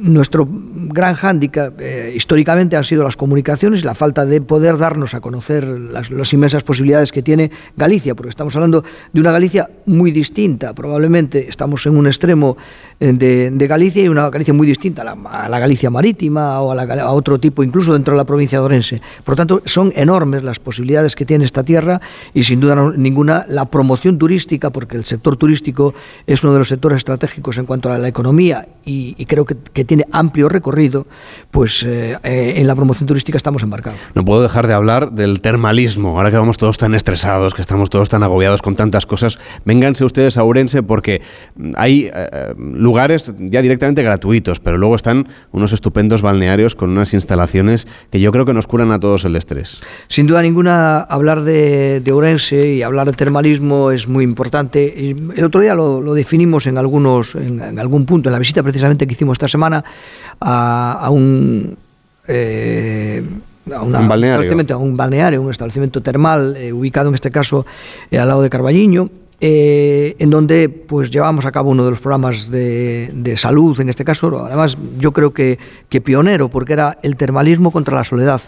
S49: nuestro gran hándicap eh, históricamente han sido las comunicaciones y la falta de poder darnos a conocer las, inmensas posibilidades que tiene Galicia, porque estamos hablando de una Galicia muy distinta. Probablemente estamos en un extremo eh, de, de Galicia y una Galicia muy distinta a la, Galicia marítima o a, la, otro tipo, incluso dentro de la provincia de Orense. Por tanto, son enormes las posibilidades que tiene esta tierra y sin duda ninguna la promoción turística, porque el sector turístico es uno de los sectores estratégicos en cuanto a la economía y, creo que tiene amplio recorrido, pues eh, eh, en la promoción turística estamos embarcados.
S2: No puedo dejar de hablar del termalismo, ahora que vamos todos tan estresados, que estamos todos tan agobiados con tantas cosas, vénganse ustedes a Ourense porque hay eh, lugares ya directamente gratuitos, pero luego están unos estupendos balnearios con unas instalaciones que yo creo que nos curan a todos el estrés.
S49: Sin duda ninguna, hablar de, de Ourense y hablar de termalismo es muy importante. El otro día lo, lo definimos en, algunos, en, en algún punto, en la visita precisamente que hicimos esta semana, a, a un eh, a, una,
S2: un balneario.
S49: Un a un balneario, un establecimiento termal eh, ubicado en este caso eh, al lado de Carballiño, eh, en donde pues llevamos a cabo uno de los programas de, de, salud, en este caso, además yo creo que, que pionero, porque era el termalismo contra la soledad.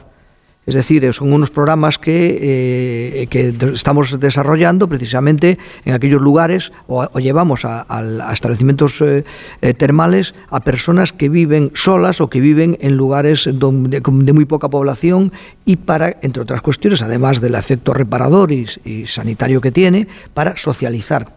S49: Es decir, son unos programas que, eh, que estamos desarrollando precisamente en aquellos lugares o, llevamos a, establecimientos eh, eh, termales a personas que viven solas o que viven en lugares donde, de muy poca población y para, entre otras cuestiones, además del efecto reparador y, sanitario que tiene, para socializar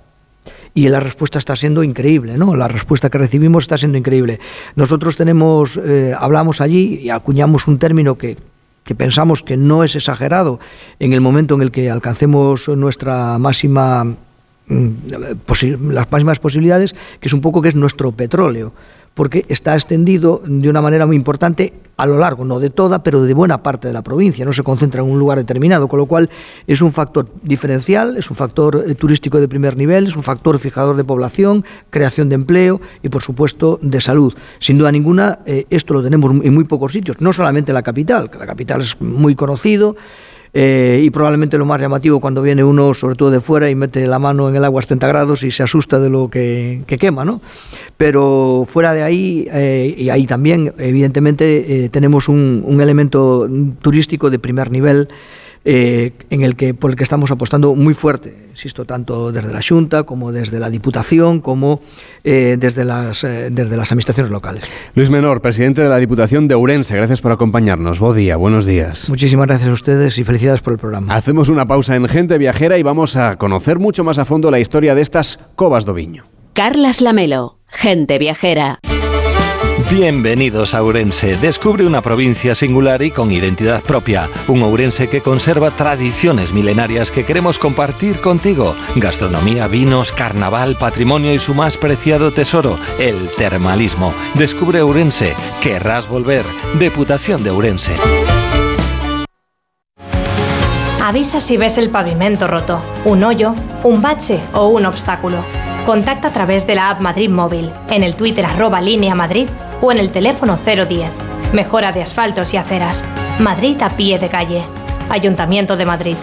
S49: y la respuesta está siendo increíble, ¿no? La respuesta que recibimos está siendo increíble. Nosotros tenemos, eh, hablamos allí y acuñamos un término que que pensamos que no es exagerado en el momento en el que alcancemos nuestra máxima las máximas posibilidades, que es un poco que es nuestro petróleo porque está extendido de una manera muy importante a lo largo, no de toda, pero de buena parte de la provincia, no se concentra en un lugar determinado, con lo cual es un factor diferencial, es un factor eh, turístico de primer nivel, es un factor fijador de población, creación de empleo y, por supuesto, de salud. Sin duda ninguna, eh, esto lo tenemos en muy pocos sitios, no solamente en la capital, que la capital es muy conocido, eh, y probablemente lo más llamativo cuando viene uno, sobre todo de fuera, y mete la mano en el agua a 70 grados y se asusta de lo que, que quema, ¿no? Pero fuera de ahí, eh, y ahí también, evidentemente, eh, tenemos un elemento turístico de primer nivel eh, en el que por el que estamos apostando muy fuerte, insisto, tanto desde la Junta como desde la Diputación como eh, desde, las, eh, desde las administraciones locales.
S2: Luis Menor, presidente de la Diputación de Ourense, gracias por acompañarnos. Buen día, buenos días.
S49: Muchísimas gracias a ustedes y felicidades por el programa.
S2: Hacemos una pausa en Gente Viajera y vamos a conocer mucho más a fondo la historia de estas covas do viño.
S1: Carlas Lamelo, Gente Viajera.
S20: Bienvenidos a Ourense. Descubre una provincia singular y con identidad propia. Un Ourense que conserva tradiciones milenarias que queremos compartir contigo. Gastronomía, vinos, carnaval, patrimonio y su más preciado tesoro, el termalismo. Descubre Ourense. Querrás volver. Deputación de Ourense.
S56: Avisa si ves el pavimento roto, un hoyo, un bache o un obstáculo. Contacta a través de la app Madrid Móvil, en el Twitter arroba línea Madrid o en el teléfono 010. Mejora de asfaltos y aceras. Madrid a pie de calle. Ayuntamiento de Madrid.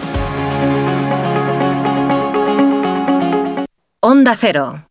S37: Onda Cero.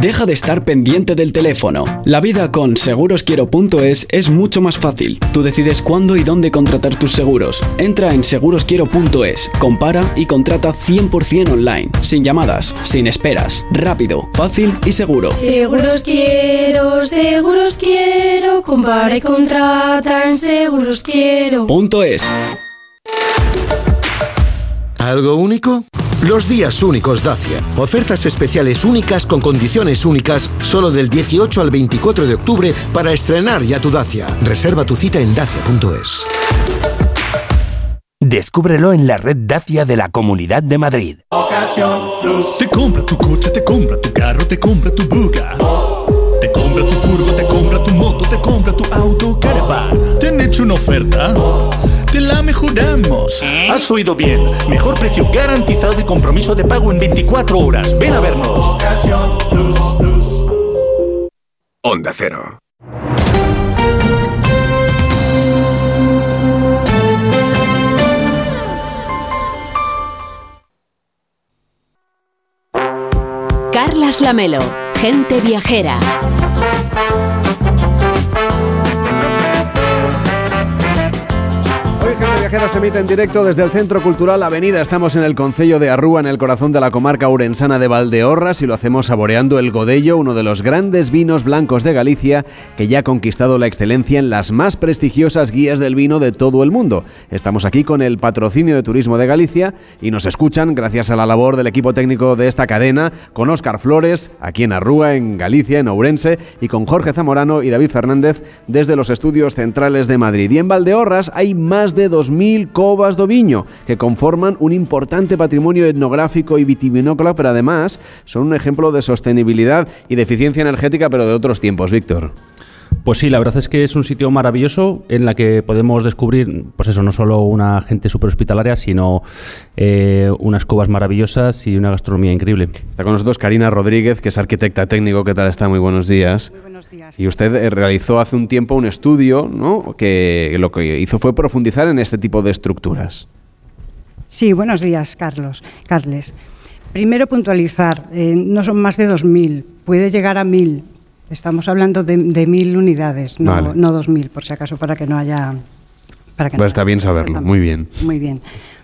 S57: Deja de estar pendiente del teléfono. La vida con segurosquiero.es es mucho más fácil. Tú decides cuándo y dónde contratar tus seguros. Entra en segurosquiero.es, compara y contrata 100% online, sin llamadas, sin esperas, rápido, fácil y seguro.
S56: Seguros quiero, seguros quiero, compara y contrata en seguros quiero.
S57: Punto es.
S16: ¿Algo único? Los días únicos Dacia. Ofertas especiales únicas con condiciones únicas solo del 18 al 24 de octubre para estrenar ya tu Dacia. Reserva tu cita en dacia.es.
S58: Descúbrelo en la red Dacia de la Comunidad de Madrid.
S59: Te compra tu coche, te compra tu carro, te compra tu buga. Te compra tu furgo, te compra tu moto, te compra tu auto, caravan. ¿Te han hecho una oferta? Te la mejoramos. Has oído bien. Mejor precio garantizado y compromiso de pago en 24 horas. Ven a vernos.
S60: Onda Cero.
S1: Carlas Lamelo, gente viajera.
S2: Viajera se emite en directo desde el Centro Cultural Avenida. Estamos en el Concello de Arrúa, en el corazón de la comarca urensana de Valdeorras y lo hacemos saboreando el Godello, uno de los grandes vinos blancos de Galicia que ya ha conquistado la excelencia en las más prestigiosas guías del vino de todo el mundo. Estamos aquí con el patrocinio de Turismo de Galicia y nos escuchan gracias a la labor del equipo técnico de esta cadena, con Óscar Flores, aquí en Arrúa, en Galicia, en Ourense, y con Jorge Zamorano y David Fernández desde los estudios centrales de Madrid. Y en Valdeorras hay más de 2.000 covas do viño que conforman un importante patrimonio etnográfico y vitivinícola, pero además son un ejemplo de sostenibilidad y de eficiencia energética, pero de otros tiempos, Víctor.
S3: Pues sí, la verdad es que es un sitio maravilloso en la que podemos descubrir, pues eso, no solo una gente súper hospitalaria, sino eh, unas covas maravillosas y una gastronomía increíble.
S2: Está con nosotros Karina Rodríguez, que es arquitecta técnico. ¿Qué tal está? Muy buenos días. Muy buenos días. Y usted eh, realizó hace un tiempo un estudio, ¿no? Que lo que hizo fue profundizar en este tipo de estructuras.
S61: Sí, buenos días, Carlos. Carles. Primero puntualizar, eh, no son más de 2.000, puede llegar a 1.000. Estamos hablando de, de 1.000 unidades, no,
S2: Vale.
S61: no 2.000, por si acaso, para que no haya... Para que
S2: Pues
S61: no
S2: está bien saberlo, muy bien.
S61: Muy bien.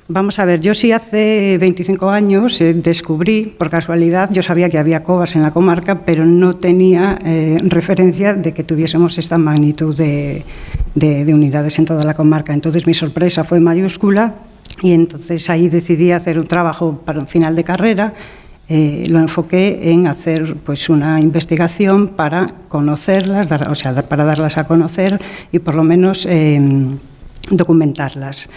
S61: Vamos a ver, yo sí hace 25 años eh, descubrí, por casualidad, yo sabía que había covas en la comarca, pero no tenía eh, referencia de que tuviésemos esta magnitud de, de- de unidades en toda la comarca. Entonces mi sorpresa fue mayúscula y entonces ahí decidí hacer un trabajo para un final de carrera. Eh, lo enfoqué en hacer pues una investigación para conocerlas, dar- o sea, para darlas a conocer y por lo menos eh, documentarlas.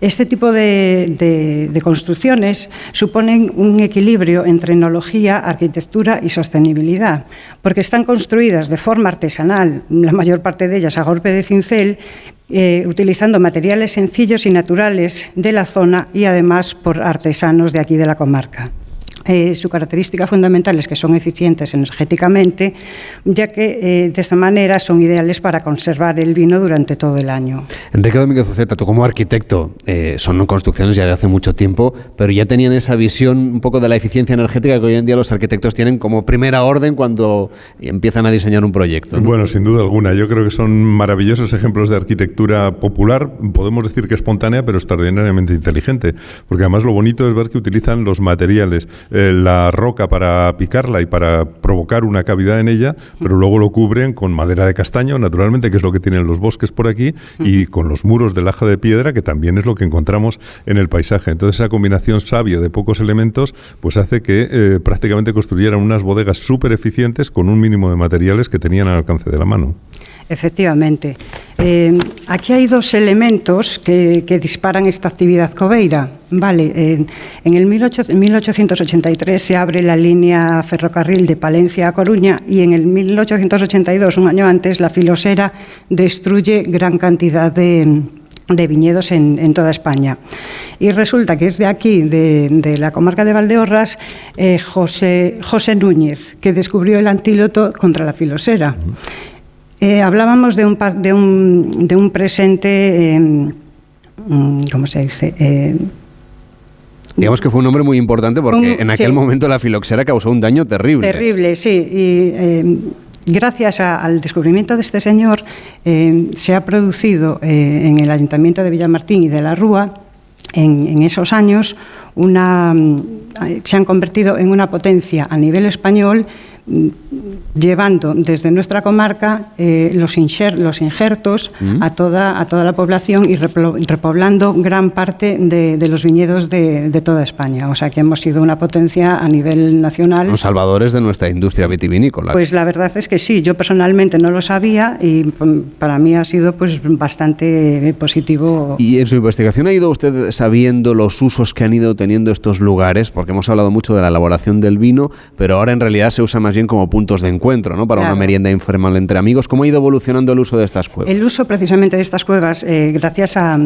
S61: Este tipo de, de- de construcciones suponen un equilibrio entre enología, arquitectura y sostenibilidad, porque están construidas de forma artesanal, la mayor parte de ellas a golpe de cincel, eh, utilizando materiales sencillos y naturales de la zona y además por artesanos de aquí de la comarca. Eh, su característica fundamental es que son eficientes energéticamente, ya que eh, de esta manera son ideales para conservar el vino durante todo el año.
S2: Enrique Domínguez Uceta, tú como arquitecto, eh, son construcciones ya de hace mucho tiempo, pero ya tenían esa visión un poco de la eficiencia energética que hoy en día los arquitectos tienen como primera orden cuando empiezan a diseñar un proyecto. ¿no?
S4: Bueno, sin duda alguna. Yo creo que son maravillosos ejemplos de arquitectura popular. Podemos decir que espontánea, pero extraordinariamente inteligente. Porque además lo bonito es ver que utilizan los materiales, eh, la roca para picarla y para provocar una cavidad en ella, pero luego lo cubren con madera de castaño, naturalmente, que es lo que tienen los bosques por aquí, y con los muros de laja de piedra, que también es lo que encontramos en el paisaje. Entonces esa combinación sabia de pocos elementos, pues hace que eh, prácticamente construyeran unas bodegas súper eficientes con un mínimo de materiales que tenían al alcance de la mano.
S61: Efectivamente. Eh, aquí hay dos elementos que, disparan esta actividad coveira. Vale, en, el 18, 1884 1893 se abre la línea ferrocarril de Palencia a Coruña y en el 1882, un año antes, la filosera destruye gran cantidad de, de viñedos en, en, toda España. Y resulta que es de aquí, de, de la comarca de Valdeorras, eh, José, Núñez, que descubrió el antíloto contra la filosera. Eh, hablábamos de un, de un, de un presente, eh, ¿cómo se dice? Eh,
S2: Digamos que fue un hombre muy importante porque
S61: Un-
S2: en aquel
S61: sí.
S2: momento la filoxera causó un daño terrible.
S61: Terrible, sí. Y eh, gracias a- al descubrimiento de este señor eh, se ha producido eh, en el Ayuntamiento de Villamartín y de la Rúa, en, en esos años, una, mm, se han convertido en una potencia a nivel español mm, llevando desde nuestra comarca eh, los, injer- los injertos
S2: Mm.
S61: a, toda, a toda la población y repoblando gran parte de, de los viñedos de, de toda España. O sea que hemos sido una potencia a nivel nacional.
S2: Los salvadores de nuestra industria vitivinícola.
S61: Pues la verdad es que sí, yo personalmente no lo sabía y mm, para mí ha sido pues bastante positivo.
S2: ¿Y en su investigación ha ido usted sabiendo los usos que han ido teniendo estos lugares? Porque hemos hablado mucho de la elaboración del vino, pero ahora en realidad se usa más bien como puntos de encuentro, ¿no? Para
S61: Claro.
S2: una merienda informal entre amigos. ¿Cómo ha ido evolucionando el uso de estas cuevas?
S61: El uso precisamente de estas cuevas, eh, gracias a,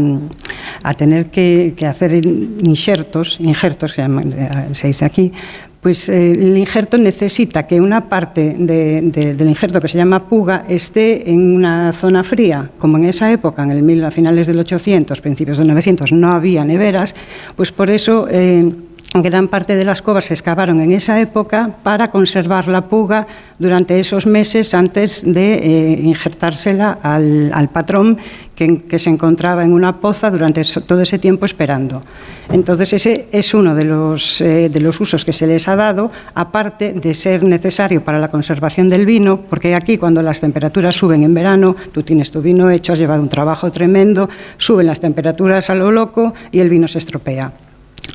S61: a tener que, que hacer in- injertos, injertos se, llama- eh, se dice aquí, pues eh, el injerto necesita que una parte de- de- del injerto que se llama puga esté en una zona fría. Como en esa época, en el mil, a finales del 800, principios del 900, no había neveras, pues por eso... eh, Gran parte de las cuevas se excavaron en esa época para conservar la puga durante esos meses antes de eh, injertársela al, patrón que, se encontraba en una poza durante todo ese tiempo esperando. Entonces ese es uno de los, eh, de los usos que se les ha dado, aparte de ser necesario para la conservación del vino, porque aquí cuando las temperaturas suben en verano, tú tienes tu vino hecho, has llevado un trabajo tremendo, suben las temperaturas a lo loco y el vino se estropea.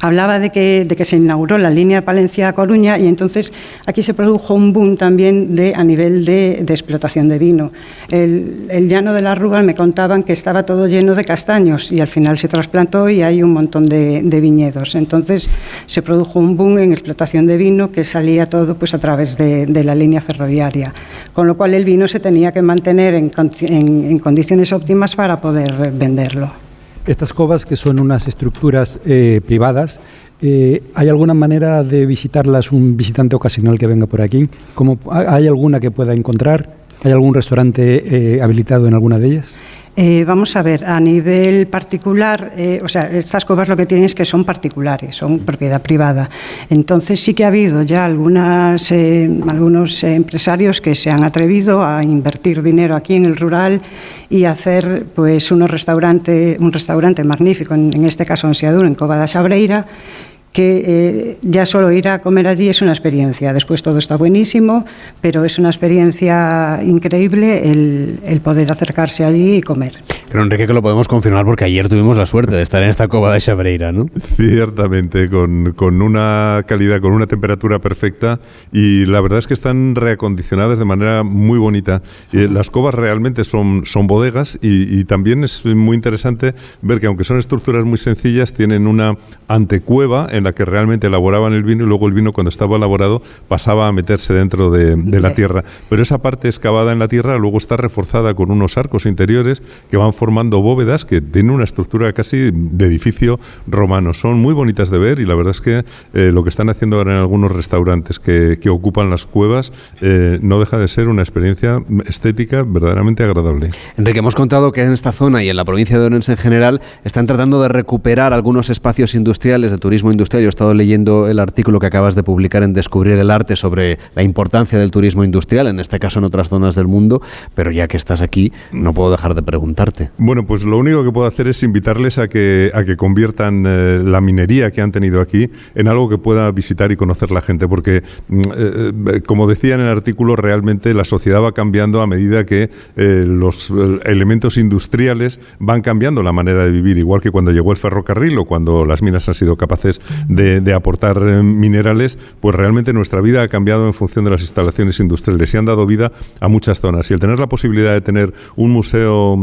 S61: Hablaba de que, de que se inauguró la línea Palencia-Coruña y entonces aquí se produjo un boom también de, a nivel de, de explotación de vino. El, llano de la Rúa me contaban que estaba todo lleno de castaños y al final se trasplantó y hay un montón de, viñedos. Entonces se produjo un boom en explotación de vino que salía todo pues, a través de, la línea ferroviaria, con lo cual el vino se tenía que mantener en- en condiciones óptimas para poder venderlo.
S62: Estas covas, que son unas estructuras eh, privadas, eh, ¿hay alguna manera de visitarlas un visitante ocasional que venga por aquí? ¿Cómo, ¿Hay alguna que pueda encontrar? ¿Hay algún restaurante eh, habilitado en alguna de ellas?
S61: Eh, vamos a ver, a nivel particular, eh, o sea, estas cuevas lo que tienen es que son particulares, son propiedad privada. Entonces sí que ha habido ya algunas, eh, algunos empresarios que se han atrevido a invertir dinero aquí en el rural y hacer pues unos restaurante, un restaurante magnífico, en, este caso en en Cova da Xabreira, que eh, ya solo ir a comer allí es una experiencia. Después todo está buenísimo, pero es una experiencia increíble el, el poder acercarse allí y comer.
S2: Pero Enrique que lo podemos confirmar porque ayer tuvimos la suerte de estar en esta cova de Xabreira, ¿no?
S4: Ciertamente, con, con una calidad, con una temperatura perfecta y la verdad es que están reacondicionadas de manera muy bonita. Eh, las covas realmente son, son bodegas y, y también es muy interesante ver que aunque son estructuras muy sencillas, tienen una antecueva en la que realmente elaboraban el vino y luego el vino cuando estaba elaborado pasaba a meterse dentro de, de la tierra. Pero esa parte excavada en la tierra luego está reforzada con unos arcos interiores que van formando bóvedas que tienen una estructura casi de edificio romano. Son muy bonitas de ver y la verdad es que eh, lo que están haciendo ahora en algunos restaurantes que, que ocupan las cuevas eh, no deja de ser una experiencia estética verdaderamente agradable.
S2: Enrique, hemos contado que en esta zona y en la provincia de Orense en general están tratando de recuperar algunos espacios industriales de turismo industrial. Yo he estado leyendo el artículo que acabas de publicar en Descubrir el Arte sobre la importancia del turismo industrial, en este caso en otras zonas del mundo, pero ya que estás aquí, no puedo dejar de preguntarte.
S4: Bueno, pues lo único que puedo hacer es invitarles a que, a que conviertan eh, la minería que han tenido aquí en algo que pueda visitar y conocer la gente, porque, mm, eh, eh, como decía en el artículo, realmente la sociedad va cambiando a medida que los elementos industriales van cambiando la manera de vivir, igual que cuando llegó el ferrocarril o cuando las minas han sido capaces de, aportar minerales, pues realmente nuestra vida ha cambiado en función de las instalaciones industriales y han dado vida a muchas zonas. Y el tener la posibilidad de tener un museo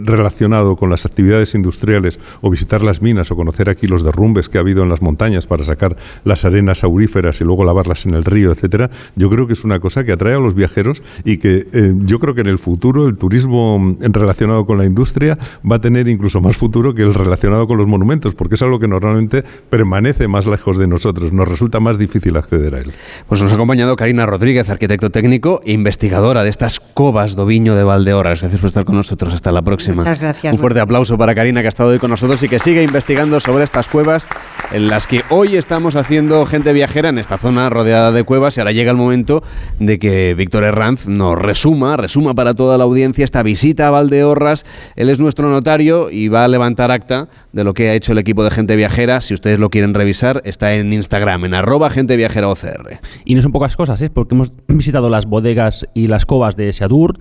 S4: relacionado con las actividades industriales o visitar las minas o conocer aquí los derrumbes que ha habido en las montañas para sacar las arenas auríferas y luego lavarlas en el río, etcétera, yo creo que es una cosa que atrae a los viajeros y que eh, yo creo que en el futuro el turismo relacionado con la industria va a tener incluso más futuro que el relacionado con los monumentos, porque es algo que normalmente permanece más lejos de nosotros, nos resulta más difícil acceder a él.
S2: Pues nos ha acompañado Karina Rodríguez, arquitecto técnico e investigadora de estas covas do Viño de Valdeorras. Gracias por estar con nosotros. Hasta la próxima.
S61: Muchas gracias.
S2: Un fuerte aplauso para Karina que ha estado hoy con nosotros y que sigue investigando sobre estas cuevas en las que hoy estamos haciendo gente viajera en esta zona rodeada de cuevas y ahora llega el momento de que Víctor Herranz nos resuma, resuma para toda la audiencia esta visita a Valdeorras. Él es nuestro notario y va a levantar acta de lo que ha hecho el equipo de gente viajera. Si ustedes lo quieren revisar, está en Instagram, en arroba gente viajera OCR.
S3: Y no son pocas cosas, ¿eh? porque hemos visitado las bodegas y las covas de Seadur,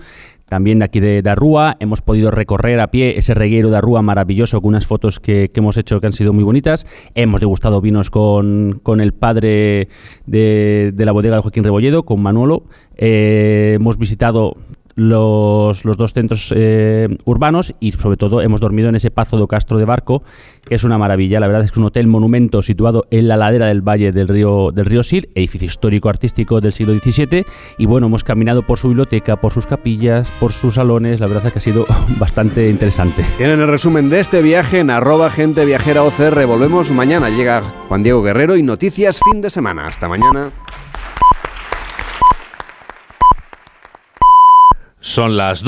S3: también de aquí de, de Arrúa. Hemos podido recorrer a pie ese reguero de Arrúa maravilloso con unas fotos que, que hemos hecho que han sido muy bonitas. Hemos degustado vinos con, con el padre de, de la bodega de Joaquín Rebolledo, con Manuelo. Eh, hemos visitado los, los dos centros eh, urbanos y sobre todo hemos dormido en ese Pazo do Castro de Barco, que es una maravilla. La verdad es que es un hotel monumento situado en la ladera del valle del río, del río Sil, edificio histórico artístico del siglo XVII. Y bueno, hemos caminado por su biblioteca, por sus capillas, por sus salones. La verdad es que ha sido bastante interesante.
S2: Tienen el resumen de este viaje en arroba gente viajera OCR. Volvemos mañana. Llega Juan Diego Guerrero y noticias fin de semana. Hasta mañana.
S63: Son las